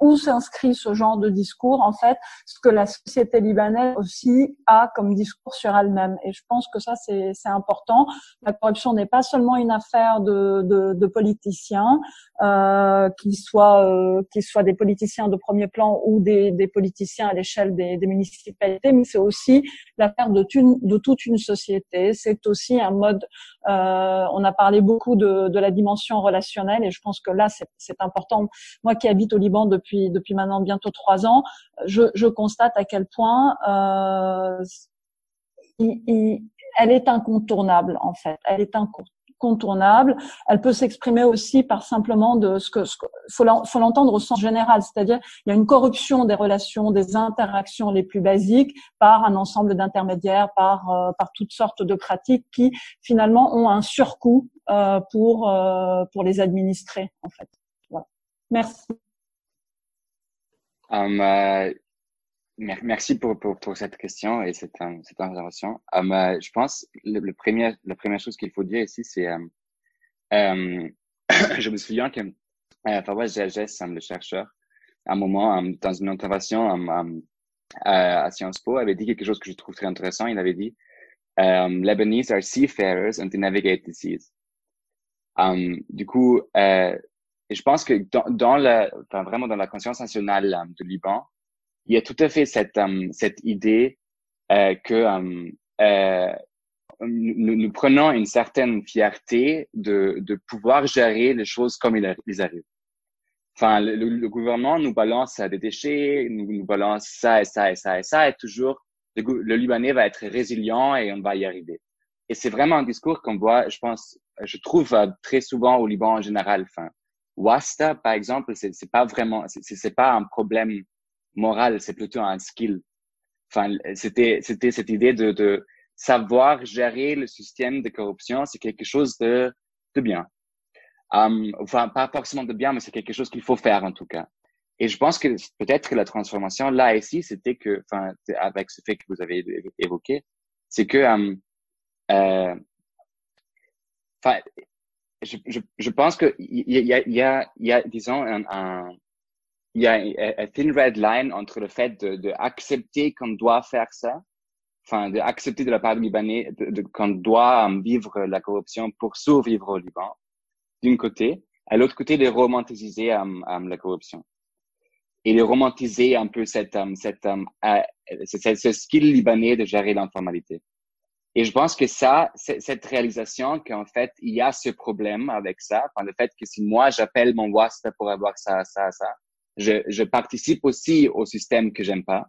Speaker 8: où s'inscrit ce genre de discours, en fait, ce que la société libanaise aussi a comme discours sur elle-même. Et je pense que ça, c'est important. La corruption n'est pas seulement une affaire de, politiciens, euh, qu'ils soient, euh, qu'ils soient des politiciens de premier plan ou des, politiciens à l'échelle des, municipalités, mais c'est aussi l'affaire de, toute une société. C'est aussi un mode. Euh, on a parlé beaucoup de, de la dimension relationnelle, et je pense que là, c'est important. Moi, qui habite au Liban depuis depuis maintenant bientôt trois ans, je, je constate à quel point euh, elle est incontournable en fait. Elle est incontournable. Elle peut s'exprimer aussi par simplement de ce que, ce faut l'entendre au sens général, c'est-à-dire il y a une corruption des relations, des interactions les plus basiques par un ensemble d'intermédiaires, par euh, par toutes sortes de pratiques qui finalement ont un surcoût euh, pour euh, pour les administrer en fait. Voilà. Merci.
Speaker 5: Um, uh, merci pour, pour, pour, cette question et cette, um, cette intervention. Um, je pense le, le premier, la première chose qu'il faut dire ici, c'est um, je me souviens que euh, Fawaz Gerges, le chercheur, à un moment, dans une intervention à, à Sciences Po, avait dit quelque chose que je trouve très intéressant. Il avait dit Lebanese are seafarers and they navigate the seas. Du coup, euh, je pense que dans, dans enfin, vraiment dans la conscience nationale du Liban, il y a tout à fait cette, um, cette idée euh, que um, euh, nous, nous, prenons une certaine fierté de, de pouvoir gérer les choses comme ils, arrivent. Enfin, le, le, gouvernement nous balance des déchets, nous, nous balance ça et ça et ça et ça, et toujours le, le Libanais va être résilient et on va y arriver. Et c'est vraiment un discours qu'on voit, je pense, je trouve euh, très souvent au Liban en général. Enfin, Wasta, par exemple, c'est, pas vraiment, c'est pas un problème moral, c'est plutôt un skill. Enfin, c'était, c'était cette idée de, de savoir gérer le système de corruption, c'est quelque chose de, de bien. Um, enfin, pas forcément de bien, mais c'est quelque chose qu'il faut faire en tout cas. Et je pense que peut-être que la transformation là ici, c'était que, enfin, avec ce fait que vous avez évoqué, c'est que, um, euh, je, je, je pense qu'il y, y, a, y, a, y a, disons, un, un, il y a un thin red line entre le fait de, de accepter qu'on doit faire ça, enfin, d'accepter de la part du Libanais de, de, qu'on doit um, vivre la corruption pour survivre au Liban, d'une côté, à l'autre côté, de romantiser um, um, la corruption. Et de romantiser un peu cette, um, cette, um, euh, ce skill libanais de gérer l'informalité. Et je pense que ça, cette réalisation qu'en fait, il y a ce problème avec ça, enfin, le fait que si moi, j'appelle mon WhatsApp pour avoir ça, ça, ça, je, je participe aussi au système que j'aime pas.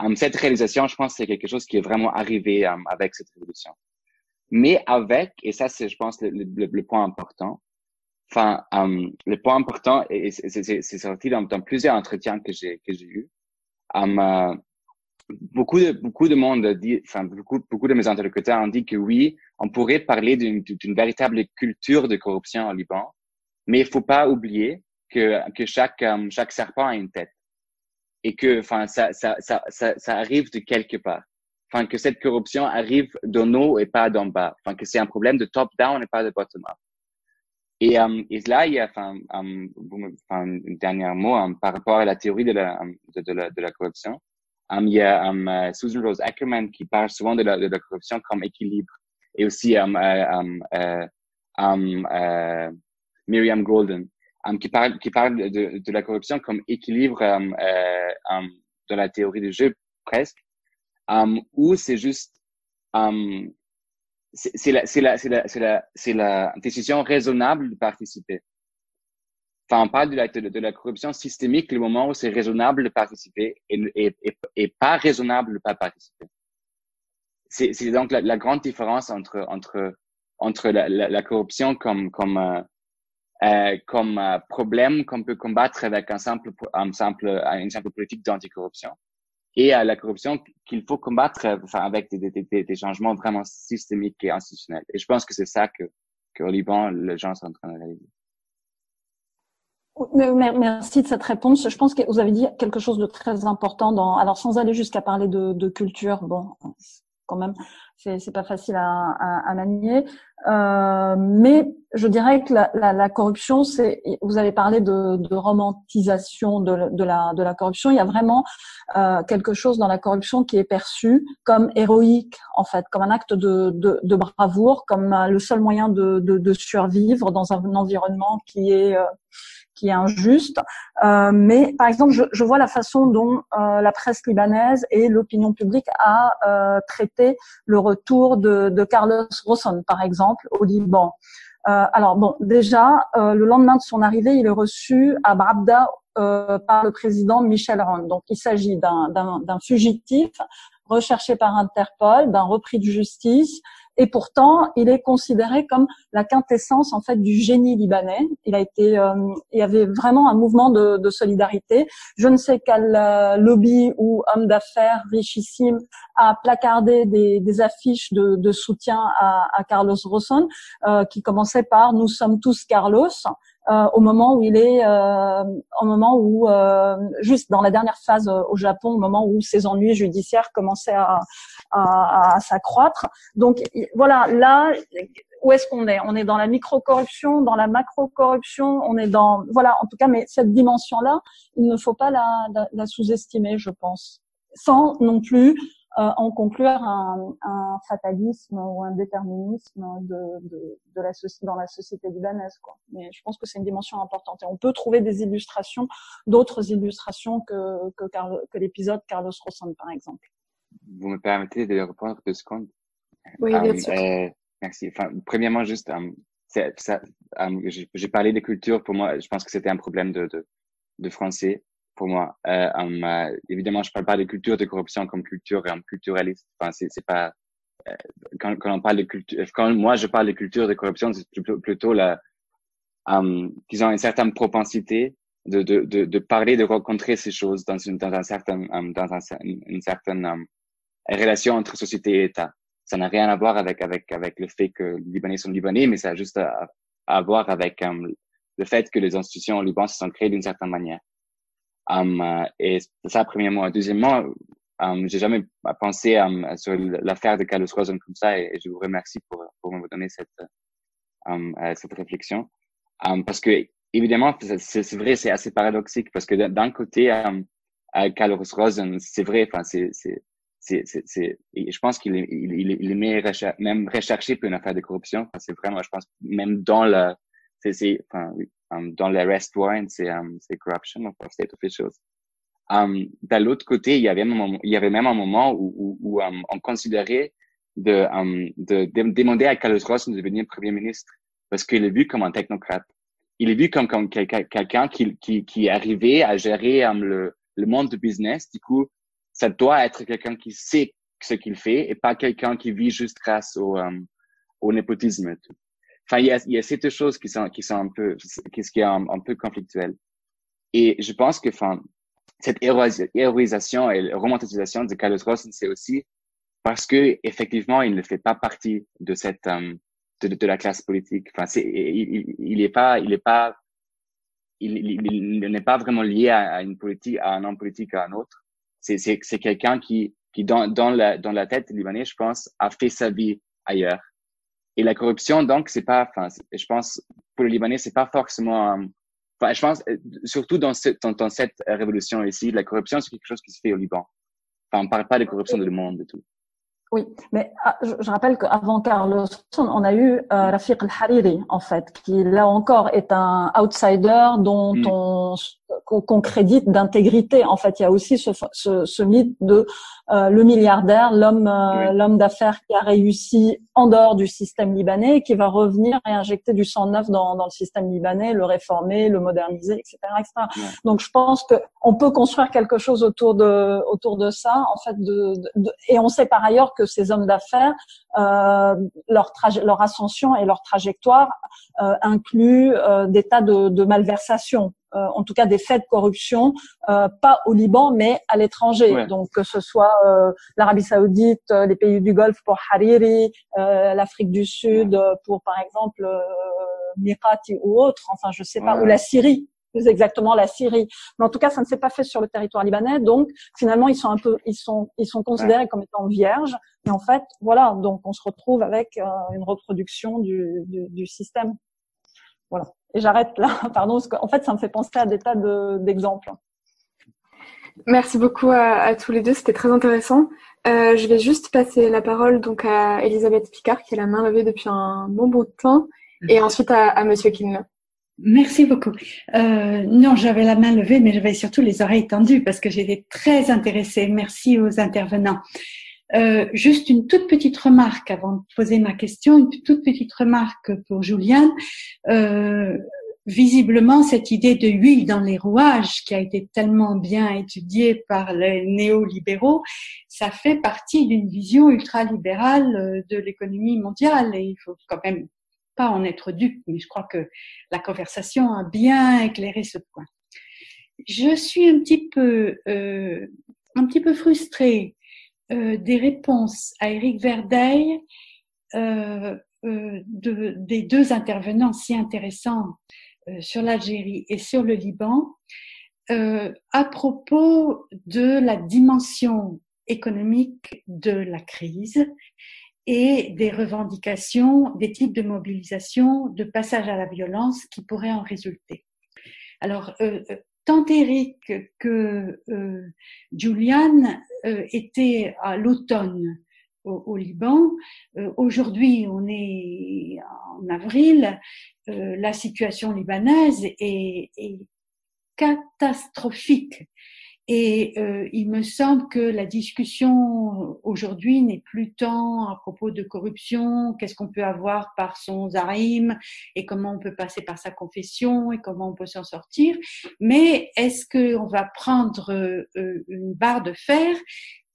Speaker 5: Um, cette réalisation, je pense, c'est quelque chose qui est vraiment arrivé um, avec cette révolution. Mais avec, et ça, c'est, je pense, le, le, le point important, enfin, um, le point important, et c'est sorti dans, plusieurs entretiens que j'ai que j'ai eu, um, uh, beaucoup de, beaucoup de monde dit, enfin, beaucoup, beaucoup de mes interlocuteurs ont dit que oui, on pourrait parler d'une véritable culture de corruption au Liban, mais il faut pas oublier que, que chaque, um, chaque serpent a une tête. Et que, enfin, ça, ça, ça, ça, ça arrive de quelque part. Enfin, que cette corruption arrive d'en haut et pas d'en bas. Enfin, que c'est un problème de top-down et pas de bottom-up. Et, um, et là, il y a, enfin, um, un dernier mot par rapport à la théorie de la, de, la, de la corruption. Um, il y a uh, Susan Rose Ackerman qui parle souvent de la, de la corruption comme équilibre. Et aussi um, uh, uh, Miriam Golden qui parle, qui parle de, de la corruption comme équilibre de la théorie du jeu presque. um, ou c'est juste um, c'est la, c'est la, c'est la, c'est la, c'est la décision raisonnable de participer. Enfin, on parle de la, de, la corruption systémique le moment où c'est raisonnable de participer et, et, et, pas raisonnable de pas participer. C'est, c'est donc la, la, grande différence entre, entre, entre la, la, la corruption comme, comme, euh, euh comme euh, problème qu'on peut combattre avec un simple, un simple, une simple politique d'anticorruption et à la corruption qu'il faut combattre enfin, avec des, des, des, changements vraiment systémiques et institutionnels. Et je pense que c'est ça que, que au Liban, les gens sont en train de réaliser.
Speaker 8: Merci de cette réponse. Je pense que vous avez dit quelque chose de très important dans, alors sans aller jusqu'à parler de, de culture, bon, quand même, c'est pas facile à, à, à manier. Euh, mais je dirais que la, la, la corruption, c'est, vous avez parlé de, de romantisation de, de, la, de la corruption. Il y a vraiment euh, quelque chose dans la corruption qui est perçu comme héroïque, en fait, comme un acte de, de, de bravoure, comme euh, le seul moyen de, de, de survivre dans un environnement qui est euh, qui est injuste. Euh, mais par exemple, je, je, vois la façon dont euh, la presse libanaise et l'opinion publique a euh, traité le retour de, de Carlos Rosson, par exemple, au Liban. Euh, alors bon, déjà, euh, le lendemain de son arrivée, il est reçu à Brabda euh, par le président Michel Aoun. Donc, il s'agit d'un fugitif recherché par Interpol, d'un repris de justice, et pourtant il est considéré comme la quintessence en fait du génie libanais. Il a été, euh, il y avait vraiment un mouvement de, de solidarité. Je ne sais quel euh, lobby ou homme d'affaires richissime a placardé des, des affiches de, de, soutien à, à Carlos Rosson, euh, qui commençaient par "Nous sommes tous Carlos". Euh, au moment où il est, euh, au moment où, euh, juste dans la dernière phase au Japon, au moment où ses ennuis judiciaires commençaient à, à, à s'accroître. Donc voilà, là, où est-ce qu'on est? On est dans la micro-corruption, dans la macro-corruption, on est dans, voilà, en tout cas, mais cette dimension-là, il ne faut pas la, la, la sous-estimer, je pense, sans non plus euh, en conclure un, un, fatalisme ou un déterminisme de, de, de la dans la société libanaise. Quoi. Mais je pense que c'est une dimension importante. Et on peut trouver des illustrations, d'autres illustrations que, que, que l'épisode Carlos Rosson, par exemple.
Speaker 5: Vous me permettez de reprendre deux secondes?
Speaker 8: Oui, bien sûr.
Speaker 5: Euh, merci. Enfin, premièrement, juste, um, um, j'ai parlé de culture. Pour moi, je pense que c'était un problème de, de, de français pour moi. Euh, euh, évidemment, je parle pas de culture de corruption comme culture um, culturaliste. Enfin, c'est, c'est pas euh, quand, quand on parle de culture. Quand moi je parle de culture de corruption, c'est plutôt, plutôt la, um, disons une certaine propensité de, de, de, de, parler, de rencontrer ces choses dans une, dans un certain, um, dans un, une certaine um, relation entre société et État. Ça n'a rien à voir avec avec avec le fait que les Libanais sont Libanais, mais ça a juste à, à voir avec um, le fait que les institutions au Liban se sont créées d'une certaine manière. Um, et ça, premièrement. Deuxièmement, um, j'ai jamais pensé um, sur l'affaire de Carlos Rosen comme ça et, je vous remercie pour, pour me donner cette, um, uh, cette réflexion. Um, parce que, évidemment, c'est vrai, c'est assez paradoxique parce que d'un côté, um, uh, Carlos Rosen, c'est vrai, enfin, c'est, c'est, c'est, je pense qu'il est, il, il, est même recherché pour une affaire de corruption. Enfin, c'est vraiment, je pense, même dans la, c'est, enfin, um, dans l'arrest warrant, c'est, um, c'est corruption of state officials. Um, de l'autre côté, il y avait, il y avait même un moment où, um, on considérait de, de, de, demander à Carlos Ross de devenir premier ministre parce qu'il est vu comme un technocrate. Il est vu comme, quelqu'un qui, qui, qui à gérer le, monde du business. Du coup, ça doit être quelqu'un qui sait ce qu'il fait et pas quelqu'un qui vit juste grâce au, au népotisme. tout. Enfin, il y a, il y a ces choses qui sont, qui sont un peu, qui, qui est un, peu conflictuel. Et je pense que, enfin, cette héroïsation et romantisation de Carlos Rosen, c'est aussi parce que effectivement, il ne fait pas partie de cette um, de, la classe politique. Enfin, c'est, il, il est pas, il est pas, il, il, n'est pas vraiment lié à, une politique, à un homme politique à un autre. C'est, c'est, c'est quelqu'un qui, qui dans, dans la, dans la tête libanais, je pense, a fait sa vie ailleurs et la corruption, donc, c'est pas, enfin, je pense, pour le Libanais, c'est pas forcément, enfin, je pense, euh, surtout dans, ce, dans, dans, cette révolution ici, la corruption, c'est quelque chose qui se fait au Liban. Enfin, on parle pas de corruption dans le monde et tout.
Speaker 8: Oui, mais ah, je, rappelle qu'avant Carlos, on a eu euh, Rafiq al-Hariri, en fait, qui là encore est un outsider dont mm. on qu'on crédite d'intégrité. En fait, il y a aussi ce, ce, ce mythe de euh, le milliardaire, l'homme euh, l'homme d'affaires qui a réussi en dehors du système libanais et qui va revenir et injecter du sang neuf dans, dans le système libanais, le réformer, le moderniser, etc., etc. Donc, je pense que on peut construire quelque chose autour de autour de ça, en fait, de, de, et on sait par ailleurs que ces hommes d'affaires, euh, leur leur ascension et leur trajectoire euh, incluent euh, des tas de, de malversations. Euh, en tout cas des faits de corruption, euh, pas au Liban mais à l'étranger. Donc que ce soit euh, l'Arabie Saoudite, les pays du Golfe pour Hariri, l'Afrique du Sud pour par exemple Mirati ou autre, enfin je sais pas, ou la Syrie plus exactement la Syrie. Mais en tout cas, ça ne s'est pas fait sur le territoire libanais. Donc, finalement, ils sont un peu, ils sont, ils sont considérés comme étant vierges. Et en fait, voilà. Donc, on se retrouve avec une reproduction du, du, du système. Voilà. Et j'arrête là, pardon, parce qu'en fait, ça me fait penser à des tas d'exemples.
Speaker 9: Merci beaucoup à, tous les deux, c'était très intéressant. Euh, je vais juste passer la parole donc à Elisabeth Picard, qui a la main levée depuis un bon bout de temps, et ensuite à, à Monsieur Kinle.
Speaker 3: Merci beaucoup. Euh, non, j'avais la main levée, mais j'avais surtout les oreilles tendues parce que j'étais très intéressée. Merci aux intervenants. Euh, juste une toute petite remarque avant de poser ma question, une toute petite remarque pour Juliane. Euh, visiblement, cette idée de huile dans les rouages qui a été tellement bien étudiée par les néolibéraux, ça fait partie d'une vision ultralibérale euh, de l'économie mondiale et il faut quand même pas en être dupe, mais je crois que la conversation a bien éclairé ce point. Je suis un petit peu, euh, un petit peu frustrée des réponses à Eric Verdeil euh, euh, de, des deux intervenants si intéressants sur l'Algérie et sur le Liban à propos de la dimension économique de la crise et des revendications, des types de mobilisation, de passage à la violence qui pourraient en résulter. Alors, tant Eric que euh, Julian euh, étaient à l'automne au, Liban. Euh, aujourd'hui, on est en avril. la situation libanaise est catastrophique. Et euh, il me semble que la discussion aujourd'hui n'est plus tant à propos de corruption, qu'est-ce qu'on peut avoir par son zarim et comment on peut passer par sa confession et comment on peut s'en sortir, mais est-ce qu'on va prendre euh, une barre de fer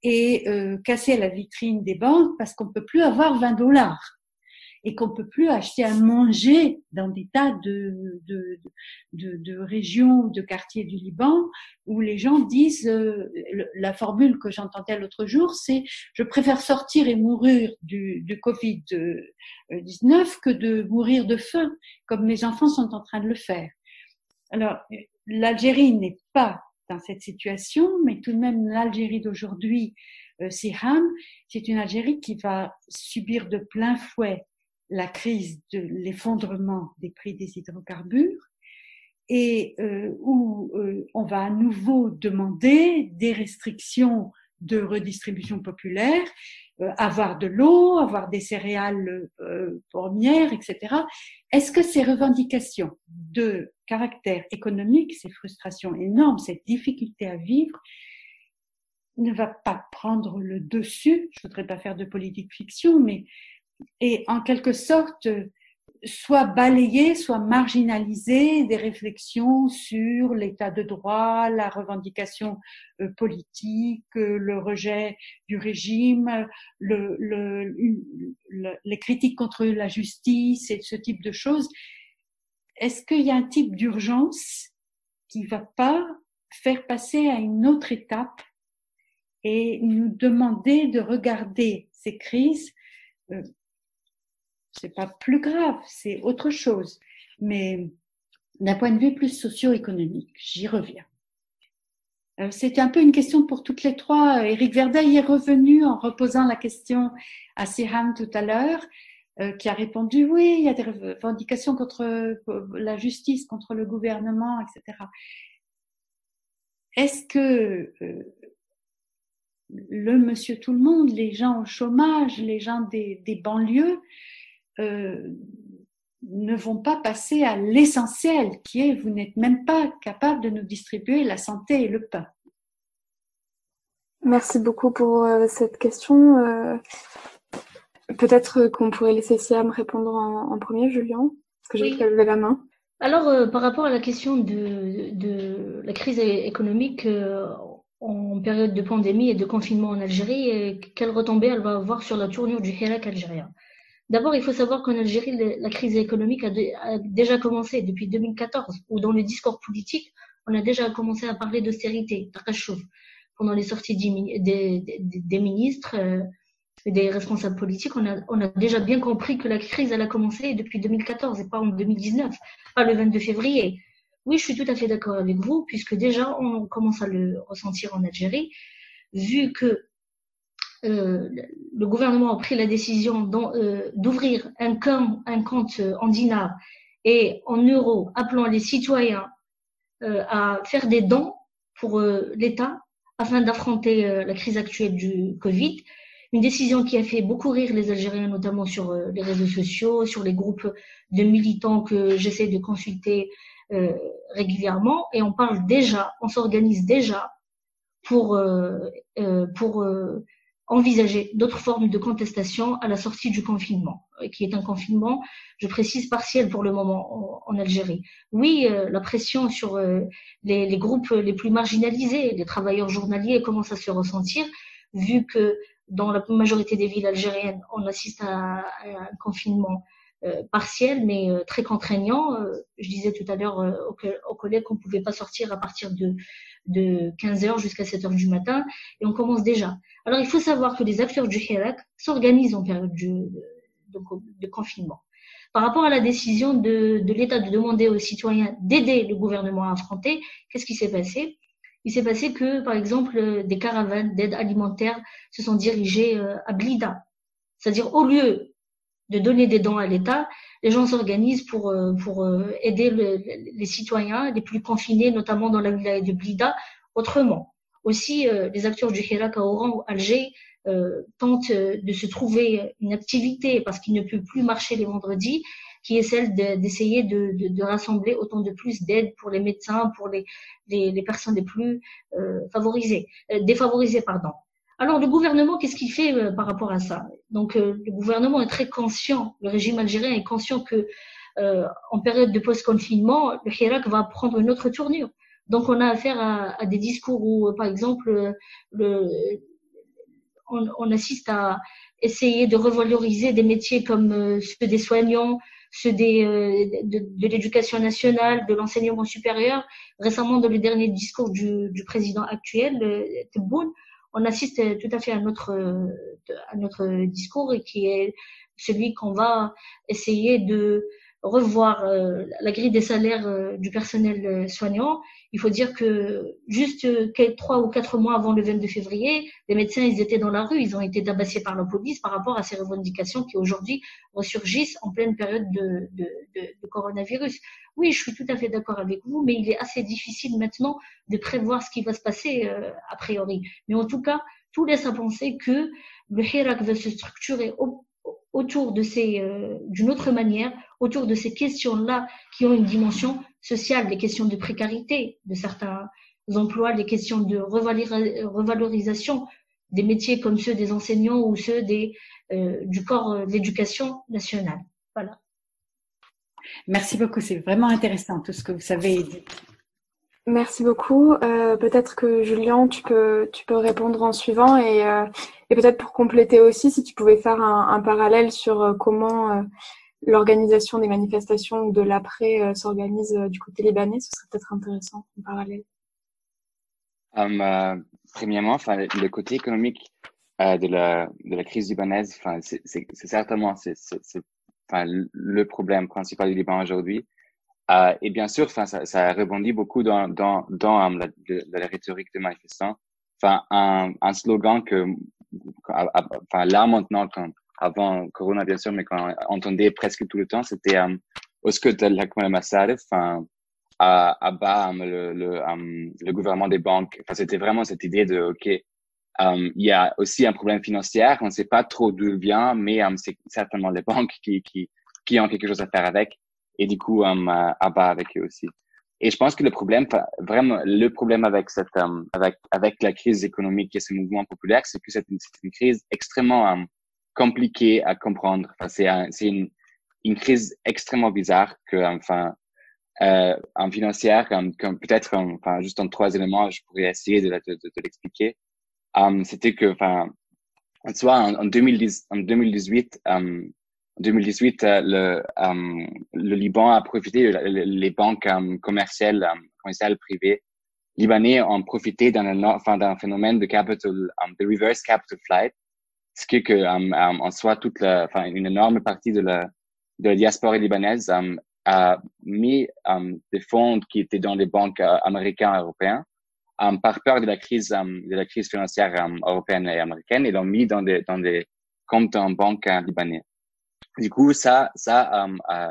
Speaker 3: et euh, casser la vitrine des banques parce qu'on peut plus avoir 20 dollars? Et qu'on peut plus acheter à manger dans des tas de, de, de, de régions, de quartiers du Liban où les gens disent, euh, la formule que j'entendais l'autre jour, c'est je préfère sortir et mourir du, du Covid-19 que de mourir de faim, comme mes enfants sont en train de le faire. Alors, l'Algérie n'est pas dans cette situation, mais tout de même l'Algérie d'aujourd'hui, euh, Siham, c'est une Algérie qui va subir de plein fouet la crise de l'effondrement des prix des hydrocarbures et euh, où euh, on va à nouveau demander des restrictions de redistribution populaire, euh, avoir de l'eau, avoir des céréales premières, etc. Est-ce que ces revendications de caractère économique, ces frustrations énormes, cette difficulté à vivre, ne va pas prendre le dessus? Je voudrais pas faire de politique fiction, mais et en quelque sorte soit balayé, soit marginalisé des réflexions sur l'état de droit, la revendication euh, politique, euh, le rejet du régime, le, le, les critiques contre la justice et ce type de choses. Est-ce qu'il y a un type d'urgence qui va pas faire passer à une autre étape et nous demander de regarder ces crises euh, c'est pas plus grave, c'est autre chose. Mais d'un point de vue plus socio-économique, j'y reviens. Euh, c'est un peu une question pour toutes les trois. Éric Verdeil est revenu en reposant la question à Siham tout à l'heure, euh, qui a répondu oui, il y a des revendications contre la justice, contre le gouvernement, etc. Est-ce que euh, le monsieur tout le monde, les gens au chômage, les gens des banlieues, euh, ne vont pas passer à l'essentiel qui est vous n'êtes même pas capable de nous distribuer la santé et le pain.
Speaker 9: Merci beaucoup pour euh, cette question. Euh, peut-être qu'on pourrait laisser Siam répondre en, premier, Julien, parce que j'ai vu qu'elle levait la main.
Speaker 6: Alors, euh, par rapport à la question de, de la crise économique en période de pandémie et de confinement en Algérie, quelle retombée elle va avoir sur la tournure du Hirak algérien? D'abord, il faut savoir qu'en Algérie, la crise économique a, déjà commencé depuis 2014, où dans le discours politique, on a déjà commencé à parler d'austérité, pendant les sorties des, ministres euh, des responsables politiques, on a, déjà bien compris que la crise, elle a commencé depuis 2014 et pas en 2019, pas le 22 février. Oui, je suis tout à fait d'accord avec vous, puisque déjà, on commence à le ressentir en Algérie, vu que euh, le gouvernement a pris la décision euh, d'ouvrir un, un, compte en dinars et en euros, appelant les citoyens euh, à faire des dons pour l'État afin d'affronter la crise actuelle du Covid. Une décision qui a fait beaucoup rire les Algériens, notamment sur les réseaux sociaux, sur les groupes de militants que j'essaie de consulter régulièrement. Et on parle déjà, on s'organise déjà pour, pour envisager d'autres formes de contestation à la sortie du confinement, euh, qui est un confinement, je précise, partiel pour le moment en, Algérie. Oui, euh, la pression sur euh, les, groupes les plus marginalisés, les travailleurs journaliers, commence à se ressentir, vu que dans la majorité des villes algériennes, on assiste à, un confinement partiel, mais très contraignant. je disais tout à l'heure aux, collègues qu'on ne pouvait pas sortir à partir de, de 15h jusqu'à 7h du matin, et on commence déjà. Alors, il faut savoir que les acteurs du Hirak s'organisent en période de, confinement. Par rapport à la décision de, de l'État de demander aux citoyens d'aider le gouvernement à affronter, qu'est-ce qui s'est passé? Il s'est passé que, par exemple, des caravanes d'aide alimentaire se sont dirigées euh, à Blida. C'est-à-dire, au lieu de donner des dons à l'État, les gens s'organisent pour, euh, euh, aider les citoyens les plus confinés, notamment dans la ville de Blida, autrement. Aussi, euh, les acteurs du Hirak à Oran ou Alger tentent de se trouver une activité parce qu'ils ne peuvent plus marcher les vendredis, qui est celle d'essayer de, rassembler autant de plus d'aide pour les médecins, pour les, personnes les plus favorisées, défavorisées, pardon. Alors le gouvernement, qu'est-ce qu'il fait par rapport à ça? Donc le gouvernement est très conscient, le régime algérien est conscient que en période de post-confinement, le Hirak va prendre une autre tournure. Donc on a affaire à, des discours où, par exemple, le, on, assiste à essayer de revaloriser des métiers comme euh, ceux des soignants, ceux euh, de, l'éducation nationale, de l'enseignement supérieur. Récemment, dans le dernier discours du, président actuel, euh, Tebboune, on assiste tout à fait à notre, à notre discours qui est celui qu'on va essayer de revoir la grille des salaires du personnel soignant il faut dire que juste trois ou quatre mois avant le 22 février, les médecins, ils étaient dans la rue, ils ont été tabassés par la police par rapport à ces revendications qui aujourd'hui ressurgissent en pleine période de, de, de, coronavirus. Oui, je suis tout à fait d'accord avec vous, mais il est assez difficile maintenant de prévoir ce qui va se passer euh, a priori. Mais en tout cas, tout laisse à penser que le Hirak va se structurer au, autour de ces, euh, d'une autre manière, autour de ces questions-là qui ont une dimension sociale, les questions de précarité de certains emplois, les questions de revalorisation des métiers comme ceux des enseignants ou ceux des, euh, du corps euh, d'éducation nationale. Voilà.
Speaker 3: Merci beaucoup, c'est vraiment intéressant tout ce que vous savez dit.
Speaker 9: Merci beaucoup. Euh, peut-être que Julien, tu peux, tu peux répondre en suivant et, euh, et peut-être pour compléter aussi, si tu pouvais faire un, un parallèle sur comment euh, l'organisation des manifestations de l'après s'organise du côté libanais, ce serait peut-être intéressant en parallèle.
Speaker 5: Um, premièrement, enfin, le côté économique de la crise libanaise, enfin, c'est certainement c'est enfin, le problème principal du Liban aujourd'hui. Euh, et bien sûr, ça, ça rebondit beaucoup dans, dans, dans la, la, rhétorique des manifestants. Enfin, un, un slogan que, enfin, là maintenant, quand, avant Corona bien sûr, mais qu'on entendait presque tout le temps, c'était um, Oscut al-Hakmal enfin, à, à bas um, le, le, um, le gouvernement des banques. Enfin, c'était vraiment cette idée de, OK, il y a aussi un problème financier. On ne sait pas trop d'où il vient, mais c'est certainement les banques qui, qui, qui ont quelque chose à faire avec. Et du coup, um, abat avec eux aussi. Et je pense que le problème, vraiment, le problème avec cette, avec, avec la crise économique et ce mouvement populaire, c'est que c'est une, une, crise extrêmement compliquée à comprendre. Enfin, c'est c'est une, une crise extrêmement bizarre que, enfin, euh, en financière, comme, comme peut-être, enfin, juste en trois éléments, je pourrais essayer de, de, de, l'expliquer. Um, C'était que, enfin, soit en, en, 2010, en 2018, um, en 2018, euh, le, um, le Liban a profité, les banques commerciales, commerciales privées libanais ont profité d'un enfin, d'un phénomène de capital, de reverse capital flight, ce qui est que en soit toute la, enfin, une énorme partie de la, diaspora libanaise a mis des fonds qui étaient dans les banques euh, américaines et européennes par peur de la crise de la crise financière européenne et américaine et l'ont mis dans des comptes en banque euh, libanais. Du coup, ça, ça, euh, euh,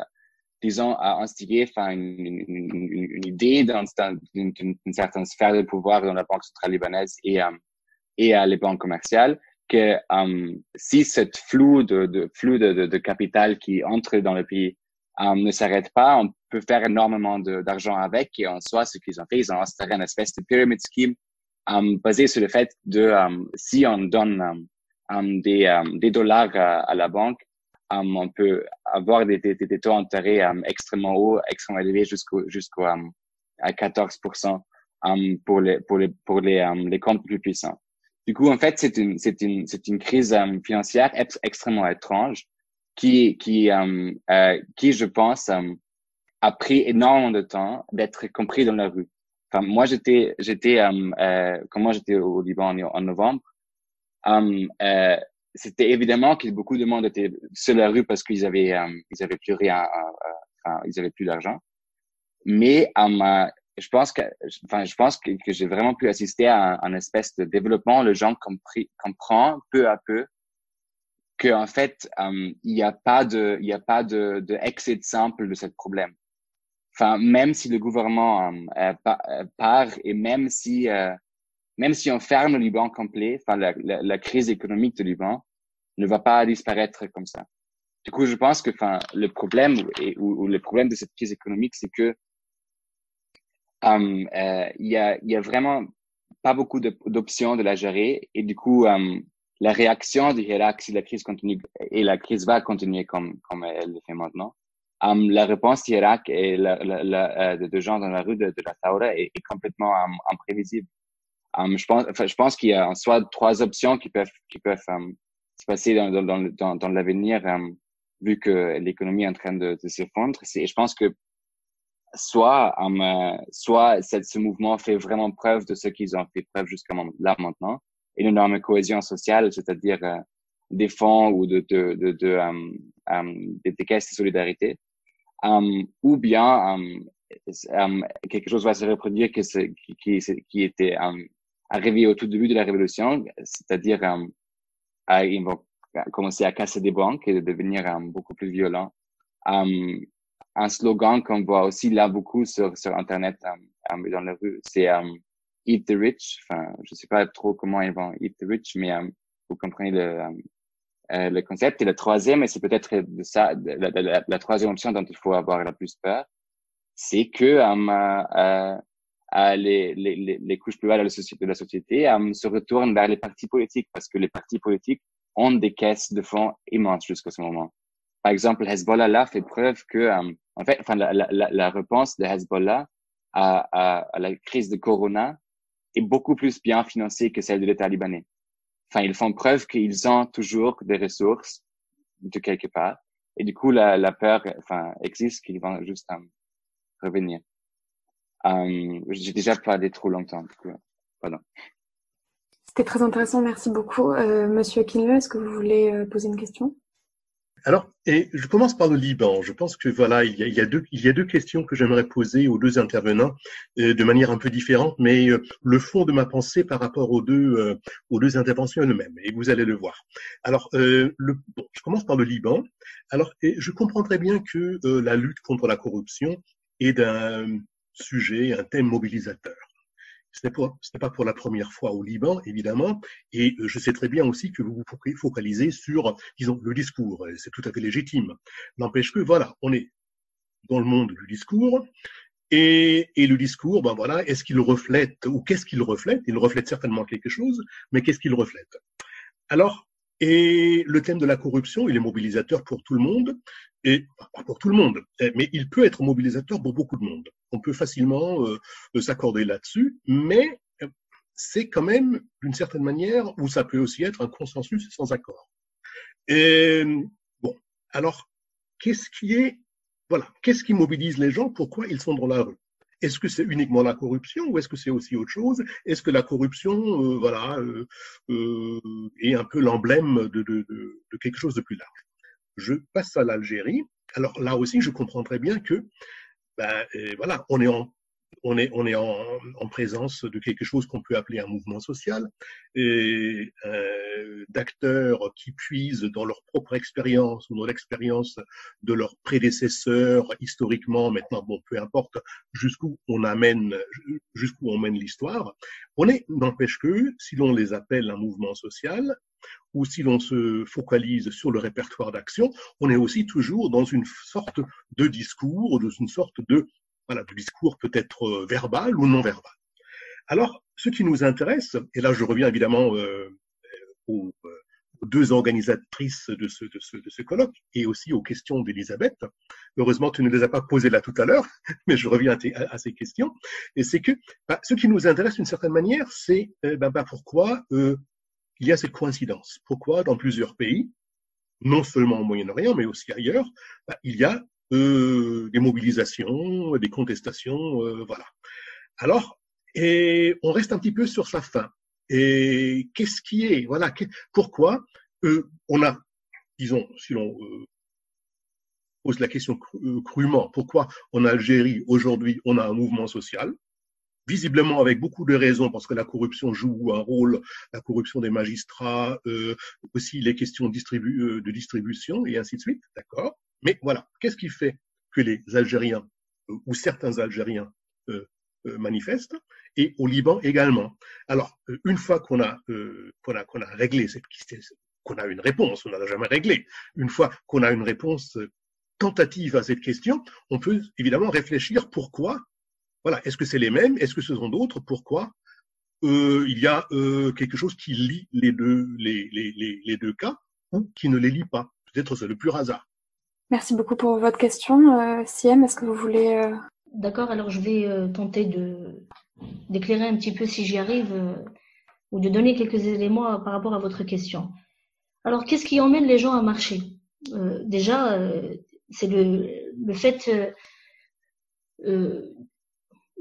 Speaker 5: disons, a instigé enfin, une, idée dans une, certaine sphère de pouvoir dans la Banque centrale libanaise et, euh, et à les banques commerciales que euh, si cette flou de, de flux de, de, de, capital qui entre dans le pays euh, ne s'arrête pas, on peut faire énormément d'argent avec. Et en soi, ce qu'ils ont fait, ils ont installé une espèce de pyramid scheme euh, basé sur le fait de si on donne des, des dollars à, à la banque, um, on peut avoir des, des, des taux d'intérêt um, extrêmement hauts, extrêmement élevés jusqu'au jusqu'au um, à 14% um, pour les pour les pour les um, les comptes plus puissants. Du coup, en fait, c'est une c'est une c'est une crise um, financière extrêmement étrange qui qui euh, qui je pense a pris énormément de temps d'être compris dans la rue. Enfin, moi, j'étais j'étais euh, quand moi j'étais au Liban en, en novembre. Euh, c'était évidemment que beaucoup de monde étaient sur la rue parce qu'ils avaient, euh, ils avaient plus rien, ils avaient plus d'argent. Mais euh, je pense que, enfin, je pense que, j'ai vraiment pu assister à un, espèce de développement. Le gens compris, comprend peu à peu que en fait, euh, il n'y a pas de, il a pas de, de exit simple de ce problème. Enfin, même si le gouvernement euh, part et même si même si on ferme le Liban complet, enfin la, la, crise économique du Liban ne va pas disparaître comme ça. Du coup, je pense que enfin le problème et, ou, le problème de cette crise économique, c'est que um, euh, il y a y a vraiment pas beaucoup d'options de la gérer et du coup um, la réaction du Irak si la crise continue et la crise va continuer comme comme elle le fait maintenant. Um, la réponse du Irak et la, la, euh, de, gens dans la rue de, la Taura est, complètement imprévisible. Je pense, je pense qu'il y a en soit trois options qui peuvent, qui peuvent se passer dans, dans, dans, dans l'avenir, vu que l'économie est en train de, de s'effondrer. Je pense que soit, um, soit ce mouvement fait vraiment preuve de ce qu'ils ont fait preuve jusqu'à là maintenant, une énorme cohésion sociale, c'est-à-dire euh, des fonds ou de, de, de, de um, des, des caisses de solidarité, ou bien quelque chose va se reproduire qui, qui, qui était arrivé au tout début de la révolution, c'est-à-dire ils vont commencer à casser des banques et devenir beaucoup plus violents. Um, un slogan qu'on voit aussi là beaucoup sur, sur Internet um, dans la rue, c'est um, Eat the Rich. Enfin, je sais pas trop comment ils vont Eat the Rich, mais vous comprenez le, euh, le concept. Et le troisième, et c'est peut-être de ça, la, la, la, troisième option dont il faut avoir la plus peur, c'est que euh, les, les, les, couches plus bas de la société, de la société se retournent vers les partis politiques parce que les partis politiques ont des caisses de fonds immenses jusqu'à ce moment. Par exemple, Hezbollah là fait preuve que, euh, en fait, enfin, la, la, la, réponse de Hezbollah à, à, à, la crise de Corona est beaucoup plus bien financée que celle de l'État libanais. Enfin, ils font preuve qu'ils ont toujours des ressources de quelque part. Et du coup, la, la peur, enfin, existe qu'ils vont juste euh, revenir. Euh, j'ai déjà parlé trop longtemps. Voilà.
Speaker 9: C'était très intéressant, merci beaucoup. Euh, Monsieur Kinle, est-ce que vous voulez euh, poser une question?
Speaker 10: Alors, et je commence par le Liban. Je pense que voilà, il y a, deux, il y a deux questions que j'aimerais poser aux deux intervenants euh, de manière un peu différente, mais euh, le fond de ma pensée par rapport aux deux, euh, aux deux interventions elles-mêmes. Et vous allez le voir. Alors, le, bon, je commence par le Liban. Alors, et je comprendrais bien que la lutte contre la corruption est d'un sujet, un thème mobilisateur. Ce n'est pas pour la première fois au Liban, évidemment, et je sais très bien aussi que vous vous focalisez sur, disons, le discours. C'est tout à fait légitime. N'empêche que, voilà, on est dans le monde du discours, et, et, le discours, ben voilà, est-ce qu'il reflète ou qu'est-ce qu'il reflète? Il reflète certainement quelque chose, mais qu'est-ce qu'il reflète? Alors, et le thème de la corruption, il est mobilisateur pour tout le monde, et pas pour tout le monde, mais il peut être mobilisateur pour beaucoup de monde. On peut facilement euh, s'accorder là-dessus, mais c'est quand même d'une certaine manière où ça peut aussi être un consensus sans accord. Bon, alors qu'est-ce qui est voilà, qu'est-ce qui mobilise les gens? Pourquoi ils sont dans la rue? Est-ce que c'est uniquement la corruption ou est-ce que c'est aussi autre chose? Est-ce que la corruption, euh, voilà, euh, euh, est un peu l'emblème de, de, quelque chose de plus large? Je passe à l'Algérie. Alors là aussi, je comprends très bien que, ben, voilà, on est en on est, on est en, en, présence de quelque chose qu'on peut appeler un mouvement social, et euh, d'acteurs qui puisent dans leur propre expérience ou dans l'expérience de leurs prédécesseurs historiquement, maintenant, bon, peu importe jusqu'où on amène, jusqu'où on mène l'histoire. On est, n'empêche que, si l'on les appelle un mouvement social, ou si l'on se focalise sur le répertoire d'action, on est aussi toujours dans une sorte de discours, dans une sorte de voilà, du discours peut être euh, verbal ou non verbal. Alors, ce qui nous intéresse, et là je reviens évidemment euh, aux, euh, aux, deux organisatrices de ce, de, de colloque et aussi aux questions d'Elisabeth. Heureusement, tu ne les as pas posées là tout à l'heure, mais je reviens à, ces questions. Et c'est que bah, ce qui nous intéresse d'une certaine manière, c'est bah, bah, pourquoi il y a cette coïncidence. Pourquoi? Dans plusieurs pays, non seulement au Moyen-Orient, mais aussi ailleurs, bah, il y a euh, des mobilisations, des contestations, euh, voilà. Alors, et on reste un petit peu sur sa fin. Et qu'est-ce qui est, voilà, pourquoi euh, on a, disons, si l'on pose la question crûment, pourquoi en Algérie? Aujourd'hui on a un mouvement social visiblement avec beaucoup de raisons, parce que la corruption joue un rôle, la corruption des magistrats, euh, aussi les questions distribu de distribution et ainsi de suite, d'accord? Mais voilà, qu'est-ce qui fait que les Algériens euh, ou certains Algériens euh, euh, manifestent et au Liban également? Alors, euh, une fois qu'on a, euh, qu'on a, qu'on a réglé cette qu'on a une réponse, on n'a jamais réglé. Une fois qu'on a une réponse tentative à cette question, on peut évidemment réfléchir pourquoi. Voilà, est-ce que c'est les mêmes? Est-ce que ce sont d'autres? Pourquoi? Euh, il y a quelque chose qui lie les deux, les, les, les, les deux cas ou qui ne les lie pas. Peut-être c'est le pur hasard.
Speaker 9: Merci beaucoup pour votre question. Euh, Siem, est-ce que vous voulez... Euh...
Speaker 6: D'accord, alors je vais euh, tenter de d'éclairer un petit peu si j'y arrive euh, ou de donner quelques éléments par rapport à votre question. Alors, qu'est-ce qui emmène les gens à marcher? Euh, Déjà, c'est le, le fait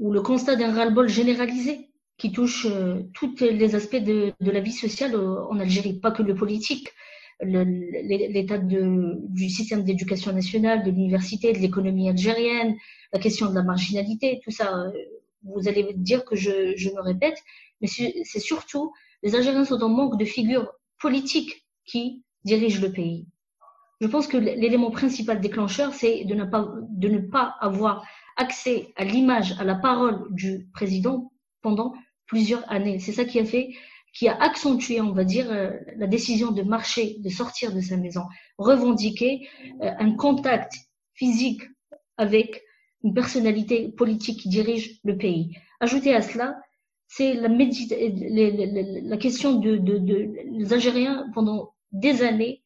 Speaker 6: ou le constat d'un ras-le-bol généralisé qui touche tous les aspects de, la vie sociale en Algérie, pas que le politique l'état du système d'éducation nationale, de l'université, de l'économie algérienne, la question de la marginalité, tout ça. Euh, vous allez dire que je, me répète, mais c'est surtout les Algériens sont en manque de figures politiques qui dirigent le pays. Je pense que l'élément principal déclencheur, c'est de ne pas avoir accès à l'image, à la parole du président pendant plusieurs années. C'est ça qui a fait qui a accentué, on va dire, euh, la décision de marcher, de sortir de sa maison, revendiquer euh, un contact physique avec une personnalité politique qui dirige le pays. Ajouter à cela, c'est la, la, question de, de, de, les Algériens pendant des années,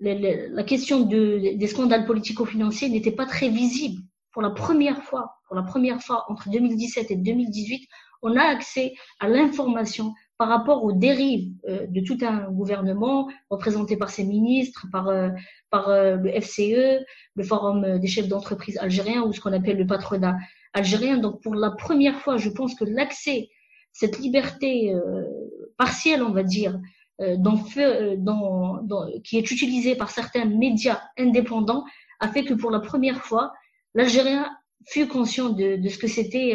Speaker 6: la question de, des scandales politico-financiers n'était pas très visible. Pour la première fois, pour la première fois entre 2017 et 2018, on a accès à l'information par rapport aux dérives euh, de tout un gouvernement représenté par ses ministres, par, euh, par euh, le FCE, le Forum des chefs d'entreprise algériens ou ce qu'on appelle le patronat algérien. Donc pour la première fois, je pense que l'accès, cette liberté partielle, on va dire, dans, dans, dans, qui est utilisée par certains médias indépendants, a fait que pour la première fois, l'Algérien fut conscient de, ce que c'était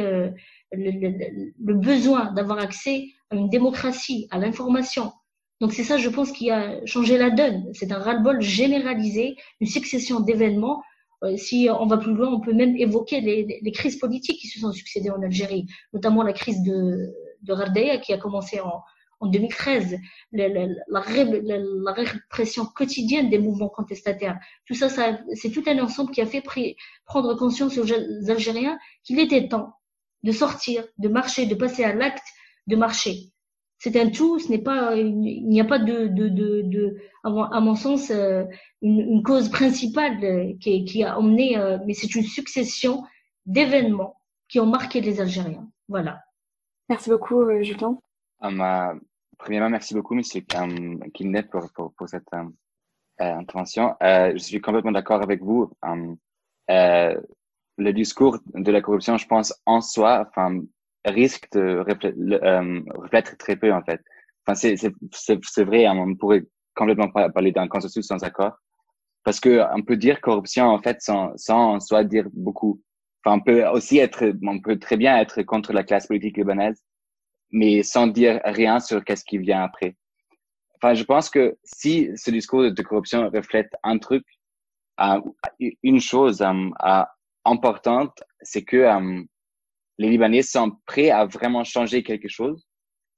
Speaker 6: le, le, besoin d'avoir accès à une démocratie, à l'information. Donc c'est ça, je pense, qui a changé la donne. C'est un ras-le-bol généralisé, une succession d'événements. Euh, si on va plus loin, on peut même évoquer les, les, crises politiques qui se sont succédées en Algérie, notamment la crise de, de qui a commencé en, en 2013, la, la, la, répression quotidienne des mouvements contestataires. Tout ça, ça c'est tout un ensemble qui a fait prendre conscience aux Algériens qu'il était temps de sortir, de marcher, de passer à l'acte de marcher. C'est un tout, ce n'est pas, il n'y a pas de, de, de, de à, mon, sens, euh, une, une, cause principale euh, qui, qui a emmené, euh, mais c'est une succession d'événements qui ont marqué les Algériens. Voilà.
Speaker 9: Merci beaucoup, Julien.
Speaker 5: Um, premièrement, merci beaucoup, Monsieur Kidnet, pour, pour, pour cette euh, intervention. Euh, je suis complètement d'accord avec vous. Um, euh, le discours de la corruption, je pense, en soi, enfin, risque de refléter très peu, en fait. Enfin, c'est, vrai, hein, on pourrait complètement parler d'un consensus sans accord. Parce que on peut dire corruption, en fait, sans, sans en soi dire beaucoup. Enfin, on peut aussi être, on peut très bien être contre la classe politique libanaise mais sans dire rien sur qu'est-ce qui vient après. Enfin, je pense que si ce discours de corruption reflète un truc, euh, une chose euh, euh, importante, c'est que les Libanais sont prêts à vraiment changer quelque chose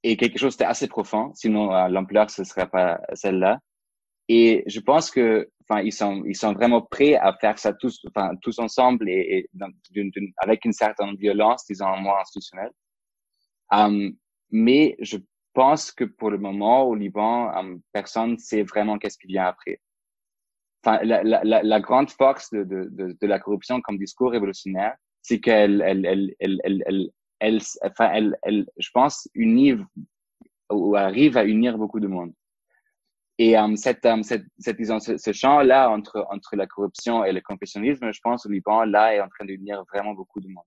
Speaker 5: et quelque chose d'assez profond, sinon l'ampleur ce serait pas celle-là. Et je pense que, enfin, ils sont, ils sont vraiment prêts à faire ça tous, enfin, tous ensemble et, avec une certaine violence, disons, moins institutionnelle. Mais je pense que pour le moment, au Liban, um, personne sait vraiment qu'est-ce qui vient après. Enfin, la, la, la, grande force de, de, de, de, la corruption comme discours révolutionnaire, c'est qu'elle, elle, elle, elle, elle, elle, enfin, elle, elle, je pense, unit ou arrive à unir beaucoup de monde. Et um, cette, cette, cette, disons, ce, ce champ-là entre, entre la corruption et le confessionnalisme, je pense, au Liban, là, est en train d'unir vraiment beaucoup de monde.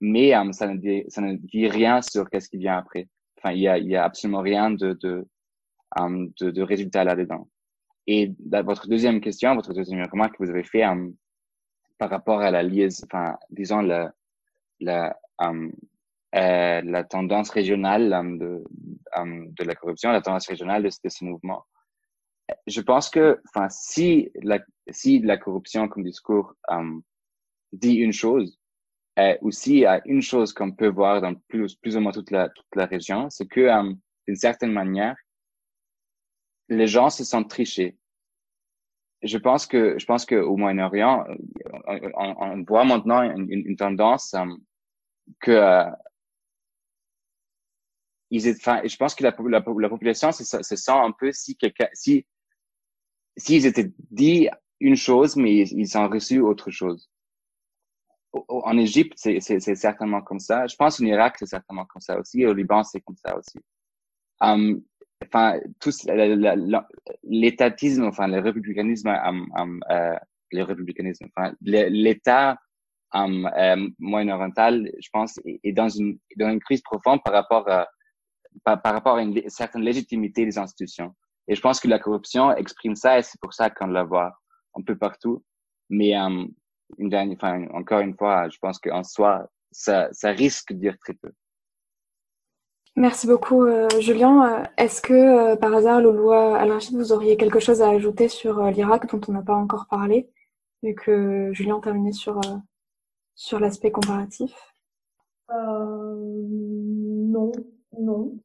Speaker 5: Mais ça, ne dit, rien sur qu'est-ce qui vient après. Enfin, il y a, il y a absolument rien de, de, de, de résultat là-dedans. Et votre deuxième question, votre deuxième remarque que vous avez fait par rapport à la liaison, enfin, disons la, la, euh, la tendance régionale de, de la corruption, la tendance régionale de, ce mouvement. Je pense que, enfin, si la, si la corruption comme discours dit une chose, euh, aussi, euh, une chose qu'on peut voir dans plus, ou moins toute la, toute la région, c'est que, euh, d'une certaine manière, les gens se sentent trichés. Je pense que, je pense que au Moyen-Orient, on, on, on, voit maintenant une, une tendance euh, que euh, ils, enfin, je pense que la, la, la population se, se, sent un peu si quelqu'un, si s'ils étaient dit une chose, mais ils, ils ont reçu autre chose en Égypte, c'est certainement comme ça. Je pense en Irak, c'est certainement comme ça aussi. Au Liban, c'est comme ça aussi. Um, enfin, tous l'étatisme, enfin, le républicanisme, um, um, euh, le républicanisme, enfin, l'État um, euh, moyen-oriental, je pense, est, dans une dans une crise profonde par rapport à par, par, rapport à une certaine légitimité des institutions. Et je pense que la corruption exprime ça, et c'est pour ça qu'on la voit un peu partout. Mais um, une dernière, enfin, encore une fois, je pense qu'en soi, ça, ça risque de dire très peu.
Speaker 9: Merci beaucoup, euh, Julien. Euh, est-ce que, euh, par hasard, Louloua Alainchid, vous auriez quelque chose à ajouter sur euh, l'Irak dont on n'a pas encore parlé, vu que Julien terminait sur, euh, sur l'aspect comparatif?
Speaker 8: Non, non.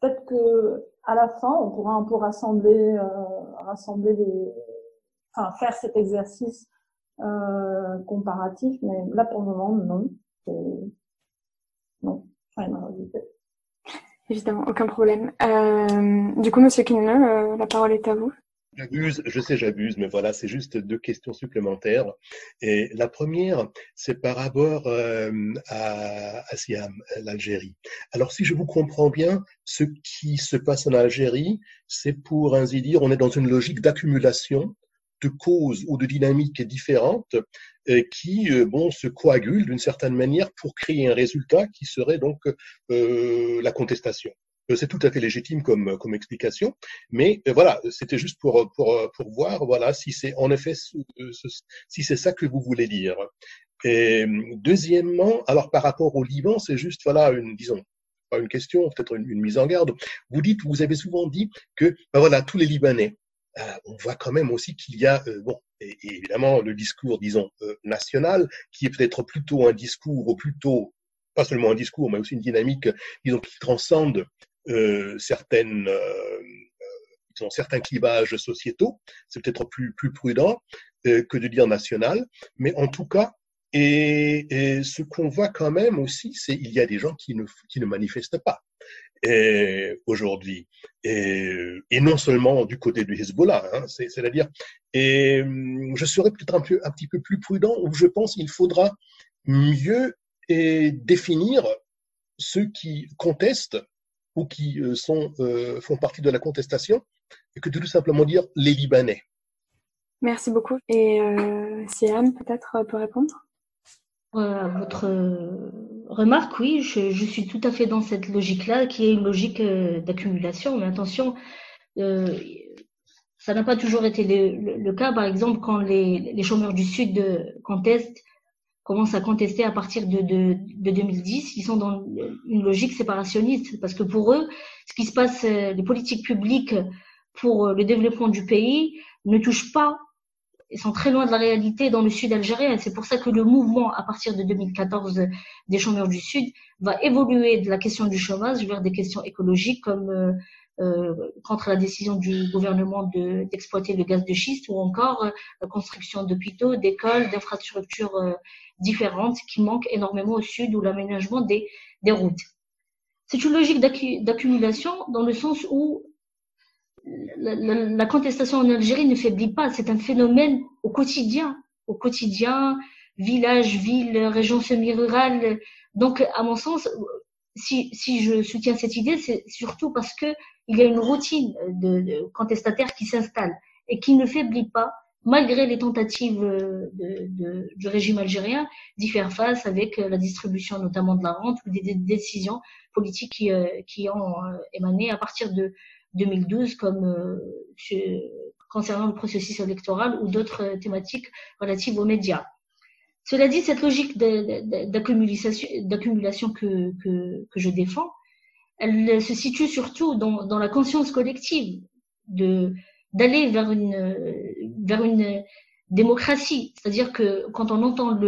Speaker 8: Peut-être que à la fin, on pourra un peu rassembler, rassembler les, enfin, faire cet exercice euh, comparatif, mais là pour le moment, non. Non, rien à rajouter.
Speaker 9: Évidemment, aucun problème. Euh, du coup, Monsieur Kinne, euh, la parole est à vous.
Speaker 10: J'abuse, je sais, j'abuse, mais voilà, c'est juste deux questions supplémentaires. Et la première, c'est par rapport euh, à, à Siam, l'Algérie. Alors, si je vous comprends bien, ce qui se passe en Algérie, c'est pour ainsi dire, on est dans une logique d'accumulation de causes ou de dynamiques différentes euh, qui euh, bon, se coagulent d'une certaine manière pour créer un résultat qui serait donc euh, la contestation. C'est tout à fait légitime comme, comme explication, mais voilà, c'était juste pour, pour, pour voir voilà, si c'est en effet si c'est ça que vous voulez dire. Et, deuxièmement, alors par rapport au Liban, c'est juste voilà une disons pas une question, peut-être une, mise en garde. Vous dites, vous avez souvent dit que ben voilà tous les Libanais on voit quand même aussi qu'il y a, euh, bon, et, évidemment le discours, disons, euh, national, qui est peut-être plutôt un discours ou plutôt pas seulement un discours, mais aussi une dynamique, disons, qui transcende euh, certaines, euh, disons, certains clivages sociétaux. C'est peut-être plus, plus prudent que de dire national, mais en tout cas, et, et ce qu'on voit quand même aussi, c'est il y a des gens qui ne, qui ne manifestent pas aujourd'hui, et, et, non seulement du côté du Hezbollah, hein, c'est-à-dire, et hum, je serais peut-être un, peu, un petit peu plus prudent, où je pense qu'il faudra mieux et définir ceux qui contestent ou qui euh, sont, euh, font partie de la contestation, et que de tout simplement dire les Libanais.
Speaker 9: Merci beaucoup. Et euh, Siam, peut-être, peut répondre?
Speaker 6: Euh, votre remarque, oui, je, suis tout à fait dans cette logique-là, qui est une logique euh, d'accumulation. Mais attention, euh, ça n'a pas toujours été le, cas. Par exemple, quand les, les chômeurs du Sud contestent, commencent à contester à partir de, de, de, 2010, ils sont dans une logique séparationniste. Parce que pour eux, ce qui se passe, les politiques publiques pour le développement du pays ne touchent pas sont très loin de la réalité dans le sud algérien. C'est pour ça que le mouvement, à partir de 2014 des chômeurs du sud, va évoluer de la question du chômage vers des questions écologiques comme euh, euh, contre la décision du gouvernement d'exploiter le gaz de schiste ou encore euh, la construction d'hôpitaux, d'écoles, d'infrastructures euh, différentes qui manquent énormément au sud ou l'aménagement des, des routes. C'est une logique d'accumulation dans le sens où la, la, contestation en Algérie ne faiblit pas. C'est un phénomène au quotidien, au quotidien, village, ville, région semi-rurale. Donc, à mon sens, si, si je soutiens cette idée, c'est surtout parce que il y a une routine de, de contestataire qui s'installe et qui ne faiblit pas malgré les tentatives de, de, du régime algérien d'y faire face avec la distribution notamment de la rente ou des, des décisions politiques qui, euh, qui ont euh, émané à partir de, 2012 comme euh, concernant le processus électoral ou d'autres euh, thématiques relatives aux médias. Cela dit, cette logique d'accumulation que, je défends, elle se situe surtout dans, la conscience collective d'aller vers une vers une démocratie. C'est-à-dire que quand on entend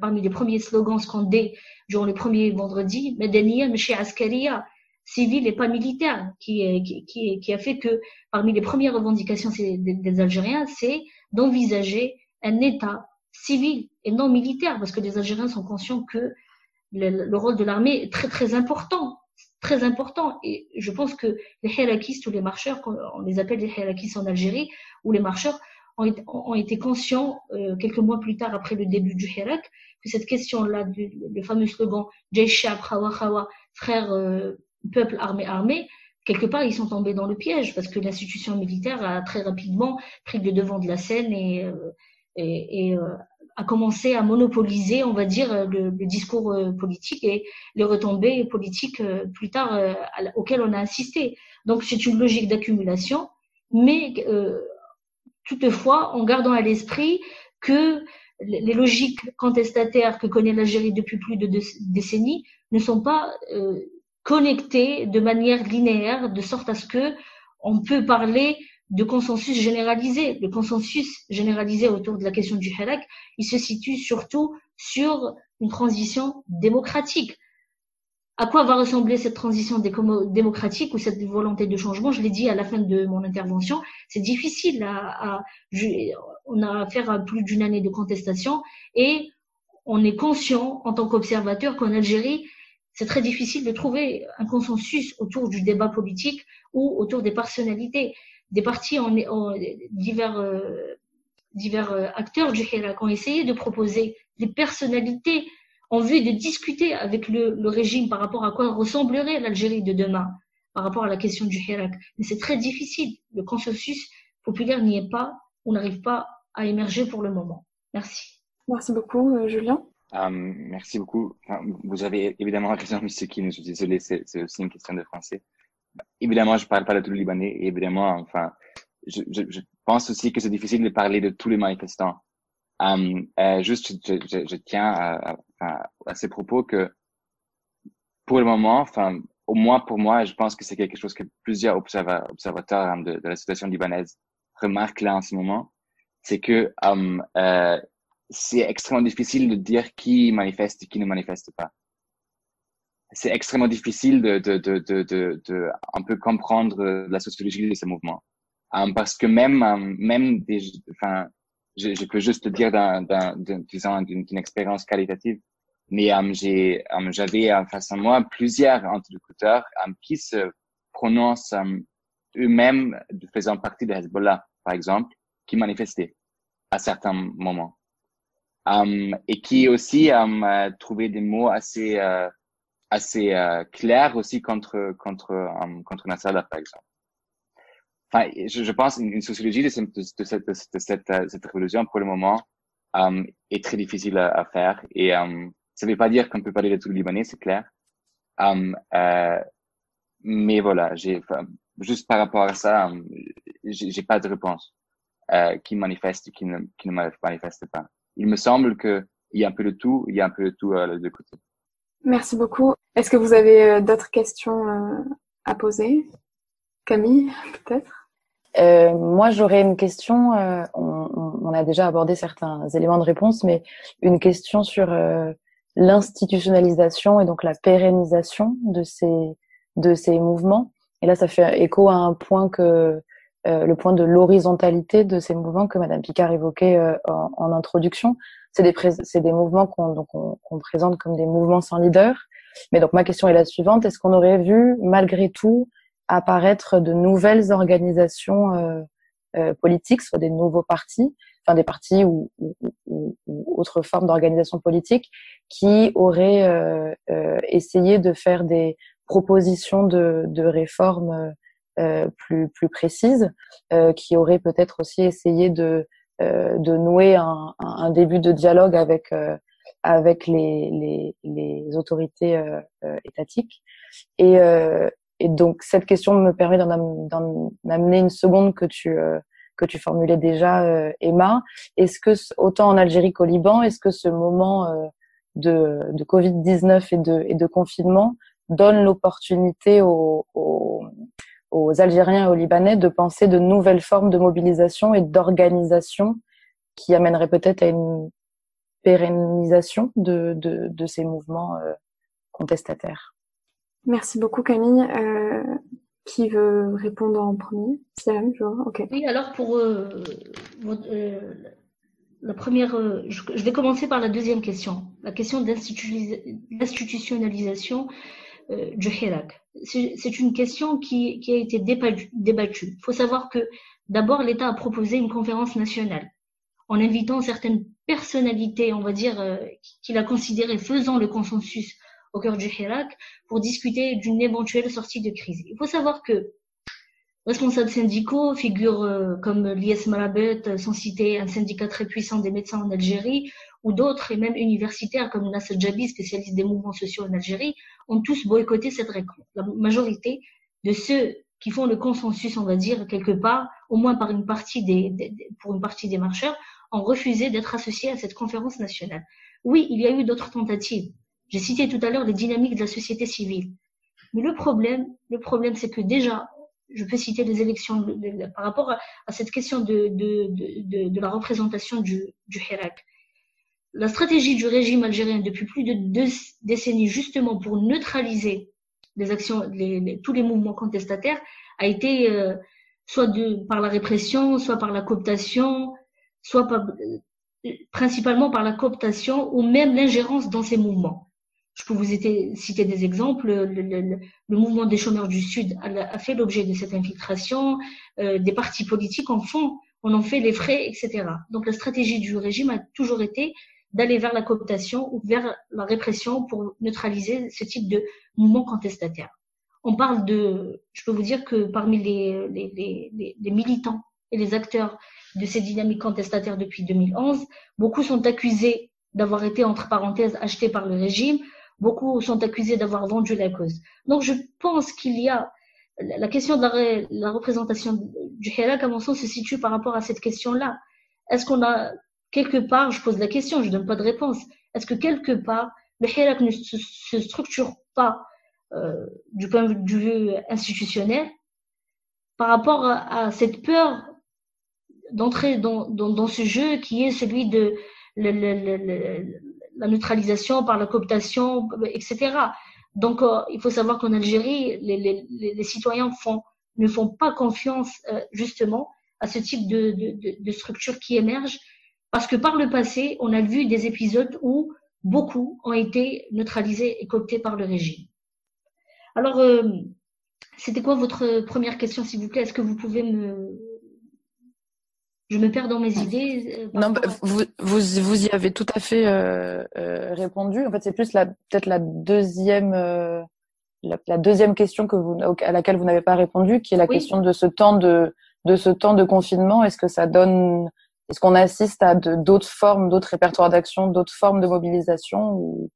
Speaker 6: parmi les premiers slogans scandés durant les premiers vendredis, Meshé Askaria, civil et pas militaire, qui, qui, qui, a fait que parmi les premières revendications des, Algériens, c'est d'envisager un État civil et non militaire, parce que les Algériens sont conscients que le, le rôle de l'armée est très très important, très important. Et je pense que les Hirakistes ou les marcheurs, on les appelle les Hirakistes en Algérie, ou les marcheurs ont, ont été conscients euh, quelques mois plus tard après le début du Hirak que cette question-là, le fameux slogan Jaishab Khawa Khawa, frère euh, peuple armé armé, quelque part, ils sont tombés dans le piège parce que l'institution militaire a très rapidement pris le devant de la scène et, euh, euh, a commencé à monopoliser, on va dire, le, le discours euh, politique et les retombées politiques plus tard auxquelles on a assisté. Donc, c'est une logique d'accumulation, mais toutefois, en gardant à l'esprit que les logiques contestataires que connaît l'Algérie depuis plus de deux décennies ne sont pas connectés de manière linéaire, de sorte à ce que on peut parler de consensus généralisé. Le consensus généralisé autour de la question du halak, il se situe surtout sur une transition démocratique. À quoi va ressembler cette transition démocratique ou cette volonté de changement? Je l'ai dit à la fin de mon intervention, c'est difficile. On a affaire à plus d'une année de contestation et on est conscient en tant qu'observateur qu'en Algérie, c'est très difficile de trouver un consensus autour du débat politique ou autour des personnalités. Des partis, divers, euh, divers euh, acteurs du Hirak ont essayé de proposer des personnalités en vue de discuter avec le, le régime par rapport à quoi ressemblerait l'Algérie de demain, par rapport à la question du Hirak. Mais c'est très difficile. Le consensus populaire n'y est pas, on n'arrive pas à émerger pour le moment. Merci.
Speaker 9: Merci beaucoup, euh, Julien.
Speaker 5: Um, merci beaucoup. Vous avez évidemment raison, monsieur Kim. Je suis désolé, c'est aussi une question de français. Évidemment, je parle pas de tout le Libanais. Et évidemment, enfin, je, je, je pense aussi que c'est difficile de parler de tous les manifestants. Um, euh, juste, je, je, je tiens à, à, à, ces propos que pour le moment, enfin, au moins pour moi, je pense que c'est quelque chose que plusieurs observateurs hein, de, la situation libanaise remarquent là en ce moment, c'est que um, euh, c'est extrêmement difficile de dire qui manifeste et qui ne manifeste pas. c'est extrêmement difficile de, de, de, de, de, un peu comprendre la sociologie de ce mouvement. Um, parce que même, um, même des, enfin, je, peux juste dire d'un, d'un, disons, d'une, expérience qualitative. Mais um, j'ai, j'avais face de moi plusieurs interlocuteurs qui se prononcent eux-mêmes faisant partie de Hezbollah, par exemple, qui manifestaient à certains moments. Um, et qui aussi um, euh, trouvaient des mots assez euh, assez euh, clairs aussi contre contre um, contre Nasrallah par exemple. Enfin, je, je pense une, sociologie de, cette, de, cette, de cette, euh, cette révolution pour le moment um, est très difficile à, faire et um, ça ne veut pas dire qu'on peut parler de tout le Libanais, c'est clair. Euh, mais voilà, j'ai juste par rapport à ça, j'ai pas de réponse euh, qui manifeste qui ne, qui ne manifeste pas. Il me semble que il y a un peu de tout, il y a un peu de tout euh, de côté.
Speaker 9: Merci beaucoup. Est-ce que vous avez euh, d'autres questions euh, à poser? Camille, peut-être?
Speaker 4: Euh, Moi, j'aurais une question. Euh, on, on, a déjà abordé certains éléments de réponse, mais une question sur euh, l'institutionnalisation et donc la pérennisation de ces de ces mouvements. Et là, ça fait écho à un point que euh, le point de l'horizontalité de ces mouvements que Madame Picard évoquait euh, en, en, introduction. C'est des, c'est des mouvements qu'on qu présente comme des mouvements sans leader. Mais donc ma question est la suivante est-ce qu'on aurait vu malgré tout apparaître de nouvelles organisations euh, euh, politiques, soit des nouveaux partis, enfin des partis ou, ou, ou, ou autres formes d'organisation politique, qui auraient euh, essayé de faire des propositions de, de réformes plus plus précises, euh, qui auraient peut-être aussi essayé de euh, de nouer un, un, début de dialogue avec avec les, les, les autorités étatiques et et donc cette question me permet d'en amener une seconde que tu euh, que tu formulais déjà, euh, Emma. Est-ce que autant en Algérie qu'au Liban, est-ce que ce moment euh, de, de Covid 19 et de et de confinement donne l'opportunité aux, aux, aux Algériens et aux Libanais de penser de nouvelles formes de mobilisation et d'organisation qui amèneraient peut-être à une pérennisation de, de, de ces mouvements contestataires.
Speaker 9: Merci beaucoup Camille. Euh, qui veut répondre en premier? Siam, je vois. Ok.
Speaker 6: Oui, alors pour euh, euh, la première, euh, je, je, vais commencer par la deuxième question, la question d'institutionnalisation euh, du Hirak. C'est une question qui, a été débattue. Il faut savoir que d'abord l'État a proposé une conférence nationale en invitant certaines personnalités, on va dire, euh, qu'il a considérées faisant le consensus au cœur du Hirak pour discuter d'une éventuelle sortie de crise. Il faut savoir que responsables syndicaux, figures euh, comme l'IS Marabet, euh, sans citer un syndicat très puissant des médecins en Algérie, ou d'autres, et même universitaires comme Nasser Jabi, spécialiste des mouvements sociaux en Algérie, ont tous boycotté cette rencontre. La majorité de ceux qui font le consensus, on va dire, quelque part, au moins par une partie des, pour une partie des marcheurs, ont refusé d'être associés à cette conférence nationale. Oui, il y a eu d'autres tentatives. J'ai cité tout à l'heure les dynamiques de la société civile. Mais le problème, le problème, c'est que déjà, je peux citer les élections par rapport à, à, cette question de, de, la représentation du, du Hirak. La stratégie du régime algérien depuis plus de deux décennies, justement pour neutraliser les actions, tous les mouvements contestataires, a été euh, soit par la répression, soit par la cooptation, soit euh, principalement par la cooptation ou même l'ingérence dans ces mouvements. Je peux vous citer des exemples. Le, mouvement des chômeurs du Sud a, a fait l'objet de cette infiltration. Euh, des partis politiques en font, on en fait les frais, etc. Donc la stratégie du régime a toujours été d'aller vers la cooptation ou vers la répression pour neutraliser ce type de mouvement contestataire. On parle de, je peux vous dire que parmi les, les, les, les militants et les acteurs de ces dynamiques contestataires depuis 2011, beaucoup sont accusés d'avoir été, entre parenthèses, achetés par le régime, Beaucoup sont accusés d'avoir vendu la cause. Donc je pense qu'il y a la question de la, représentation du Hirak, à mon sens, se situe par rapport à cette question-là. Est-ce qu'on a quelque part, je pose la question, je donne pas de réponse, est-ce que quelque part le Hirak ne se, structure pas euh, du point de vue institutionnel par rapport à, cette peur d'entrer dans, dans, ce jeu qui est celui de la neutralisation par la cooptation, etc. Donc, il faut savoir qu'en Algérie, les, les, les, citoyens ne font pas confiance justement à ce type de, de, structure qui émerge, parce que par le passé, on a vu des épisodes où beaucoup ont été neutralisés et cooptés par le régime. Alors, c'était quoi votre première question, s'il vous plaît? Est-ce que vous pouvez me... Je me perds dans mes idées.
Speaker 4: Euh, non, bah, vous, vous, vous, y avez tout à fait euh, euh, répondu. En fait, c'est plus peut-être la deuxième euh, la, la, deuxième question que vous à laquelle vous n'avez pas répondu, qui est la question de ce temps de de ce temps de confinement. Est-ce que ça donne Est-ce qu'on assiste à d'autres formes, d'autres répertoires d'action, d'autres formes de mobilisation ou,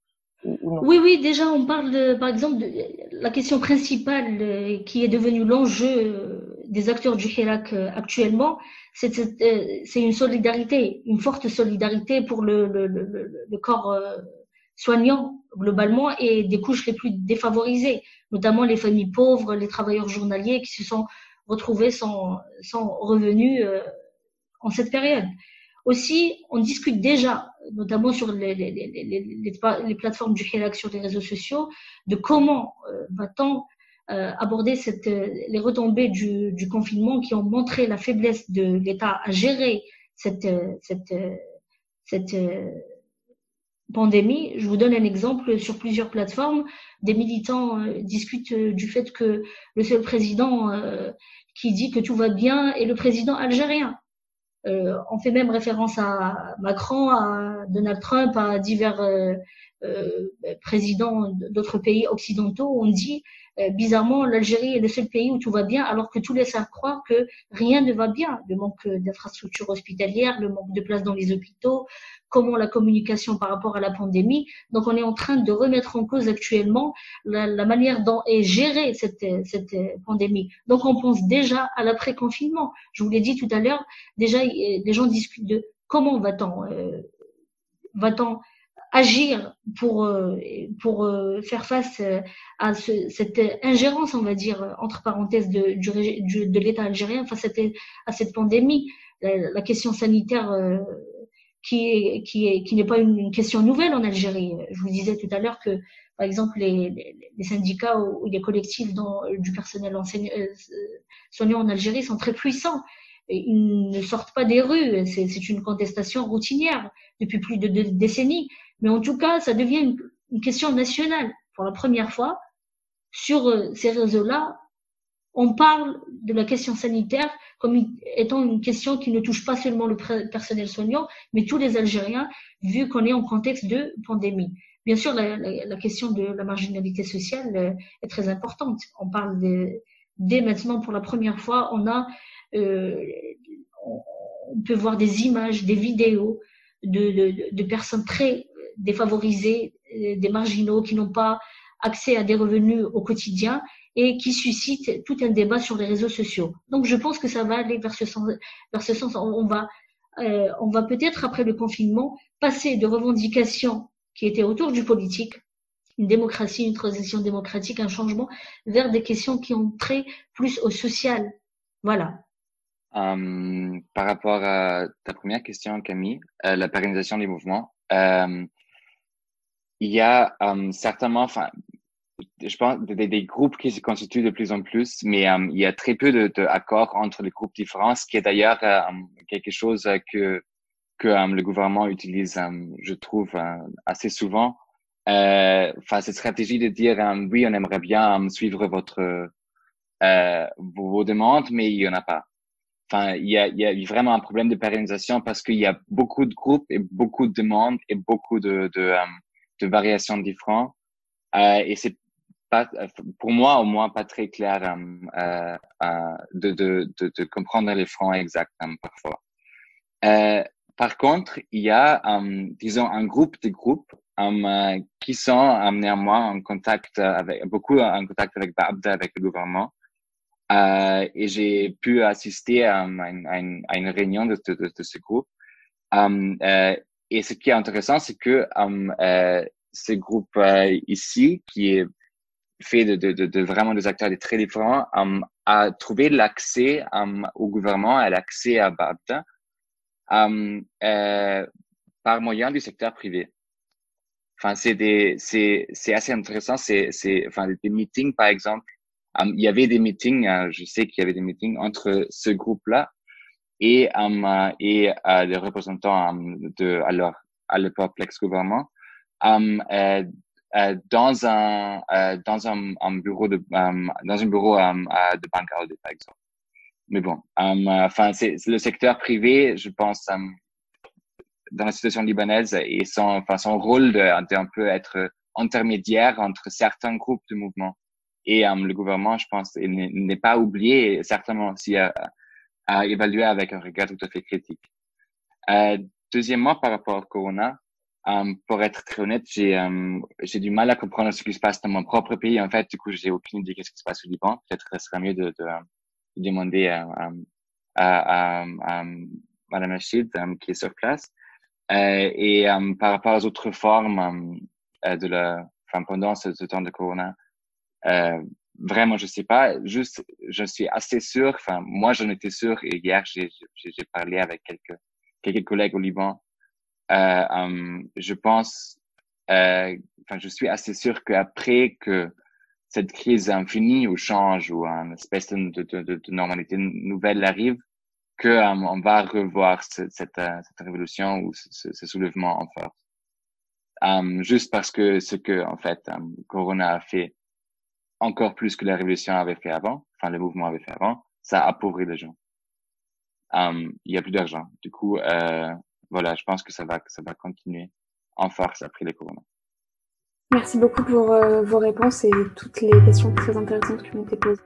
Speaker 6: oui, oui, déjà, on parle, de, par exemple, de la question principale euh, qui est devenue l'enjeu euh, des acteurs du Hirak euh, actuellement, c'est une solidarité, une forte solidarité pour le, le, le, le corps soignant globalement et des couches les plus défavorisées, notamment les familles pauvres, les travailleurs journaliers qui se sont retrouvés sans, sans revenus en cette période. Aussi, on discute déjà, notamment sur les, les, les, les plateformes du Hirak sur les réseaux sociaux, de comment euh, va-t-on euh, aborder cette, euh, les retombées du, du, confinement qui ont montré la faiblesse de l'État à gérer cette, cette, cette pandémie. Je vous donne un exemple sur plusieurs plateformes. Des militants discutent du fait que le seul président qui dit que tout va bien est le président algérien. Euh, on fait même référence à Macron, à Donald Trump, à divers euh, présidents d'autres pays occidentaux. On dit bizarrement l'Algérie est le seul pays où tout va bien, alors que tout laisse à croire que rien ne va bien. Le manque d'infrastructures hospitalières, le manque de places dans les hôpitaux, comment la communication par rapport à la pandémie. Donc on est en train de remettre en cause actuellement la, manière dont est gérée cette, cette pandémie. Donc on pense déjà à l'après-confinement. Je vous l'ai dit tout à l'heure, déjà les gens discutent de comment va-t-on euh, va-t-on agir pour euh, pour euh, faire face à ce, cette ingérence, on va dire entre parenthèses de du, de l'État algérien face à cette, à cette pandémie. La, la question sanitaire qui est qui est qui n'est pas une, question nouvelle en Algérie. Je vous disais tout à l'heure que par exemple les, les, les syndicats ou, les collectifs dans, du personnel enseignant, euh, soignant en Algérie sont très puissants. Ils ne sortent pas des rues. C'est une contestation routinière depuis plus de deux décennies. Mais en tout cas, ça devient une, question nationale. Pour la première fois, sur euh, ces réseaux-là, on parle de la question sanitaire comme étant une question qui ne touche pas seulement le personnel soignant, mais tous les Algériens, vu qu'on est en contexte de pandémie. Bien sûr, la, la, question de la marginalité sociale euh, est très importante. On parle de, dès maintenant, pour la première fois, on a, on peut voir des images, des vidéos de, personnes très défavorisées, euh, des marginaux qui n'ont pas accès à des revenus au quotidien et qui suscite tout un débat sur les réseaux sociaux. Donc je pense que ça va aller vers ce sens. Vers. On va, euh, on va peut-être après le confinement passer de revendications qui étaient autour du politique, une démocratie, une transition démocratique, un changement, vers des questions qui ont trait plus au social. Voilà.
Speaker 5: Euh, par rapport à ta première question, Camille, euh, la pérennisation des mouvements, euh, il y a certainement, enfin, je pense, des, groupes qui se constituent de plus en plus, mais il y a très peu d'accords entre les groupes différents, ce qui est d'ailleurs quelque chose que, que le gouvernement utilise, je trouve, assez souvent. Enfin, cette stratégie de dire, oui, on aimerait bien suivre votre vos, demandes, mais il y en a pas. Il y a, vraiment un problème de pérennisation parce qu'il y a beaucoup de groupes et beaucoup de demandes et beaucoup de, de, de variations différentes. Euh, et c'est pour moi au moins pas très clair euh, euh, euh, de, de, de, de, comprendre les fronts exacts hein, parfois. Euh, par contre, il y a, disons, un groupe de groupes qui sont néanmoins en contact avec, beaucoup en contact avec Babda, avec le gouvernement. Euh, et j'ai pu assister à, une, réunion de, ce groupe. Euh, et ce qui est intéressant, c'est que euh, ce groupe ici, qui est fait de, vraiment des acteurs très différents, um, à trouver l'accès au gouvernement, à l'accès à euh, par moyen du secteur privé. enfin, c'est assez intéressant. C'est, des meetings, par exemple. Il y avait des meetings, uh, je sais qu'il y avait des meetings entre ce groupe-là et, um, uh, et les représentants um, de, alors, à l'époque, l'ex-gouvernement, um, euh, euh, dans un, euh, dans un, bureau de, dans un bureau de banque par exemple. Mais bon, enfin, c'est le secteur privé, je pense, dans la situation libanaise et son, enfin, son rôle de, de un peu être intermédiaire entre certains groupes de mouvements et um, le gouvernement, je pense, n'est pas oublié, certainement aussi à, à, évaluer avec un regard tout à fait critique. Euh, deuxièmement, par rapport au Corona, um, pour être très honnête, j'ai um, j'ai du mal à comprendre ce qui se passe dans mon propre pays. En fait, du coup, j'ai aucune idée de ce qui se passe au Liban. Peut-être ce serait mieux de, de, de demander à, à, à, à Madame Achid, qui est sur place. Euh, et par rapport aux autres formes euh, de la, enfin, pendant ce, ce, temps de Corona, euh, vraiment, je sais pas. Juste, je suis assez sûr. Enfin, moi, j'en étais sûr. Et hier, j'ai parlé avec quelques quelques collègues au Liban. Euh, um, je pense, euh, enfin, je suis assez sûr qu'après que cette crise infinie ou change ou une espèce de, de, de, de normalité nouvelle arrive, que um, on va revoir ce, cette, euh, cette révolution ou ce, ce soulèvement en force. Um, juste parce que ce que en fait Corona a fait encore plus que la révolution avait fait avant, enfin le mouvement avait fait avant, ça a appauvri les gens. Um, il y a plus d'argent. Du coup, euh, voilà, je pense que ça va, ça va continuer en force après le Corona.
Speaker 9: Merci beaucoup pour euh, vos réponses et toutes les questions très intéressantes qui m'ont été posées.